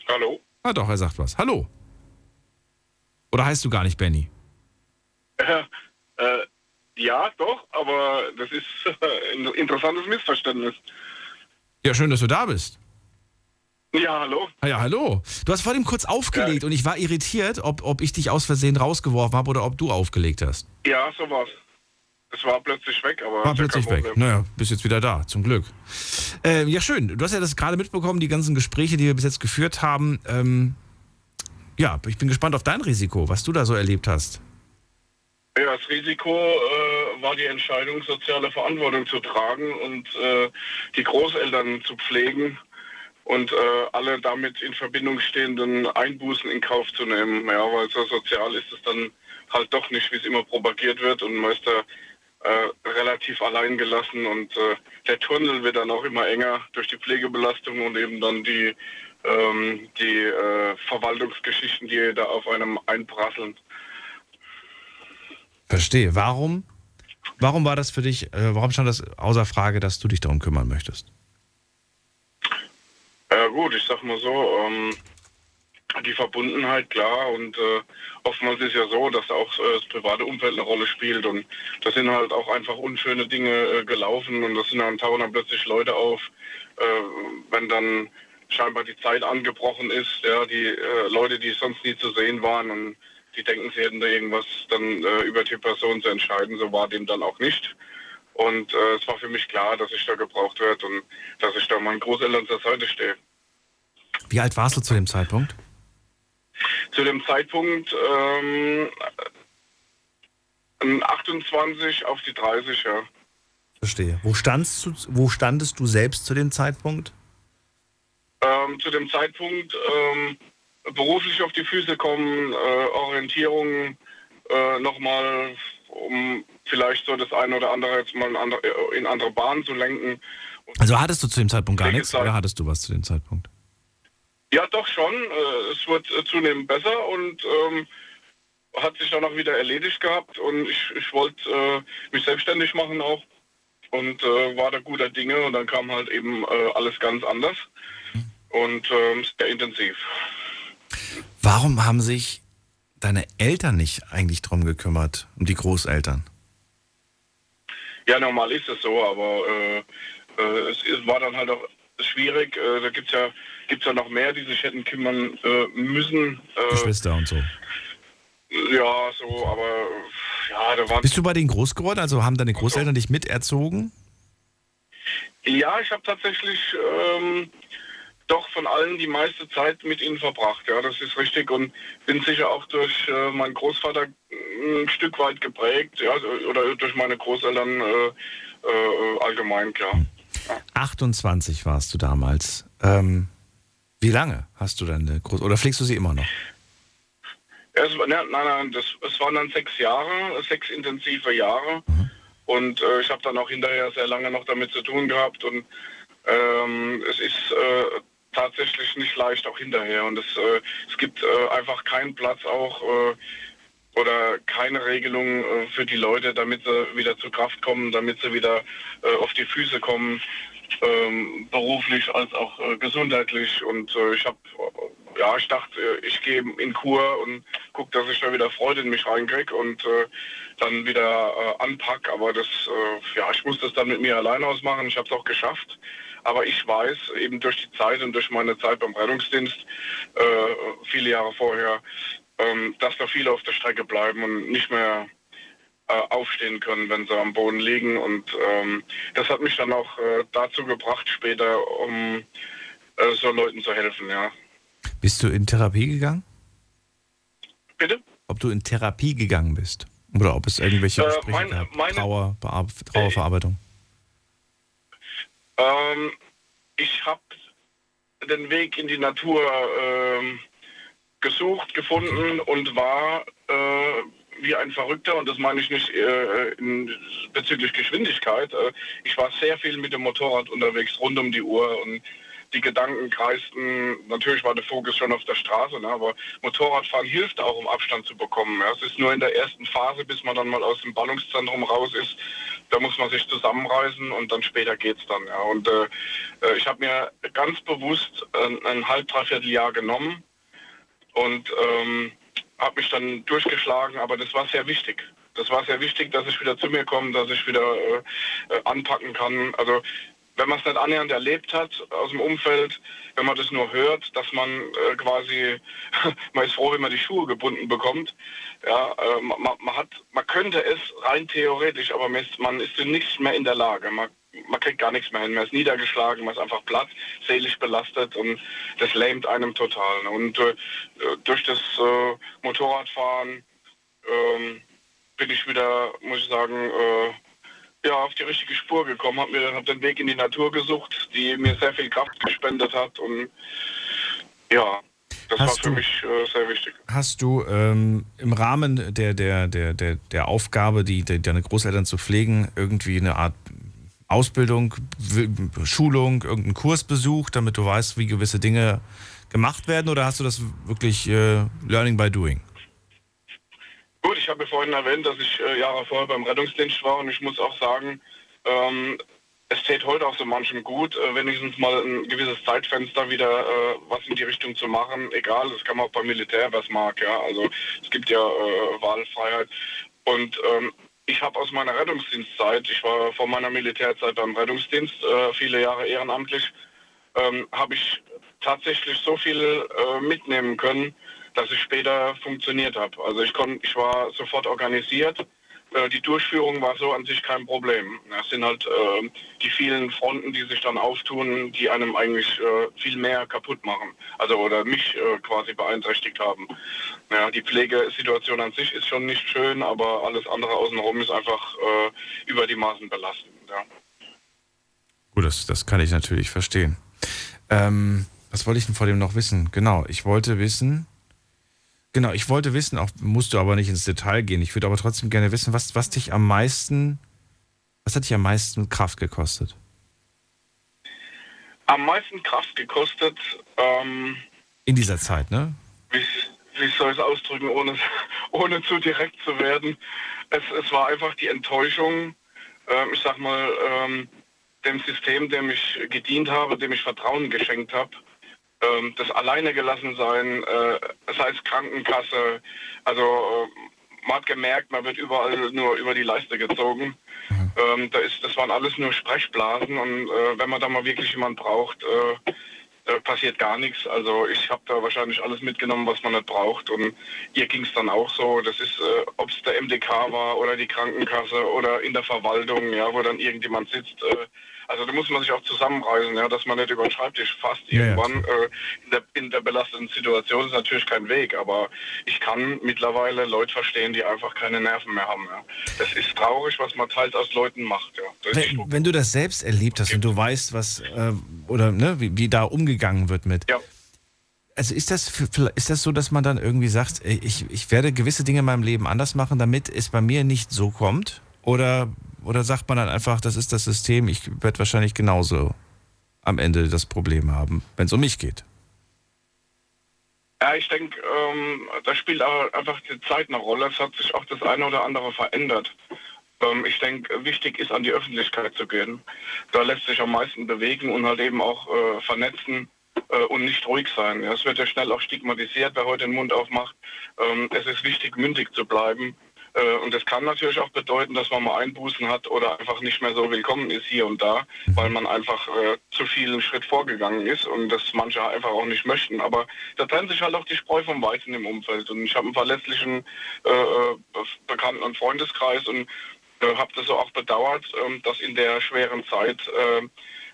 [SPEAKER 12] Hallo?
[SPEAKER 4] Ah doch, er sagt was. Hallo. Oder heißt du gar nicht Benny?
[SPEAKER 12] Äh, äh, ja, doch, aber das ist ein interessantes Missverständnis.
[SPEAKER 4] Ja, schön, dass du da bist.
[SPEAKER 12] Ja, hallo.
[SPEAKER 4] Ah, ja, hallo. Du hast vorhin kurz aufgelegt ja. und ich war irritiert, ob, ob ich dich aus Versehen rausgeworfen habe oder ob du aufgelegt hast.
[SPEAKER 12] Ja, so war's. Es war plötzlich weg, aber.
[SPEAKER 4] War plötzlich weg. Naja, bist jetzt wieder da, zum Glück. Äh, ja, schön. Du hast ja das gerade mitbekommen, die ganzen Gespräche, die wir bis jetzt geführt haben. Ähm, ja, ich bin gespannt auf dein Risiko, was du da so erlebt hast.
[SPEAKER 12] Ja, das Risiko äh, war die Entscheidung, soziale Verantwortung zu tragen und äh, die Großeltern zu pflegen, und äh, alle damit in Verbindung stehenden Einbußen in Kauf zu nehmen. Ja, weil so sozial ist es dann halt doch nicht, wie es immer propagiert wird und man ist da äh, relativ allein gelassen und äh, der Tunnel wird dann auch immer enger durch die Pflegebelastung und eben dann die, ähm, die äh, Verwaltungsgeschichten, die da auf einem einprasseln.
[SPEAKER 4] Verstehe. Warum? Warum war das für dich, äh, warum stand das außer Frage, dass du dich darum kümmern möchtest?
[SPEAKER 12] Ja gut, ich sag mal so, ähm, die Verbundenheit, klar. Und äh, oftmals ist ja so, dass auch äh, das private Umfeld eine Rolle spielt. Und da sind halt auch einfach unschöne Dinge äh, gelaufen. Und das sind dann tauchen dann plötzlich Leute auf, äh, wenn dann scheinbar die Zeit angebrochen ist. Ja, die äh, Leute, die sonst nie zu sehen waren und die denken, sie hätten da irgendwas dann äh, über die Person zu entscheiden. So war dem dann auch nicht. Und es war für mich klar, dass ich da gebraucht werde und dass ich da meinen Großeltern zur Seite stehe.
[SPEAKER 4] Wie alt warst du zu dem Zeitpunkt?
[SPEAKER 12] Zu dem Zeitpunkt ähm, 28 auf die 30, ja.
[SPEAKER 4] Verstehe. Wo standst du, wo standest du selbst zu dem Zeitpunkt?
[SPEAKER 12] Ähm, zu dem Zeitpunkt ähm, beruflich auf die Füße kommen, äh, Orientierung äh, nochmal, um vielleicht so das eine oder andere jetzt mal in andere, in andere Bahnen zu lenken.
[SPEAKER 4] Also hattest du zu dem Zeitpunkt gar nichts oder hattest du was zu dem Zeitpunkt?
[SPEAKER 12] Ja, doch schon. Äh, es wird äh, zunehmend besser und ähm, hat sich dann auch wieder erledigt gehabt und ich, ich wollte äh, mich selbstständig machen auch und äh, war da guter Dinge und dann kam halt eben äh, alles ganz anders und ähm, sehr intensiv.
[SPEAKER 4] Warum haben sich deine Eltern nicht eigentlich drum gekümmert, um die Großeltern?
[SPEAKER 12] Ja, normal ist es so, aber äh, es, es war dann halt auch schwierig. da gibt es ja gibt es ja noch mehr, die sich hätten kümmern äh, müssen.
[SPEAKER 4] Äh, Geschwister und so.
[SPEAKER 12] Ja, so, aber ja, da waren.
[SPEAKER 4] Bist du bei denen groß geworden? Also haben deine Großeltern dich miterzogen?
[SPEAKER 12] Ja, ich habe tatsächlich ähm, doch von allen die meiste Zeit mit ihnen verbracht. Ja, das ist richtig und bin sicher auch durch äh, meinen Großvater ein Stück weit geprägt, ja, oder durch meine Großeltern äh, äh, allgemein, klar. Ja.
[SPEAKER 4] 28 warst du damals. Ähm, wie lange hast du deine Groß... Oder pflegst du sie immer noch?
[SPEAKER 12] Es, ne, nein, nein, das, es waren dann sechs Jahre, sechs intensive Jahre. Mhm. Und äh, ich habe dann auch hinterher sehr lange noch damit zu tun gehabt. Und ähm, es ist äh, tatsächlich nicht leicht auch hinterher. Und es, äh, es gibt äh, einfach keinen Platz auch äh, oder keine Regelung äh, für die Leute, damit sie wieder zur Kraft kommen, damit sie wieder auf die Füße kommen ähm, beruflich als auch äh, gesundheitlich. Und äh, ich habe, äh, ja, ich dachte, äh, ich gehe in Kur und gucke, dass ich da wieder Freude in mich reinkriege und äh, dann wieder äh, anpack. Aber das, ja, ich muss das dann mit mir allein ausmachen. Ich habe es auch geschafft. Aber ich weiß eben durch die Zeit und durch meine Zeit beim Rettungsdienst, viele Jahre vorher, ähm, dass da viele auf der Strecke bleiben und nicht mehr äh, aufstehen können, wenn sie am Boden liegen. Und ähm, das hat mich dann auch äh, dazu gebracht, später, um äh, so Leuten zu helfen, ja.
[SPEAKER 4] Bist du in Therapie gegangen?
[SPEAKER 12] Bitte?
[SPEAKER 4] Ob du in Therapie gegangen bist? Oder ob es irgendwelche äh, Gespräche mein, gab? Meine, Trauer, Trauerverarbeitung?
[SPEAKER 12] Ähm, ich habe den Weg in die Natur ähm, gesucht, gefunden und war äh, wie ein Verrückter und das meine ich nicht äh, in, bezüglich Geschwindigkeit. Äh, ich war sehr viel mit dem Motorrad unterwegs, rund um die Uhr und die Gedanken kreisten, natürlich war der Fokus schon auf der Straße, ne, aber Motorradfahren hilft auch, um Abstand zu bekommen. Ja. Es ist nur in der ersten Phase, bis man dann mal aus dem Ballungszentrum raus ist, da muss man sich zusammenreißen und dann später geht es dann. Ja. Und äh, äh, ich habe mir ganz bewusst ein, ein halb, dreiviertel Jahr genommen und ähm, habe mich dann durchgeschlagen, aber das war sehr wichtig. Das war sehr wichtig, dass ich wieder zu mir komme, dass ich wieder äh, äh anpacken kann. Also wenn man es nicht annähernd erlebt hat aus dem Umfeld, wenn man das nur hört, dass man äh, quasi, man ist froh, wenn man die Schuhe gebunden bekommt. Ja, äh, man, man, hat, man könnte es rein theoretisch, aber man ist, man ist nicht mehr in der Lage. Man man kriegt gar nichts mehr hin. Man ist niedergeschlagen, man ist einfach platt, seelisch belastet und das lähmt einem total. Und äh, durch das äh, Motorradfahren äh, bin ich wieder, muss ich sagen, äh, ja, auf die richtige Spur gekommen, habe mir hab den Weg in die Natur gesucht, die mir sehr viel Kraft gespendet hat und ja, das
[SPEAKER 4] Hast
[SPEAKER 12] war für
[SPEAKER 4] du-
[SPEAKER 12] mich äh, sehr wichtig.
[SPEAKER 4] Hast du ähm, im Rahmen der, der, der, der, der Aufgabe, die, die, deine Großeltern zu pflegen, irgendwie eine Art Ausbildung, Schulung, irgendeinen Kurs besucht, damit du weißt, wie gewisse Dinge gemacht werden? Oder hast du das wirklich äh, Learning by Doing?
[SPEAKER 12] Gut, ich habe vorhin erwähnt, dass ich äh, Jahre vorher beim Rettungsdienst war und ich muss auch sagen, ähm, es täte heute auch so manchem gut, äh, wenigstens mal ein gewisses Zeitfenster wieder äh, was in die Richtung zu machen. Egal, das kann man auch beim Militär, wer es mag, ja. Also es gibt ja äh, Wahlfreiheit. Und ähm, ich habe aus meiner Rettungsdienstzeit, ich war vor meiner Militärzeit beim Rettungsdienst, äh, viele Jahre ehrenamtlich, ähm, habe ich tatsächlich so viel äh, mitnehmen können, dass ich später funktioniert habe. Also ich, kon, ich war sofort organisiert. Äh, die Durchführung war so an sich kein Problem. Es sind halt äh, die vielen Fronten, die sich dann auftun, die einem eigentlich äh, viel mehr kaputt machen. Also oder mich äh, quasi beeinträchtigt haben. Ja, die Pflegesituation an sich ist schon nicht schön, aber alles andere außenrum ist einfach äh, über die Maßen belastend. Ja.
[SPEAKER 4] Gut, das, das kann ich natürlich verstehen. Ähm, was wollte ich denn vor dem noch wissen? Genau, ich wollte wissen, genau, ich wollte wissen, auch musst du aber nicht ins Detail gehen. Ich würde aber trotzdem gerne wissen, was, was dich am meisten, was hat dich am meisten Kraft gekostet?
[SPEAKER 12] Am meisten Kraft gekostet, ähm,
[SPEAKER 4] In dieser Zeit, ne?
[SPEAKER 12] wie, wie soll ich es ausdrücken, ohne, ohne zu direkt zu werden. Es, es war einfach die Enttäuschung, ähm, ich sag mal, ähm, dem System, dem ich gedient habe, dem ich Vertrauen geschenkt habe. Ähm, das alleine gelassen sein, äh, sei es Krankenkasse, also äh, man hat gemerkt, man wird überall nur über die Leiste gezogen. Ähm, da ist, das waren alles nur Sprechblasen und äh, wenn man da mal wirklich jemand braucht, passiert gar nichts. Also ich habe da wahrscheinlich alles mitgenommen, was man nicht braucht. Und ihr ging es dann auch so. Das ist, äh, ob es der MDK war oder die Krankenkasse oder in der Verwaltung, ja, wo dann irgendjemand sitzt. Äh, also da muss man sich auch zusammenreißen, ja, dass man nicht über den Schreibtisch fasst
[SPEAKER 4] Ja, ja,
[SPEAKER 12] irgendwann. äh, in, der, in der belasteten Situation ist natürlich kein Weg, aber ich kann mittlerweile Leute verstehen, die einfach keine Nerven mehr haben. Ja. Das ist traurig, was man teils aus Leuten macht. Ja.
[SPEAKER 4] Wenn, wenn du das selbst erlebt hast und du weißt, was, äh, oder ne, wie, wie da umgegangen wird mit.
[SPEAKER 12] Ja.
[SPEAKER 4] Also ist das, für- ist das so, dass man dann irgendwie sagt, ich, ich werde gewisse Dinge in meinem Leben anders machen, damit es bei mir nicht so kommt? Oder, oder sagt man dann einfach, das ist das System, ich werde wahrscheinlich genauso am Ende das Problem haben, wenn es um mich geht?
[SPEAKER 12] Ja, ich denke, ähm, da spielt aber einfach die Zeit eine Rolle. Es hat sich auch das eine oder andere verändert. Ähm, ich denke, wichtig ist, an die Öffentlichkeit zu gehen. Da lässt sich am meisten bewegen und halt eben auch äh, vernetzen äh, und nicht ruhig sein. Es wird ja schnell auch stigmatisiert, wer heute den Mund aufmacht. Ähm, es ist wichtig, mündig zu bleiben. Äh, Und das kann natürlich auch bedeuten, dass man mal Einbußen hat oder einfach nicht mehr so willkommen ist hier und da, weil man einfach äh, zu viel einen Schritt vorgegangen ist und das manche einfach auch nicht möchten. Aber da trennt sich halt auch die Spreu vom Weizen im Umfeld. Und ich habe einen verlässlichen äh, äh, Bekannten- und Freundeskreis und äh, habe das so auch bedauert, ähm, dass in der schweren Zeit äh,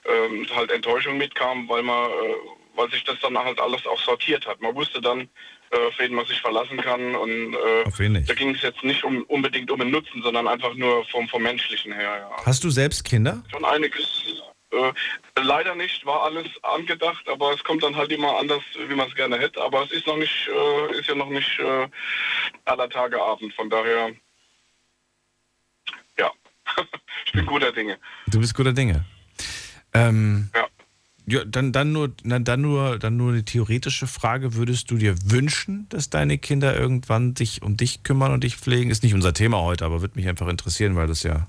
[SPEAKER 12] ähm, halt Enttäuschung mitkam, weil man, weil sich das dann halt alles auch sortiert hat. Man wusste dann, auf wen man sich verlassen kann und äh,
[SPEAKER 4] Auf wen nicht?
[SPEAKER 12] da ging es jetzt nicht um, unbedingt um den Nutzen, sondern einfach nur vom, vom Menschlichen her. Ja.
[SPEAKER 4] Hast du selbst Kinder?
[SPEAKER 12] Schon einiges. Äh, leider nicht, war alles angedacht, aber es kommt dann halt immer anders, wie man es gerne hätte. Aber es ist noch nicht, äh, ist ja noch nicht äh, aller Tage Abend. Von daher, ja, ich bin guter Dinge.
[SPEAKER 4] Du bist guter Dinge. Ähm,
[SPEAKER 12] Ja.
[SPEAKER 4] Ja, dann, dann, nur, dann, nur, dann nur eine theoretische Frage. Würdest du dir wünschen, dass deine Kinder irgendwann sich um dich kümmern und dich pflegen? Ist nicht unser Thema heute, aber würde mich einfach interessieren, weil das ja.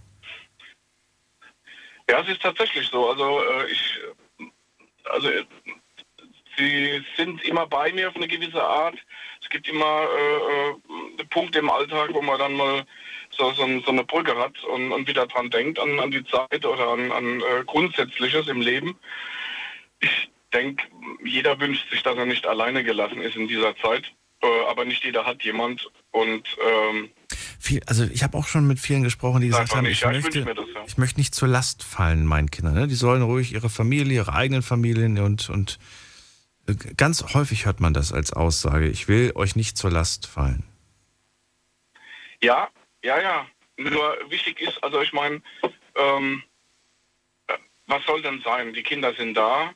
[SPEAKER 12] Ja, es ist tatsächlich so. Also äh, ich, also äh, sie sind immer bei mir auf eine gewisse Art. Es gibt immer äh, äh, Punkte im Alltag, wo man dann mal so, so, so eine Brücke hat und, und wieder dran denkt an, an die Zeit oder an, an Grundsätzliches im Leben. Ich denke, jeder wünscht sich, dass er nicht alleine gelassen ist in dieser Zeit. Äh, aber nicht jeder hat jemand. Und ähm,
[SPEAKER 4] Viel, also ich habe auch schon mit vielen gesprochen, die gesagt haben, ich,
[SPEAKER 12] Ja, ich
[SPEAKER 4] möchte,
[SPEAKER 12] mir das, ja.
[SPEAKER 4] ich möchte nicht zur Last fallen, meinen Kindern. Ne? Die sollen ruhig ihre Familie, ihre eigenen Familien und, und äh, ganz häufig hört man das als Aussage, ich will euch nicht zur Last fallen.
[SPEAKER 12] Ja, ja, ja. Nur wichtig ist, also ich meine, ähm, äh, was soll denn sein? Die Kinder sind da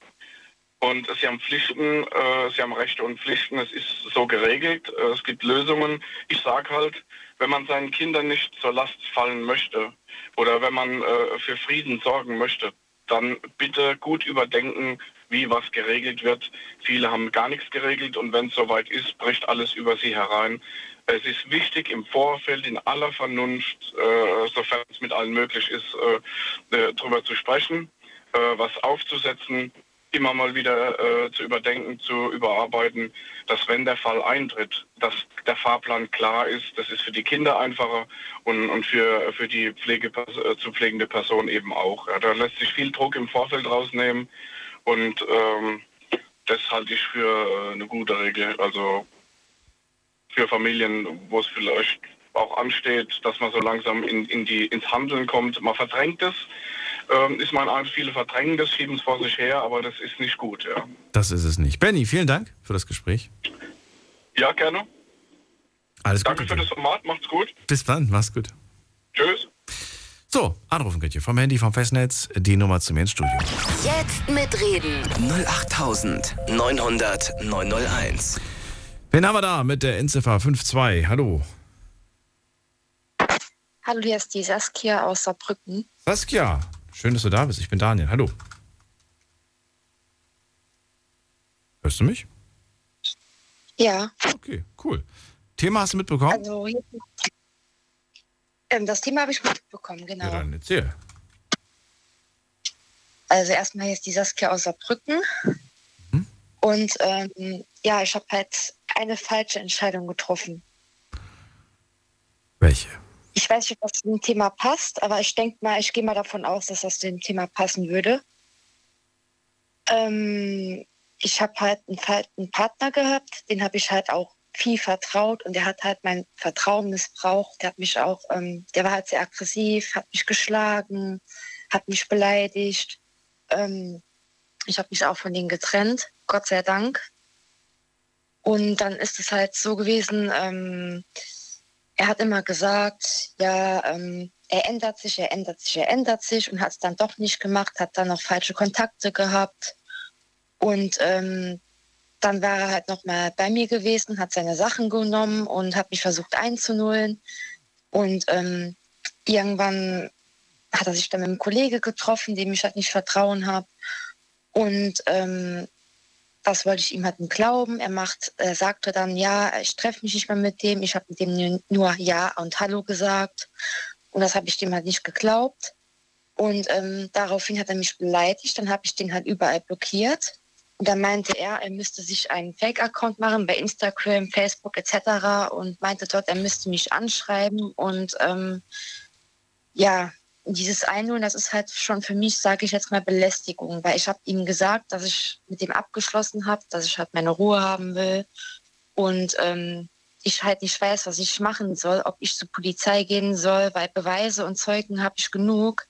[SPEAKER 12] und sie haben Pflichten, äh, sie haben Rechte und Pflichten. Es ist so geregelt. Äh, es gibt Lösungen. Ich sage halt, wenn man seinen Kindern nicht zur Last fallen möchte oder wenn man äh, für Frieden sorgen möchte, dann bitte gut überdenken, wie was geregelt wird. Viele haben gar nichts geregelt und wenn es soweit ist, bricht alles über sie herein. Es ist wichtig, im Vorfeld in aller Vernunft, äh, sofern es mit allen möglich ist, äh, äh, darüber zu sprechen, äh, was aufzusetzen, immer mal wieder äh, zu überdenken, zu überarbeiten, dass wenn der Fall eintritt, dass der Fahrplan klar ist, das ist für die Kinder einfacher und, und für, für die Pflege, äh, zu pflegende Person eben auch. Ja, da lässt sich viel Druck im Vorfeld rausnehmen und ähm, das halte ich für äh, eine gute Regel. Also für Familien, wo es vielleicht auch ansteht, dass man so langsam in, in die, ins Handeln kommt. Man verdrängt es, ähm, ist man ein, viele verdrängen das, schieben es vor sich her, aber das ist nicht gut, ja.
[SPEAKER 4] Das ist es nicht. Benny, vielen Dank für das Gespräch.
[SPEAKER 12] Ja, gerne.
[SPEAKER 4] Alles
[SPEAKER 12] Danke
[SPEAKER 4] Gute.
[SPEAKER 12] für das Format, macht's gut.
[SPEAKER 4] Bis dann, mach's gut.
[SPEAKER 12] Tschüss.
[SPEAKER 4] So, anrufen könnt ihr vom Handy, vom Festnetz, die Nummer zu mir ins Studio.
[SPEAKER 2] Jetzt mitreden.
[SPEAKER 1] 08900 901.
[SPEAKER 4] Wen haben wir da mit der Endziffer 52? Hallo.
[SPEAKER 13] Hallo, hier ist die Saskia aus Saarbrücken.
[SPEAKER 4] Saskia, schön, dass du da bist. Ich bin Daniel. Hallo. Hörst du mich?
[SPEAKER 13] Ja.
[SPEAKER 4] Okay, cool. Thema hast du mitbekommen?
[SPEAKER 13] Also, ähm, das Thema habe ich mitbekommen, genau.
[SPEAKER 4] Ja, dann erzähl.
[SPEAKER 13] Also erstmal ist die Saskia aus Saarbrücken.
[SPEAKER 4] Mhm.
[SPEAKER 13] Und ähm, ja, ich habe halt eine falsche Entscheidung getroffen.
[SPEAKER 4] Welche?
[SPEAKER 13] Ich weiß nicht, ob das zum Thema passt, aber ich denke mal, ich gehe mal davon aus, dass das dem Thema passen würde. Ähm, ich habe halt einen, einen Partner gehabt, den habe ich halt auch viel vertraut und der hat halt mein Vertrauen missbraucht. Der hat mich auch, ähm, der war halt sehr aggressiv, hat mich geschlagen, hat mich beleidigt. Ähm, ich habe mich auch von denen getrennt, Gott sei Dank. Und dann ist es halt so gewesen, ähm, er hat immer gesagt, ja, ähm, er ändert sich, er ändert sich, er ändert sich und hat es dann doch nicht gemacht, hat dann noch falsche Kontakte gehabt. Und ähm, dann war er halt noch mal bei mir gewesen, hat seine Sachen genommen und hat mich versucht einzunullen. Und ähm, irgendwann hat er sich dann mit einem Kollege getroffen, dem ich halt nicht vertrauen habe. Und ähm, das wollte ich ihm halt nicht glauben. Er macht, er sagte dann, ja, ich treffe mich nicht mehr mit dem. Ich habe mit dem nur Ja und Hallo gesagt. Und das habe ich dem halt nicht geglaubt. Und ähm, daraufhin hat er mich beleidigt. Dann habe ich den halt überall blockiert. Und dann meinte er, er müsste sich einen Fake-Account machen bei Instagram, Facebook etc. Und meinte dort, er müsste mich anschreiben. Und ähm, ja, dieses Einholen, das ist halt schon für mich, sage ich jetzt mal, Belästigung, weil ich habe ihm gesagt, dass ich mit dem abgeschlossen habe, dass ich halt meine Ruhe haben will und ähm, ich halt nicht weiß, was ich machen soll, ob ich zur Polizei gehen soll, weil Beweise und Zeugen habe ich genug,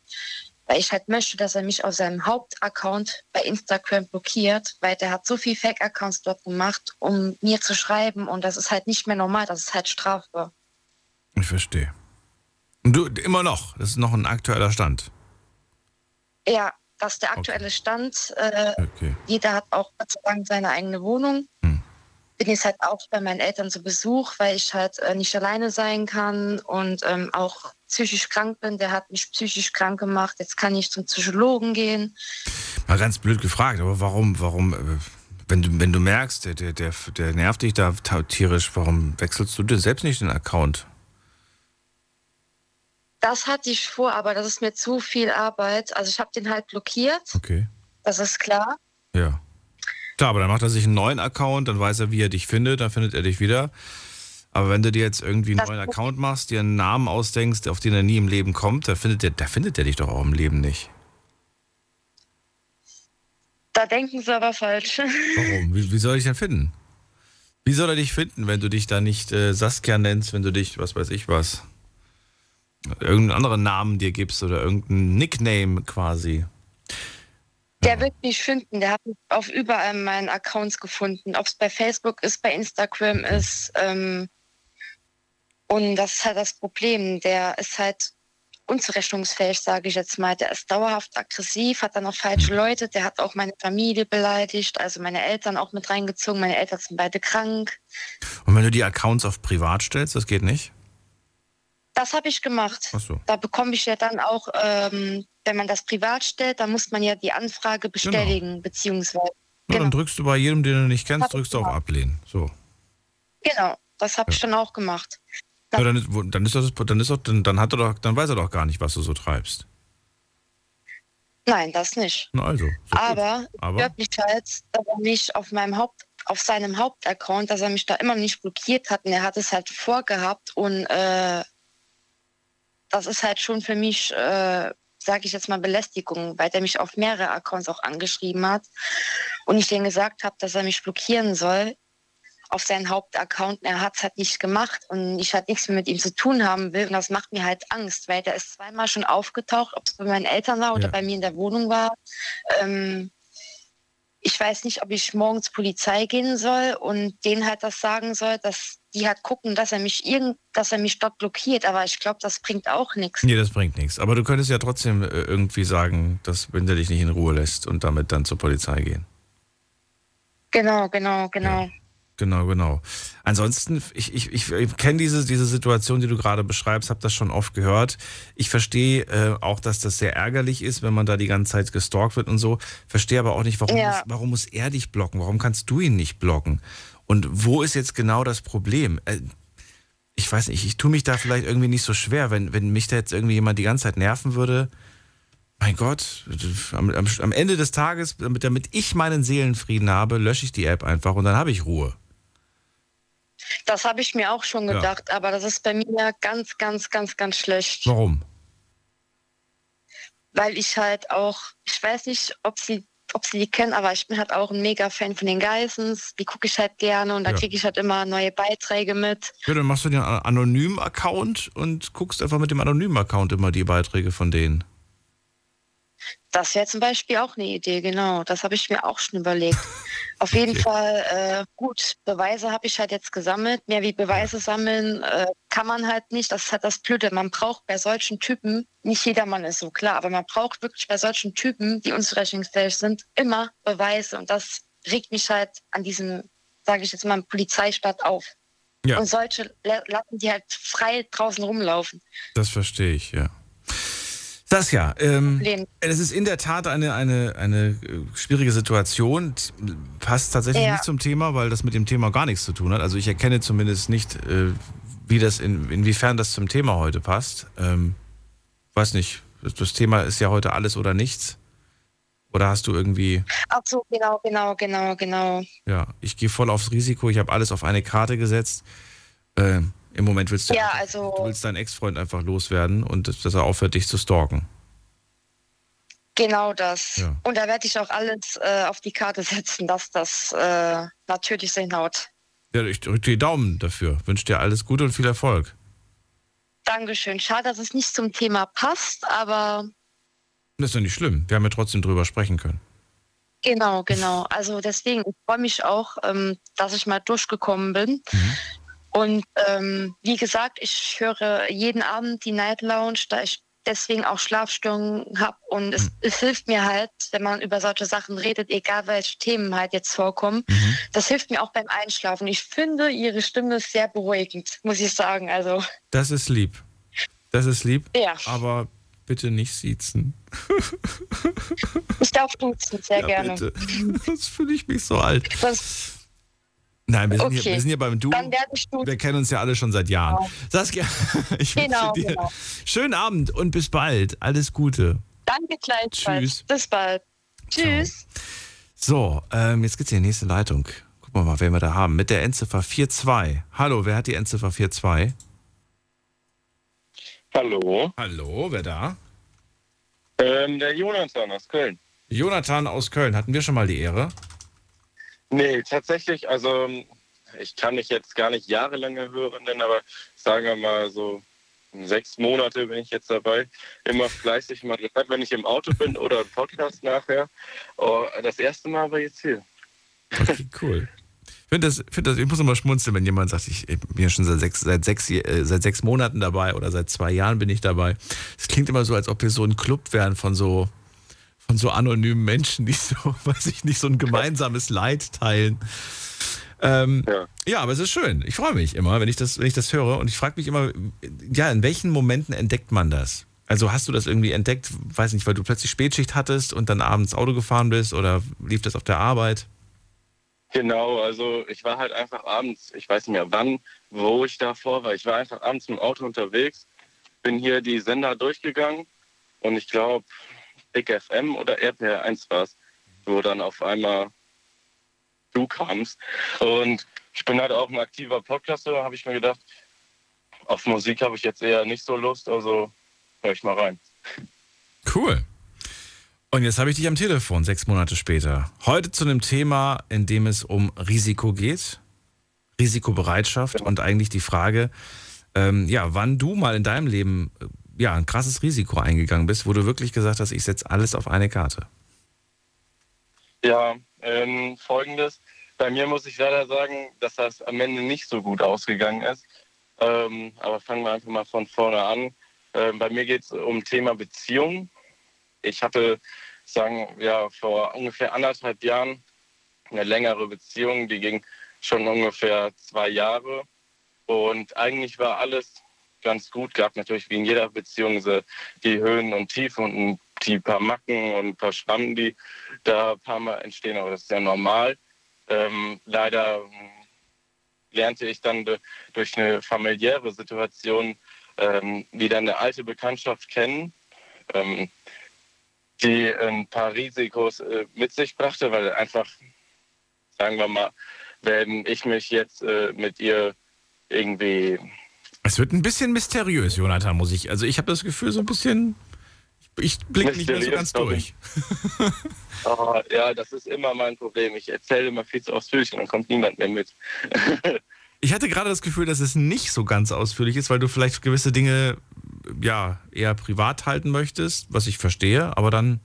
[SPEAKER 13] weil ich halt möchte, dass er mich auf seinem Hauptaccount bei Instagram blockiert, weil der hat so viel Fake-Accounts dort gemacht, um mir zu schreiben und das ist halt nicht mehr normal, das ist halt strafbar.
[SPEAKER 4] Ich verstehe. Und du, immer noch, das ist noch ein aktueller Stand.
[SPEAKER 13] Ja, das ist der aktuelle Stand. Äh,
[SPEAKER 4] Okay.
[SPEAKER 13] Jeder hat auch Gott sei Dank seine eigene Wohnung. Bin jetzt halt auch bei meinen Eltern zu Besuch, weil ich halt äh, nicht alleine sein kann und ähm, auch psychisch krank bin. Der hat mich psychisch krank gemacht. Jetzt kann ich zum Psychologen gehen.
[SPEAKER 4] Mal ganz blöd gefragt, aber warum, warum, äh, wenn du, wenn du merkst, der, der, der, der nervt dich da tierisch, warum wechselst du dir selbst nicht den Account?
[SPEAKER 13] Das hatte ich vor, aber das ist mir zu viel Arbeit. Also ich habe den halt blockiert.
[SPEAKER 4] Okay.
[SPEAKER 13] Das ist klar.
[SPEAKER 4] Ja. Klar, aber dann macht er sich einen neuen Account, dann weiß er, wie er dich findet, dann findet er dich wieder. Aber wenn du dir jetzt irgendwie einen
[SPEAKER 13] Das-
[SPEAKER 4] neuen Account machst, dir einen Namen ausdenkst, auf den er nie im Leben kommt, da findet er, da findet er dich doch auch im Leben nicht.
[SPEAKER 13] Da denken sie aber falsch.
[SPEAKER 4] Warum? Wie, wie soll ich denn finden? Wie soll er dich finden, wenn du dich da nicht äh, Saskia nennst, wenn du dich, was weiß ich was, irgendeinen anderen Namen dir gibst oder irgendeinen Nickname quasi?
[SPEAKER 13] Der wird mich finden. Der hat mich auf überall meinen Accounts gefunden. Ob es bei Facebook ist, bei Instagram ist. Ähm, und das ist halt das Problem. Der ist halt unzurechnungsfähig, sage ich jetzt mal. Der ist dauerhaft aggressiv, hat dann auch falsche Leute, der hat auch meine Familie beleidigt, also meine Eltern auch mit reingezogen. Meine Eltern sind beide krank.
[SPEAKER 4] Und wenn du die Accounts auf privat stellst, das geht nicht?
[SPEAKER 13] Das habe ich gemacht.
[SPEAKER 4] Ach so.
[SPEAKER 13] Da bekomme ich ja dann auch, ähm, wenn man das privat stellt, dann muss man ja die Anfrage bestätigen, beziehungsweise.
[SPEAKER 4] Na, Dann drückst du bei jedem, den du nicht kennst, drückst du auf. Ablehnen. So.
[SPEAKER 13] Genau, das habe ich dann auch gemacht.
[SPEAKER 4] Ja, dann, ist, wo- dann ist das, dann ist doch, dann, dann hat er doch, dann weiß er doch gar nicht, was du so treibst.
[SPEAKER 13] Nein, das nicht.
[SPEAKER 4] Na also.
[SPEAKER 13] Aber,
[SPEAKER 4] Aber?
[SPEAKER 13] mich halt, dass er mich auf meinem Haupt, auf seinem Hauptaccount, dass er mich da immer nicht blockiert hat und er hat es halt vorgehabt und äh, das ist halt schon für mich, äh, sage ich jetzt mal, Belästigung, weil der mich auf mehrere Accounts auch angeschrieben hat und ich denen gesagt habe, dass er mich blockieren soll auf seinen Hauptaccount. Er hat es halt nicht gemacht und ich halt nichts mehr mit ihm zu tun haben will und das macht mir halt Angst, weil der ist zweimal schon aufgetaucht, ob es bei meinen Eltern war oder
[SPEAKER 4] Ja.
[SPEAKER 13] bei mir in der Wohnung war. Ähm, ich weiß nicht, ob ich morgen zur Polizei gehen soll und denen halt das sagen soll, dass die halt gucken, dass er mich irgend, dass er mich dort blockiert. Aber ich glaube, das bringt auch nichts.
[SPEAKER 4] Nee, das bringt nichts. Aber du könntest ja trotzdem äh, irgendwie sagen, dass wenn der dich nicht in Ruhe lässt und damit dann zur Polizei gehen.
[SPEAKER 13] Genau, genau, genau.
[SPEAKER 4] Genau, genau. Ansonsten, ich, ich, ich, ich kenne diese, diese Situation, die du gerade beschreibst, habe das schon oft gehört. Ich verstehe äh, auch, dass das sehr ärgerlich ist, wenn man da die ganze Zeit gestalkt wird und so. Verstehe aber auch nicht, warum,
[SPEAKER 13] Ja.
[SPEAKER 4] muss, warum muss er dich blocken? Warum kannst du ihn nicht blocken? Und wo ist jetzt genau das Problem? Äh, ich weiß nicht, ich tue mich da vielleicht irgendwie nicht so schwer, wenn, wenn mich da jetzt irgendwie jemand die ganze Zeit nerven würde. Mein Gott, am, am, am Ende des Tages, damit, damit ich meinen Seelenfrieden habe, lösche ich die App einfach und dann habe ich Ruhe.
[SPEAKER 13] Das habe ich mir auch schon
[SPEAKER 4] Ja.
[SPEAKER 13] gedacht, aber das ist bei mir ganz, ganz, ganz, ganz schlecht.
[SPEAKER 4] Warum?
[SPEAKER 13] Weil ich halt auch, ich weiß nicht, ob sie, ob sie die kennen, aber ich bin halt auch ein Mega-Fan von den Geissens. Die gucke ich halt gerne und da
[SPEAKER 4] Ja.
[SPEAKER 13] kriege ich halt immer neue Beiträge mit.
[SPEAKER 4] Ja, dann machst du den anonymen Account und guckst einfach mit dem anonymen Account immer die Beiträge von denen.
[SPEAKER 13] Das wäre zum Beispiel auch eine Idee, genau. Das habe ich mir auch schon überlegt. Auf jeden Fall, äh, gut, Beweise habe ich halt jetzt gesammelt. Mehr wie Beweise sammeln äh, kann man halt nicht. Das ist halt das Blöde. Man braucht bei solchen Typen, nicht jedermann ist so klar, aber man braucht wirklich bei solchen Typen, die unzurechnungsfähig sind, immer Beweise. Und das regt mich halt an diesem, sage ich jetzt mal, Polizeistaat auf.
[SPEAKER 4] Ja.
[SPEAKER 13] Und solche la- lassen die halt frei draußen rumlaufen.
[SPEAKER 4] Das verstehe ich, ja. Saskia, ähm,
[SPEAKER 13] Problem.
[SPEAKER 4] es ist in der Tat eine, eine, eine äh, schwierige Situation. Passt tatsächlich
[SPEAKER 13] Ja.
[SPEAKER 4] nicht zum Thema, weil das mit dem Thema gar nichts zu tun hat. Also ich erkenne zumindest nicht, äh, wie das in, inwiefern das zum Thema heute passt. Ähm, weiß nicht, das, das Thema ist ja heute alles oder nichts. Oder hast du irgendwie,
[SPEAKER 13] Ach so, genau, genau, genau, genau.
[SPEAKER 4] ja, ich gehe voll aufs Risiko, ich habe alles auf eine Karte gesetzt. Äh, Im Moment willst du,
[SPEAKER 13] Ja, also-
[SPEAKER 4] du willst deinen Ex-Freund einfach loswerden und dass er aufhört, dich zu stalken.
[SPEAKER 13] Genau das.
[SPEAKER 4] Ja.
[SPEAKER 13] Und da werde ich auch alles äh, auf die Karte setzen, dass das äh, natürlich so hinhaut.
[SPEAKER 4] Ja, ich drücke die Daumen dafür. Wünsche dir alles Gute und viel Erfolg.
[SPEAKER 13] Dankeschön. Schade, dass es nicht zum Thema passt, aber
[SPEAKER 4] Das ist ja nicht schlimm. Wir haben ja trotzdem drüber sprechen können.
[SPEAKER 13] genau, genau. Also deswegen, ich freue mich auch, ähm, dass ich mal durchgekommen bin. Und ähm, wie gesagt, ich höre jeden Abend die Night Lounge, da ich deswegen auch Schlafstörungen habe. Und es, es hilft mir halt, wenn man über solche Sachen redet, egal welche Themen halt jetzt vorkommen. Das hilft mir auch beim Einschlafen. Ich finde ihre Stimme sehr beruhigend, muss ich sagen. Also
[SPEAKER 4] Das ist lieb. Das ist lieb.
[SPEAKER 13] Ja.
[SPEAKER 4] Aber bitte nicht siezen.
[SPEAKER 13] ich darf duzen, sehr
[SPEAKER 4] Ja,
[SPEAKER 13] gerne.
[SPEAKER 4] bitte. Das fühle ich mich so alt.
[SPEAKER 13] Das,
[SPEAKER 4] Nein, wir sind,
[SPEAKER 13] Okay.
[SPEAKER 4] hier, wir sind hier beim Du. Wir kennen uns ja alle schon seit Jahren.
[SPEAKER 13] Genau.
[SPEAKER 4] Saskia, ich wünsche
[SPEAKER 13] Genau,
[SPEAKER 4] dir
[SPEAKER 13] genau.
[SPEAKER 4] schönen Abend und bis bald. Alles Gute.
[SPEAKER 13] Danke gleichfalls.
[SPEAKER 4] Tschüss.
[SPEAKER 13] Bis bald. Tschüss.
[SPEAKER 4] So, ähm, jetzt geht's in die nächste Leitung. Gucken wir mal, wen wir da haben. Mit der Endziffer 42. Hallo, wer hat die Endziffer 42?
[SPEAKER 14] Hallo.
[SPEAKER 4] Hallo, wer da?
[SPEAKER 14] Ähm, der Jonathan aus Köln.
[SPEAKER 4] Jonathan aus Köln. Hatten wir schon mal die Ehre?
[SPEAKER 14] Nee, tatsächlich, also ich kann mich jetzt gar nicht jahrelange hören, nennen, aber sagen wir mal so sechs Monate bin ich jetzt dabei. Immer fleißig mal, gehört, wenn ich im Auto bin oder im Podcast nachher. Oh, das erste Mal war jetzt hier.
[SPEAKER 4] Okay, cool. Ich finde das, find das, ich muss immer schmunzeln, wenn jemand sagt, ich, ich bin ja schon seit sechs, seit, sechs, äh, seit sechs Monaten dabei oder seit zwei Jahren bin ich dabei. Es klingt immer so, als ob wir so ein Club wären von so, von so anonymen Menschen, die so, weiß ich nicht, so ein gemeinsames Leid teilen. Ähm, ja. ja. aber es ist schön. Ich freue mich immer, wenn ich das, wenn ich das höre. Und ich frage mich immer, ja, in welchen Momenten entdeckt man das? Also hast du das irgendwie entdeckt, weiß nicht, weil du plötzlich Spätschicht hattest und dann abends Auto gefahren bist oder lief das auf der Arbeit?
[SPEAKER 14] Genau, also ich war halt einfach abends, ich weiß nicht mehr wann, wo ich davor war. Ich war einfach abends mit dem Auto unterwegs, bin hier die Sender durchgegangen und ich glaube, Big FM oder RPR 1 war es, wo dann auf einmal du kamst. Und ich bin halt auch ein aktiver Podcaster, habe ich mir gedacht, auf Musik habe ich jetzt eher nicht so Lust, also höre ich mal rein.
[SPEAKER 4] Cool. Und jetzt habe ich dich am Telefon, sechs Monate später. Heute zu einem Thema, in dem es um Risiko geht, Risikobereitschaft ja. und eigentlich die Frage, ähm, ja, wann du mal in deinem Leben äh, ja, ein krasses Risiko eingegangen bist, wo du wirklich gesagt hast, ich setze alles auf eine Karte.
[SPEAKER 14] Ja, ähm, folgendes. Bei mir muss ich leider sagen, dass das am Ende nicht so gut ausgegangen ist. Ähm, aber fangen wir einfach mal von vorne an. Ähm, bei mir geht es um Thema Beziehung. Ich hatte, sagen ja, vor ungefähr anderthalb Jahren eine längere Beziehung, die ging schon ungefähr zwei Jahre. Und eigentlich war alles ganz gut. Gab natürlich wie in jeder Beziehung die Höhen und Tiefen und die paar Macken und ein paar Schrammen, die da ein paar Mal entstehen, aber das ist ja normal. Ähm, leider lernte ich dann durch eine familiäre Situation ähm, wieder eine alte Bekanntschaft kennen, ähm, die ein paar Risikos äh, mit sich brachte, weil einfach, sagen wir mal, wenn ich mich jetzt äh, mit ihr irgendwie.
[SPEAKER 4] Es wird ein bisschen mysteriös, Jonathan, muss ich. Also ich habe das Gefühl, so ein bisschen. Ich blicke nicht mehr so ganz durch.
[SPEAKER 14] oh, ja, das ist immer mein Problem. Ich erzähle immer viel zu ausführlich und dann kommt niemand mehr mit.
[SPEAKER 4] Ich hatte gerade das Gefühl, dass es nicht so ganz ausführlich ist, weil du vielleicht gewisse Dinge ja eher privat halten möchtest, was ich verstehe, aber dann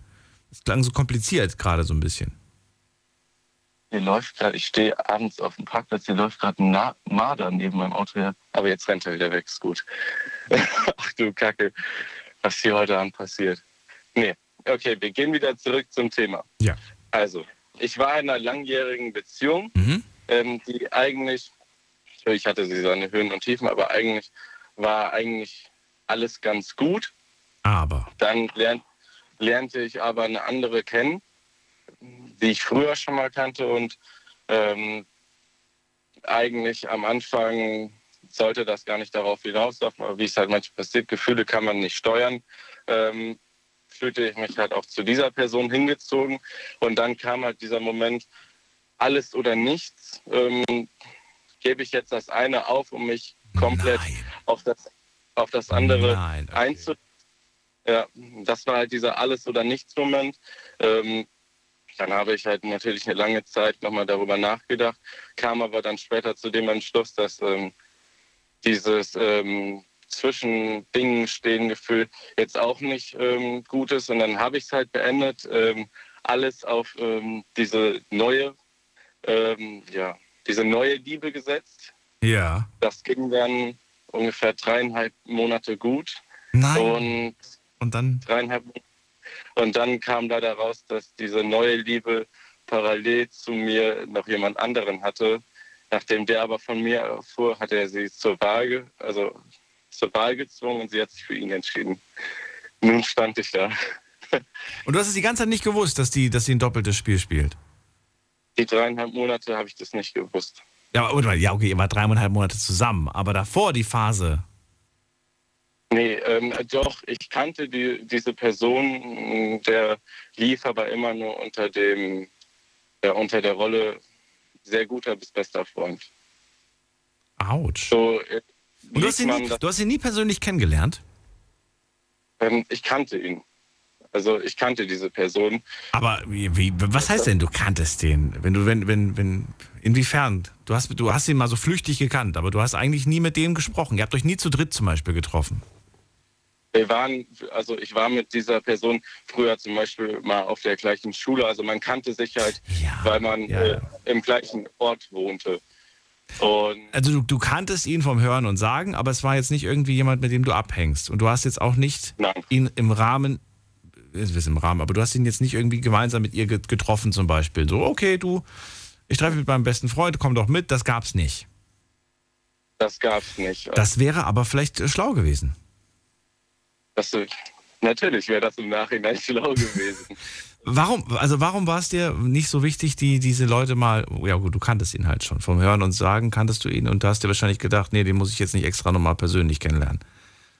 [SPEAKER 4] es klang so kompliziert gerade so ein bisschen.
[SPEAKER 14] Hier läuft gerade, ich stehe abends auf dem Parkplatz, hier läuft gerade ein Marder neben meinem Auto her. Aber jetzt rennt er wieder weg, ist gut. Ach du Kacke, was hier heute Abend passiert. Nee, okay, wir gehen wieder zurück zum Thema.
[SPEAKER 4] Ja.
[SPEAKER 14] Also, ich war in einer langjährigen Beziehung, mhm. ähm, die eigentlich Natürlich hatte sie seine Höhen und Tiefen, aber eigentlich war eigentlich alles ganz gut.
[SPEAKER 4] Aber.
[SPEAKER 14] Dann lernt, lernte ich aber eine andere kennen, die ich früher schon mal kannte und ähm, eigentlich am Anfang sollte das gar nicht darauf hinauslaufen, aber wie es halt manchmal passiert, Gefühle kann man nicht steuern, ähm, fühlte ich mich halt auch zu dieser Person hingezogen und dann kam halt dieser Moment, alles oder nichts. Ähm, gebe ich jetzt das eine auf, um mich komplett auf das, auf das andere Nein, okay. einzu. Ja, das war halt dieser Alles- oder Nichts-Moment. Ähm, dann habe ich halt natürlich eine lange Zeit nochmal darüber nachgedacht, kam aber dann später zu dem Entschluss, dass ähm, dieses ähm, zwischen Dingen stehen Gefühl jetzt auch nicht ähm, gut ist. Und dann habe ich es halt beendet, ähm, alles auf ähm, diese neue, ähm, ja, diese neue Liebe gesetzt.
[SPEAKER 4] Ja.
[SPEAKER 14] Das ging dann ungefähr dreieinhalb Monate gut.
[SPEAKER 4] Nein.
[SPEAKER 14] Und,
[SPEAKER 4] und dann?
[SPEAKER 14] Dreieinhalb Und dann kam leider raus, dass diese neue Liebe parallel zu mir noch jemand anderen hatte. Nachdem der aber von mir erfuhr, hat er sie zur Wahl, also zur Wahl gezwungen und sie hat sich für ihn entschieden. Nun stand ich da.
[SPEAKER 4] Und du hast es die ganze Zeit nicht gewusst, dass, die, dass sie ein doppeltes Spiel spielt?
[SPEAKER 14] Die dreieinhalb Monate habe ich das nicht gewusst.
[SPEAKER 4] Ja, aber, ja, okay, ihr wart dreieinhalb Monate zusammen, aber davor die Phase.
[SPEAKER 14] Nee, ähm, doch, ich kannte die, diese Person, der lief aber immer nur unter dem, ja, unter der Rolle sehr guter bis bester Freund.
[SPEAKER 4] Autsch.
[SPEAKER 14] So, äh,
[SPEAKER 4] Und du hast, ihn nie, du hast ihn nie persönlich kennengelernt?
[SPEAKER 14] Ähm, ich kannte ihn. Also ich kannte diese Person.
[SPEAKER 4] Aber wie, wie, was heißt denn, du kanntest den? Wenn du, wenn, wenn, wenn, inwiefern? Du hast, du hast ihn mal so flüchtig gekannt, aber du hast eigentlich nie mit dem gesprochen. Ihr habt euch nie zu dritt zum Beispiel getroffen.
[SPEAKER 14] Wir waren, also ich war mit dieser Person früher zum Beispiel mal auf der gleichen Schule. Also man kannte sich halt, weil man Äh, im gleichen Ort wohnte. Und
[SPEAKER 4] Also du, du kanntest ihn vom Hören und Sagen, aber es war jetzt nicht irgendwie jemand, mit dem du abhängst. Und du hast jetzt auch nicht ihn im Rahmen, es ist im Rahmen, aber du hast ihn jetzt nicht irgendwie gemeinsam mit ihr get- getroffen zum Beispiel. So, okay, du, ich treffe mich mit meinem besten Freund, komm doch mit, das gab's nicht.
[SPEAKER 14] das gab's nicht.
[SPEAKER 4] Das wäre aber vielleicht äh, schlau gewesen.
[SPEAKER 14] Das, natürlich wäre das im Nachhinein schlau gewesen.
[SPEAKER 4] Warum, also warum war es dir nicht so wichtig, die, diese Leute mal, ja gut, du kanntest ihn halt schon, vom Hören und Sagen kanntest du ihn und da hast dir wahrscheinlich gedacht, nee, den muss ich jetzt nicht extra nochmal persönlich kennenlernen.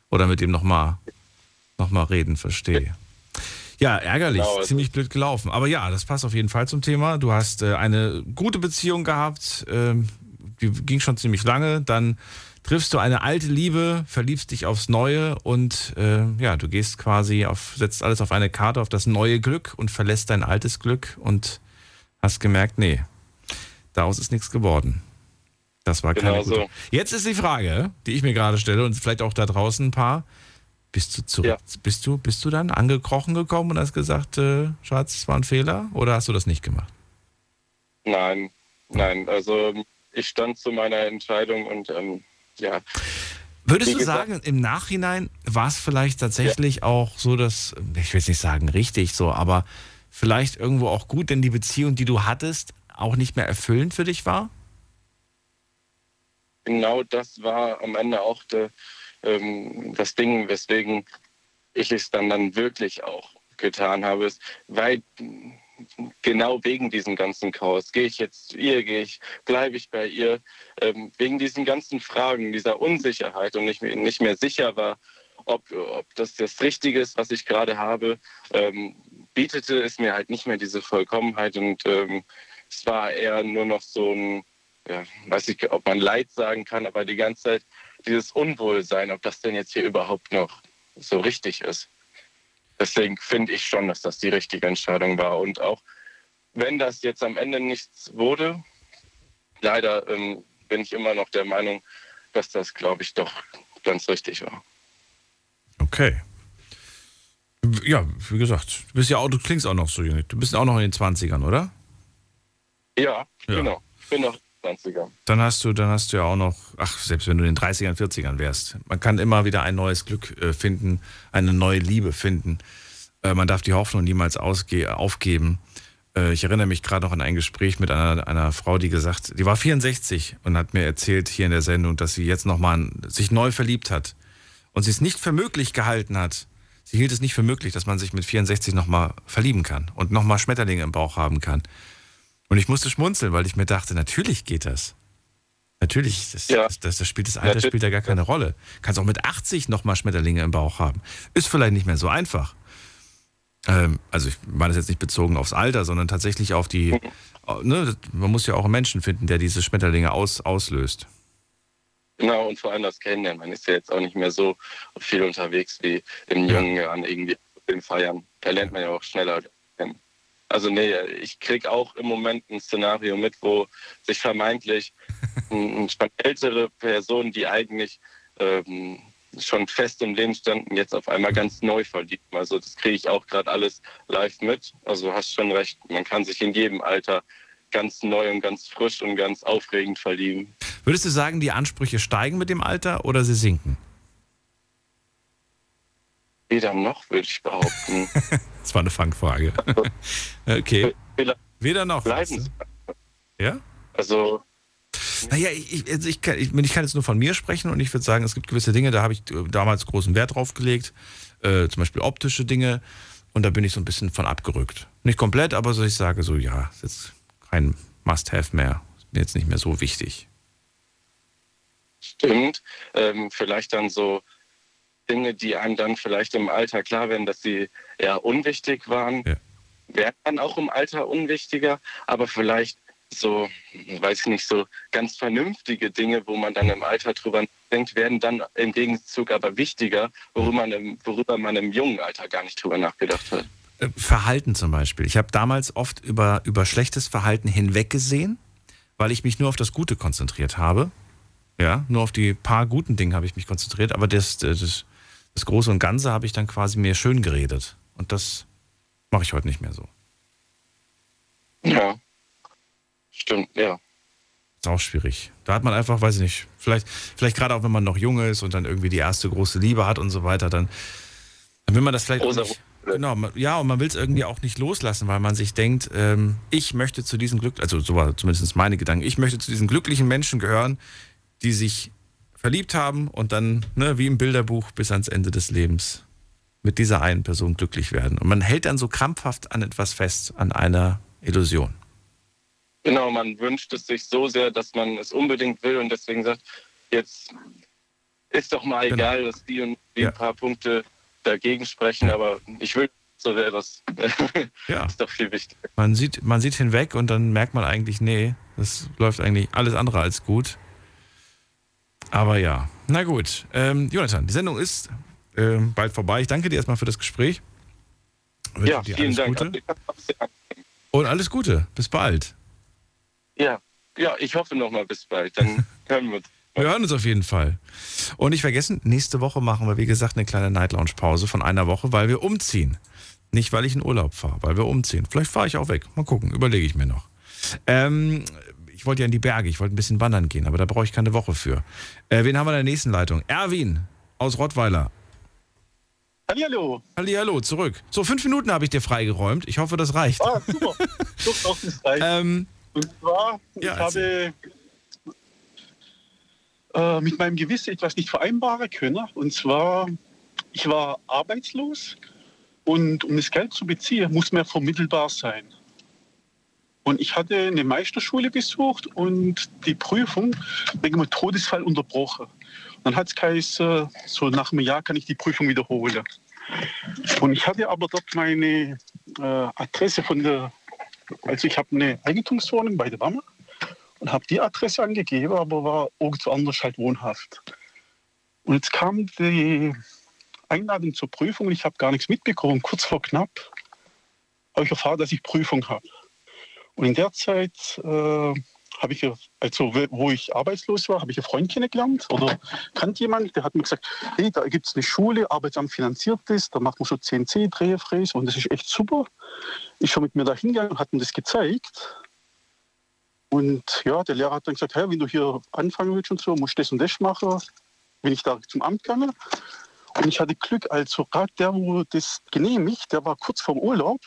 [SPEAKER 4] Oder mit dem nochmal noch mal reden, verstehe. Ja, ärgerlich,
[SPEAKER 14] Genau, also-
[SPEAKER 4] ziemlich blöd gelaufen. Aber ja, das passt auf jeden Fall zum Thema. Du hast äh, eine gute Beziehung gehabt, ähm, die ging schon ziemlich lange. Dann triffst du eine alte Liebe, verliebst dich aufs Neue und äh, ja, du gehst quasi auf, setzt alles auf eine Karte, auf das neue Glück und verlässt dein altes Glück und hast gemerkt, nee, daraus ist nichts geworden. Das war keine
[SPEAKER 14] Genau so.
[SPEAKER 4] Jetzt ist die Frage, die ich mir gerade stelle und vielleicht auch da draußen ein paar. Bist du zurück? Bist du, bist du dann angekrochen gekommen und hast gesagt, äh, Schatz, es war ein Fehler? Oder hast du das nicht gemacht?
[SPEAKER 14] Nein, nein. Also ich stand zu meiner Entscheidung und ähm, ja.
[SPEAKER 4] Würdest
[SPEAKER 14] Wie
[SPEAKER 4] du
[SPEAKER 14] gesagt-
[SPEAKER 4] sagen, im Nachhinein war es vielleicht tatsächlich auch so, dass, ich will jetzt nicht sagen richtig so, aber vielleicht irgendwo auch gut, denn die Beziehung, die du hattest, auch nicht mehr erfüllend für dich war?
[SPEAKER 14] Genau das war am Ende auch de, ähm, das Ding, weswegen ich es dann, dann wirklich auch getan habe, ist, weil genau wegen diesem ganzen Chaos, gehe ich jetzt zu ihr, gehe ich, bleibe ich bei ihr, ähm, wegen diesen ganzen Fragen, dieser Unsicherheit und ich nicht mehr sicher war, ob, ob das das Richtige ist, was ich gerade habe, ähm, bietete es mir halt nicht mehr diese Vollkommenheit und ähm, es war eher nur noch so ein, ja, weiß ich, ob man Leid sagen kann, aber die ganze Zeit dieses Unwohlsein, ob das denn jetzt hier überhaupt noch so richtig ist. Deswegen finde ich schon, dass das die richtige Entscheidung war. Und auch wenn das jetzt am Ende nichts wurde, leider ähm, bin ich immer noch der Meinung, dass das, glaube ich, doch ganz richtig war.
[SPEAKER 4] Okay. Ja, wie gesagt, du bist ja auch, du klingst auch noch so jung. Du bist auch noch in den 20ern, oder?
[SPEAKER 14] Ja,
[SPEAKER 4] Ja.
[SPEAKER 14] genau. Ich bin noch 20er.
[SPEAKER 4] Dann hast du, dann hast du ja auch noch, ach, selbst wenn du in den 30ern, 40ern wärst, man kann immer wieder ein neues Glück äh, finden, eine neue Liebe finden. Äh, man darf die Hoffnung niemals aufgeben. Äh, ich erinnere mich gerade noch an ein Gespräch mit einer, einer Frau, die gesagt, die war 64 und hat mir erzählt hier in der Sendung, dass sie jetzt nochmal sich neu verliebt hat und sie es nicht für möglich gehalten hat. Sie hielt es nicht für möglich, dass man sich mit 64 nochmal verlieben kann und nochmal Schmetterlinge im Bauch haben kann. Und ich musste schmunzeln, weil ich mir dachte, natürlich geht das. Natürlich, das, das, das, das spielt das Alter
[SPEAKER 14] Natürlich.
[SPEAKER 4] spielt ja gar keine Rolle. Kannst auch mit 80 nochmal Schmetterlinge im Bauch haben. Ist vielleicht nicht mehr so einfach. Ähm, also ich meine das jetzt nicht bezogen aufs Alter, sondern tatsächlich auf die, ne, man muss ja auch einen Menschen finden, der diese Schmetterlinge aus, auslöst.
[SPEAKER 14] Genau, und vor allem das Kennenlernen. Man ist ja jetzt auch nicht mehr so viel unterwegs wie in jungen Jahren irgendwie in Feiern. Da lernt man ja auch schneller. Also nee, ich krieg auch im Moment ein Szenario mit, wo sich vermeintlich ein, schon ältere Personen, die eigentlich ähm, schon fest im Leben standen, jetzt auf einmal ganz neu verlieben. Also das kriege ich auch gerade alles live mit. Also du hast schon recht, man kann sich in jedem Alter ganz neu und ganz frisch und ganz aufregend verlieben.
[SPEAKER 4] Würdest du sagen, die Ansprüche steigen mit dem Alter oder sie sinken?
[SPEAKER 14] Weder noch, würde ich behaupten.
[SPEAKER 4] Das war eine Fangfrage. Okay. Weder noch.
[SPEAKER 14] Bleiben
[SPEAKER 4] Ja?
[SPEAKER 14] Also.
[SPEAKER 4] Naja, ich, also ich, kann, ich, ich kann jetzt nur von mir sprechen und ich würde sagen, es gibt gewisse Dinge, da habe ich äh, damals großen Wert drauf gelegt. Äh, zum Beispiel optische Dinge. Und da bin ich so ein bisschen von abgerückt. Nicht komplett, aber so ich sage so, ja, ist jetzt kein Must-Have mehr. Ist mir jetzt nicht mehr so wichtig.
[SPEAKER 14] Stimmt. Ähm, vielleicht dann so Dinge, die einem dann vielleicht im Alter klar werden, dass sie eher unwichtig waren, werden dann auch im Alter unwichtiger, aber vielleicht so, weiß ich nicht, so ganz vernünftige Dinge, wo man dann im Alter drüber denkt, werden dann im Gegenzug aber wichtiger, worüber man im, worüber man im jungen Alter gar nicht drüber nachgedacht hat.
[SPEAKER 4] Äh, Verhalten zum Beispiel. Ich habe damals oft über, über schlechtes Verhalten hinweggesehen, weil ich mich nur auf das Gute konzentriert habe. Ja, nur auf die paar guten Dinge habe ich mich konzentriert, aber das, das, das Große und Ganze habe ich dann quasi mir schön geredet. Und das mache ich heute nicht mehr so.
[SPEAKER 14] Ja. Stimmt, ja.
[SPEAKER 4] Ist auch schwierig. Da hat man einfach, weiß ich nicht, vielleicht, vielleicht gerade auch wenn man noch jung ist und dann irgendwie die erste große Liebe hat und so weiter, dann, dann will man das vielleicht. auch Nicht, genau, ja, und man will es irgendwie auch nicht loslassen, weil man sich denkt, ähm, ich möchte zu diesem Glück, also so war zumindest meine Gedanken, ich möchte zu diesen glücklichen Menschen gehören, die sich verliebt haben und dann, ne, wie im Bilderbuch, bis ans Ende des Lebens mit dieser einen Person glücklich werden. Und man hält dann so krampfhaft an etwas fest, an einer Illusion.
[SPEAKER 14] Genau, man wünscht es sich so sehr, dass man es unbedingt will und deswegen sagt, jetzt ist doch mal
[SPEAKER 4] Genau.
[SPEAKER 14] egal, dass die und die ein paar Punkte dagegen sprechen, aber ich will so wäre das.
[SPEAKER 4] Ja.
[SPEAKER 14] ist doch viel wichtiger.
[SPEAKER 4] Man sieht, man sieht hinweg und dann merkt man eigentlich, nee, das läuft eigentlich alles andere als gut. Aber ja, na gut. Ähm, Jonathan, die Sendung ist ähm, bald vorbei. Ich danke dir erstmal für das Gespräch. Wünsche
[SPEAKER 14] Ja,
[SPEAKER 4] dir
[SPEAKER 14] vielen
[SPEAKER 4] alles
[SPEAKER 14] Dank.
[SPEAKER 4] Gute. Und alles Gute. Bis bald.
[SPEAKER 14] Ja, ja, ich hoffe noch mal bis bald. Dann hören wir uns.
[SPEAKER 4] Wir hören uns auf jeden Fall. Und nicht vergessen, nächste Woche machen wir, wie gesagt, eine kleine Night Lounge Pause von einer Woche, weil wir umziehen. Nicht, weil ich in Urlaub fahre, weil wir umziehen. Vielleicht fahre ich auch weg. Mal gucken, überlege ich mir noch. Ähm, ich wollte ja in die Berge, ich wollte ein bisschen wandern gehen, aber da brauche ich keine Woche für. Äh, wen haben wir in der nächsten Leitung? Erwin aus Rottweiler.
[SPEAKER 15] Hallihallo.
[SPEAKER 4] Hallihallo, zurück. So, fünf Minuten habe ich dir freigeräumt. Ich hoffe, das reicht.
[SPEAKER 15] Ah, super. doch, doch, das reicht.
[SPEAKER 4] Ähm,
[SPEAKER 15] Und zwar,
[SPEAKER 4] ja,
[SPEAKER 15] ich habe äh, mit meinem Gewissen etwas nicht vereinbaren können. Und zwar, ich war arbeitslos und um das Geld zu beziehen, muss man vermittelbar sein. Und ich hatte eine Meisterschule besucht und die Prüfung wegen einem Todesfall unterbrochen. Dann hat es geheißen, so nach einem Jahr kann ich die Prüfung wiederholen. Und ich hatte aber dort meine äh, Adresse von der, also ich habe eine Eigentumswohnung bei der Mama und habe die Adresse angegeben, aber war irgendwo anders halt wohnhaft. Und jetzt kam die Einladung zur Prüfung und ich habe gar nichts mitbekommen. Kurz vor knapp habe ich erfahren, dass ich Prüfung habe. Und in der Zeit äh, habe ich, also wo ich arbeitslos war, habe ich einen Freund kennengelernt oder kannte jemand, der hat mir gesagt, hey, da gibt es eine Schule, Arbeitsamt finanziert das, da macht man schon CNC, Drehfräs und das ist echt super. Ich schon mit mir da hingegangen und hat mir das gezeigt. Und ja, der Lehrer hat dann gesagt, hey, wenn du hier anfangen willst und so, musst du das und das machen. Bin ich da zum Amt gegangen. Und ich hatte Glück, also gerade der, wo das genehmigt, der war kurz vorm Urlaub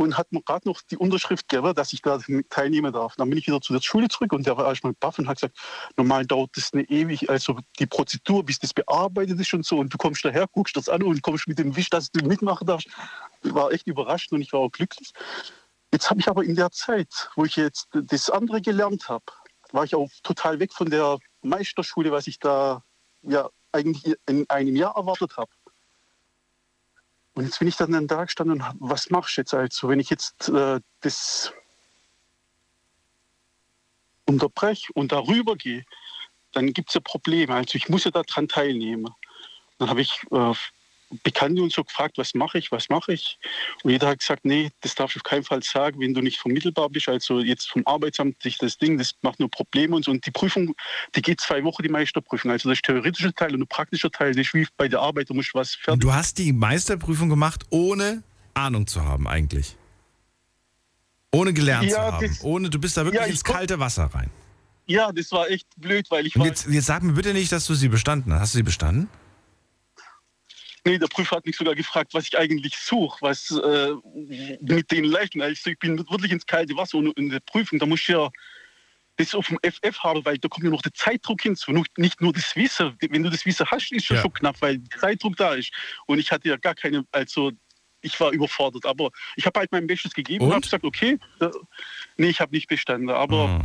[SPEAKER 15] und hat mir gerade noch die Unterschrift gegeben, dass ich da teilnehmen darf. Dann bin ich wieder zu der Schule zurück und der war erstmal baff und hat gesagt, normal dauert das eine ewig, also die Prozedur, bis das bearbeitet ist und so. Und du kommst daher, guckst das an und kommst mit dem Wisch, dass du mitmachen darfst. Ich war echt überrascht und ich war auch glücklich. Jetzt habe ich aber in der Zeit, wo ich jetzt das andere gelernt habe, war ich auch total weg von der Meisterschule, was ich da ja eigentlich in einem Jahr erwartet habe. Und jetzt bin ich dann da gestanden und was machst du jetzt also, wenn ich jetzt äh, das unterbreche und darüber gehe, dann gibt es ja Probleme. Also ich muss ja daran teilnehmen. Dann habe ich äh, Bekannte und so gefragt, was mache ich, was mache ich? Und jeder hat gesagt, nee, das darfst du auf keinen Fall sagen, wenn du nicht vermittelbar bist. Also jetzt vom Arbeitsamt sich das Ding, das macht nur Probleme und so. Und die Prüfung, die geht zwei Wochen, die Meisterprüfung. Also das theoretische Teil und der praktische Teil, das ist wie bei der Arbeit, du musst was fertig
[SPEAKER 4] du hast die Meisterprüfung gemacht, ohne Ahnung zu haben eigentlich. Ohne gelernt
[SPEAKER 15] Ja,
[SPEAKER 4] zu haben.
[SPEAKER 15] das-
[SPEAKER 4] Ohne, du bist da wirklich
[SPEAKER 15] Ja, ich
[SPEAKER 4] ins kalte Wasser rein.
[SPEAKER 15] Ja, das war echt blöd, weil ich war.
[SPEAKER 4] jetzt, jetzt sag mir bitte nicht, dass du sie bestanden hast. Hast du sie bestanden?
[SPEAKER 15] Nee, der Prüfer hat mich sogar gefragt, was ich eigentlich suche, was äh, mit den Leistungen. Also ich bin wirklich ins kalte Wasser und in der Prüfung, da muss ich ja das auf dem FF haben, weil da kommt ja noch der Zeitdruck hinzu, nicht- nur das Wissen. Wenn du das Wissen hast, ist schon,
[SPEAKER 4] Ja.
[SPEAKER 15] schon knapp, weil der Zeitdruck da ist. Und ich hatte ja gar keine, also ich war überfordert, aber ich habe halt mein Bestes gegeben und,
[SPEAKER 4] Und?
[SPEAKER 15] habe gesagt, okay, da, nee, ich habe nicht bestanden, aber
[SPEAKER 4] Hm.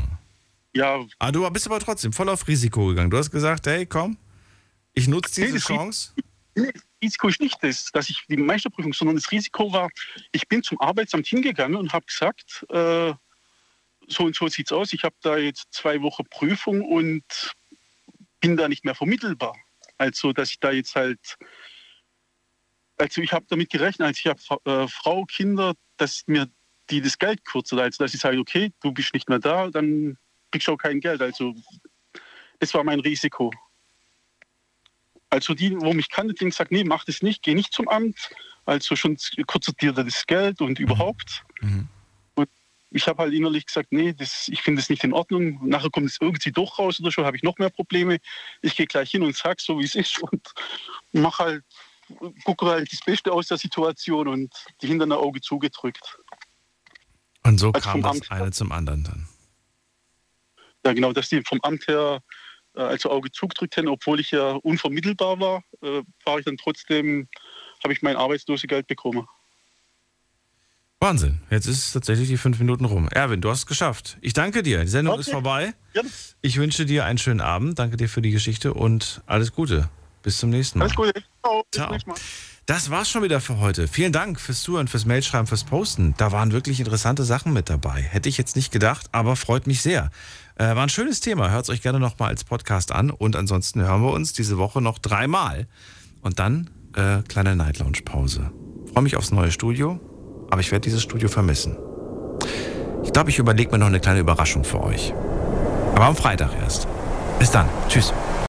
[SPEAKER 15] ja,
[SPEAKER 4] Ah, du bist aber trotzdem voll auf Risiko gegangen. Du hast gesagt, hey, komm, ich nutze diese Chance.
[SPEAKER 15] Nee, das Risiko ist nicht das, dass ich die Meisterprüfung, sondern das Risiko war, ich bin zum Arbeitsamt hingegangen und habe gesagt, äh, so und so sieht's aus. Ich habe da jetzt zwei Wochen Prüfung und bin da nicht mehr vermittelbar. Also, dass ich da jetzt halt, also ich habe damit gerechnet, als ich habe äh, Frau, Kinder, dass mir die das Geld kürzen. Also, dass ich sage, okay, du bist nicht mehr da, dann kriegst du auch kein Geld. Also, das war mein Risiko. Also die, wo mich kannte, die gesagt, nee, mach das nicht, geh nicht zum Amt. Also schon kostet dir das Geld und überhaupt.
[SPEAKER 4] Mhm.
[SPEAKER 15] Und ich habe halt innerlich gesagt, nee, das, ich finde das nicht in Ordnung. Nachher kommt es irgendwie doch raus oder schon, habe ich noch mehr Probleme. Ich gehe gleich hin und sag so, wie es ist und mach halt, gucke halt das Beste aus der Situation und die hinter ein Auge zugedrückt.
[SPEAKER 4] Und so
[SPEAKER 15] Also
[SPEAKER 4] kam das
[SPEAKER 15] Amt-
[SPEAKER 4] eine zum anderen dann.
[SPEAKER 15] Ja, genau, dass die vom Amt her also Auge zugedrückt haben, obwohl ich ja unvermittelbar war, äh, war ich dann trotzdem, habe ich mein Arbeitslosegeld bekommen.
[SPEAKER 4] Wahnsinn. Jetzt ist tatsächlich die fünf Minuten rum. Erwin, du hast es geschafft. Ich danke dir. Die Sendung
[SPEAKER 15] Okay.
[SPEAKER 4] ist vorbei.
[SPEAKER 15] Ja.
[SPEAKER 4] Ich wünsche dir einen schönen Abend. Danke dir für die Geschichte und alles Gute. Bis zum nächsten Mal.
[SPEAKER 15] Alles Gute. Ciao. Bis
[SPEAKER 4] Ciao. Das war's schon wieder für heute. Vielen Dank fürs Zuhören, fürs Mailschreiben, fürs Posten. Da waren wirklich interessante Sachen mit dabei. Hätte ich jetzt nicht gedacht, aber freut mich sehr. Äh, war ein schönes Thema. Hört es euch gerne nochmal als Podcast an. Und ansonsten hören wir uns diese Woche noch dreimal. Und dann äh, kleine Night Lounge Pause. Freue mich aufs neue Studio, aber ich werde dieses Studio vermissen. Ich glaube, ich überlege mir noch eine kleine Überraschung für euch. Aber am Freitag erst. Bis dann. Tschüss.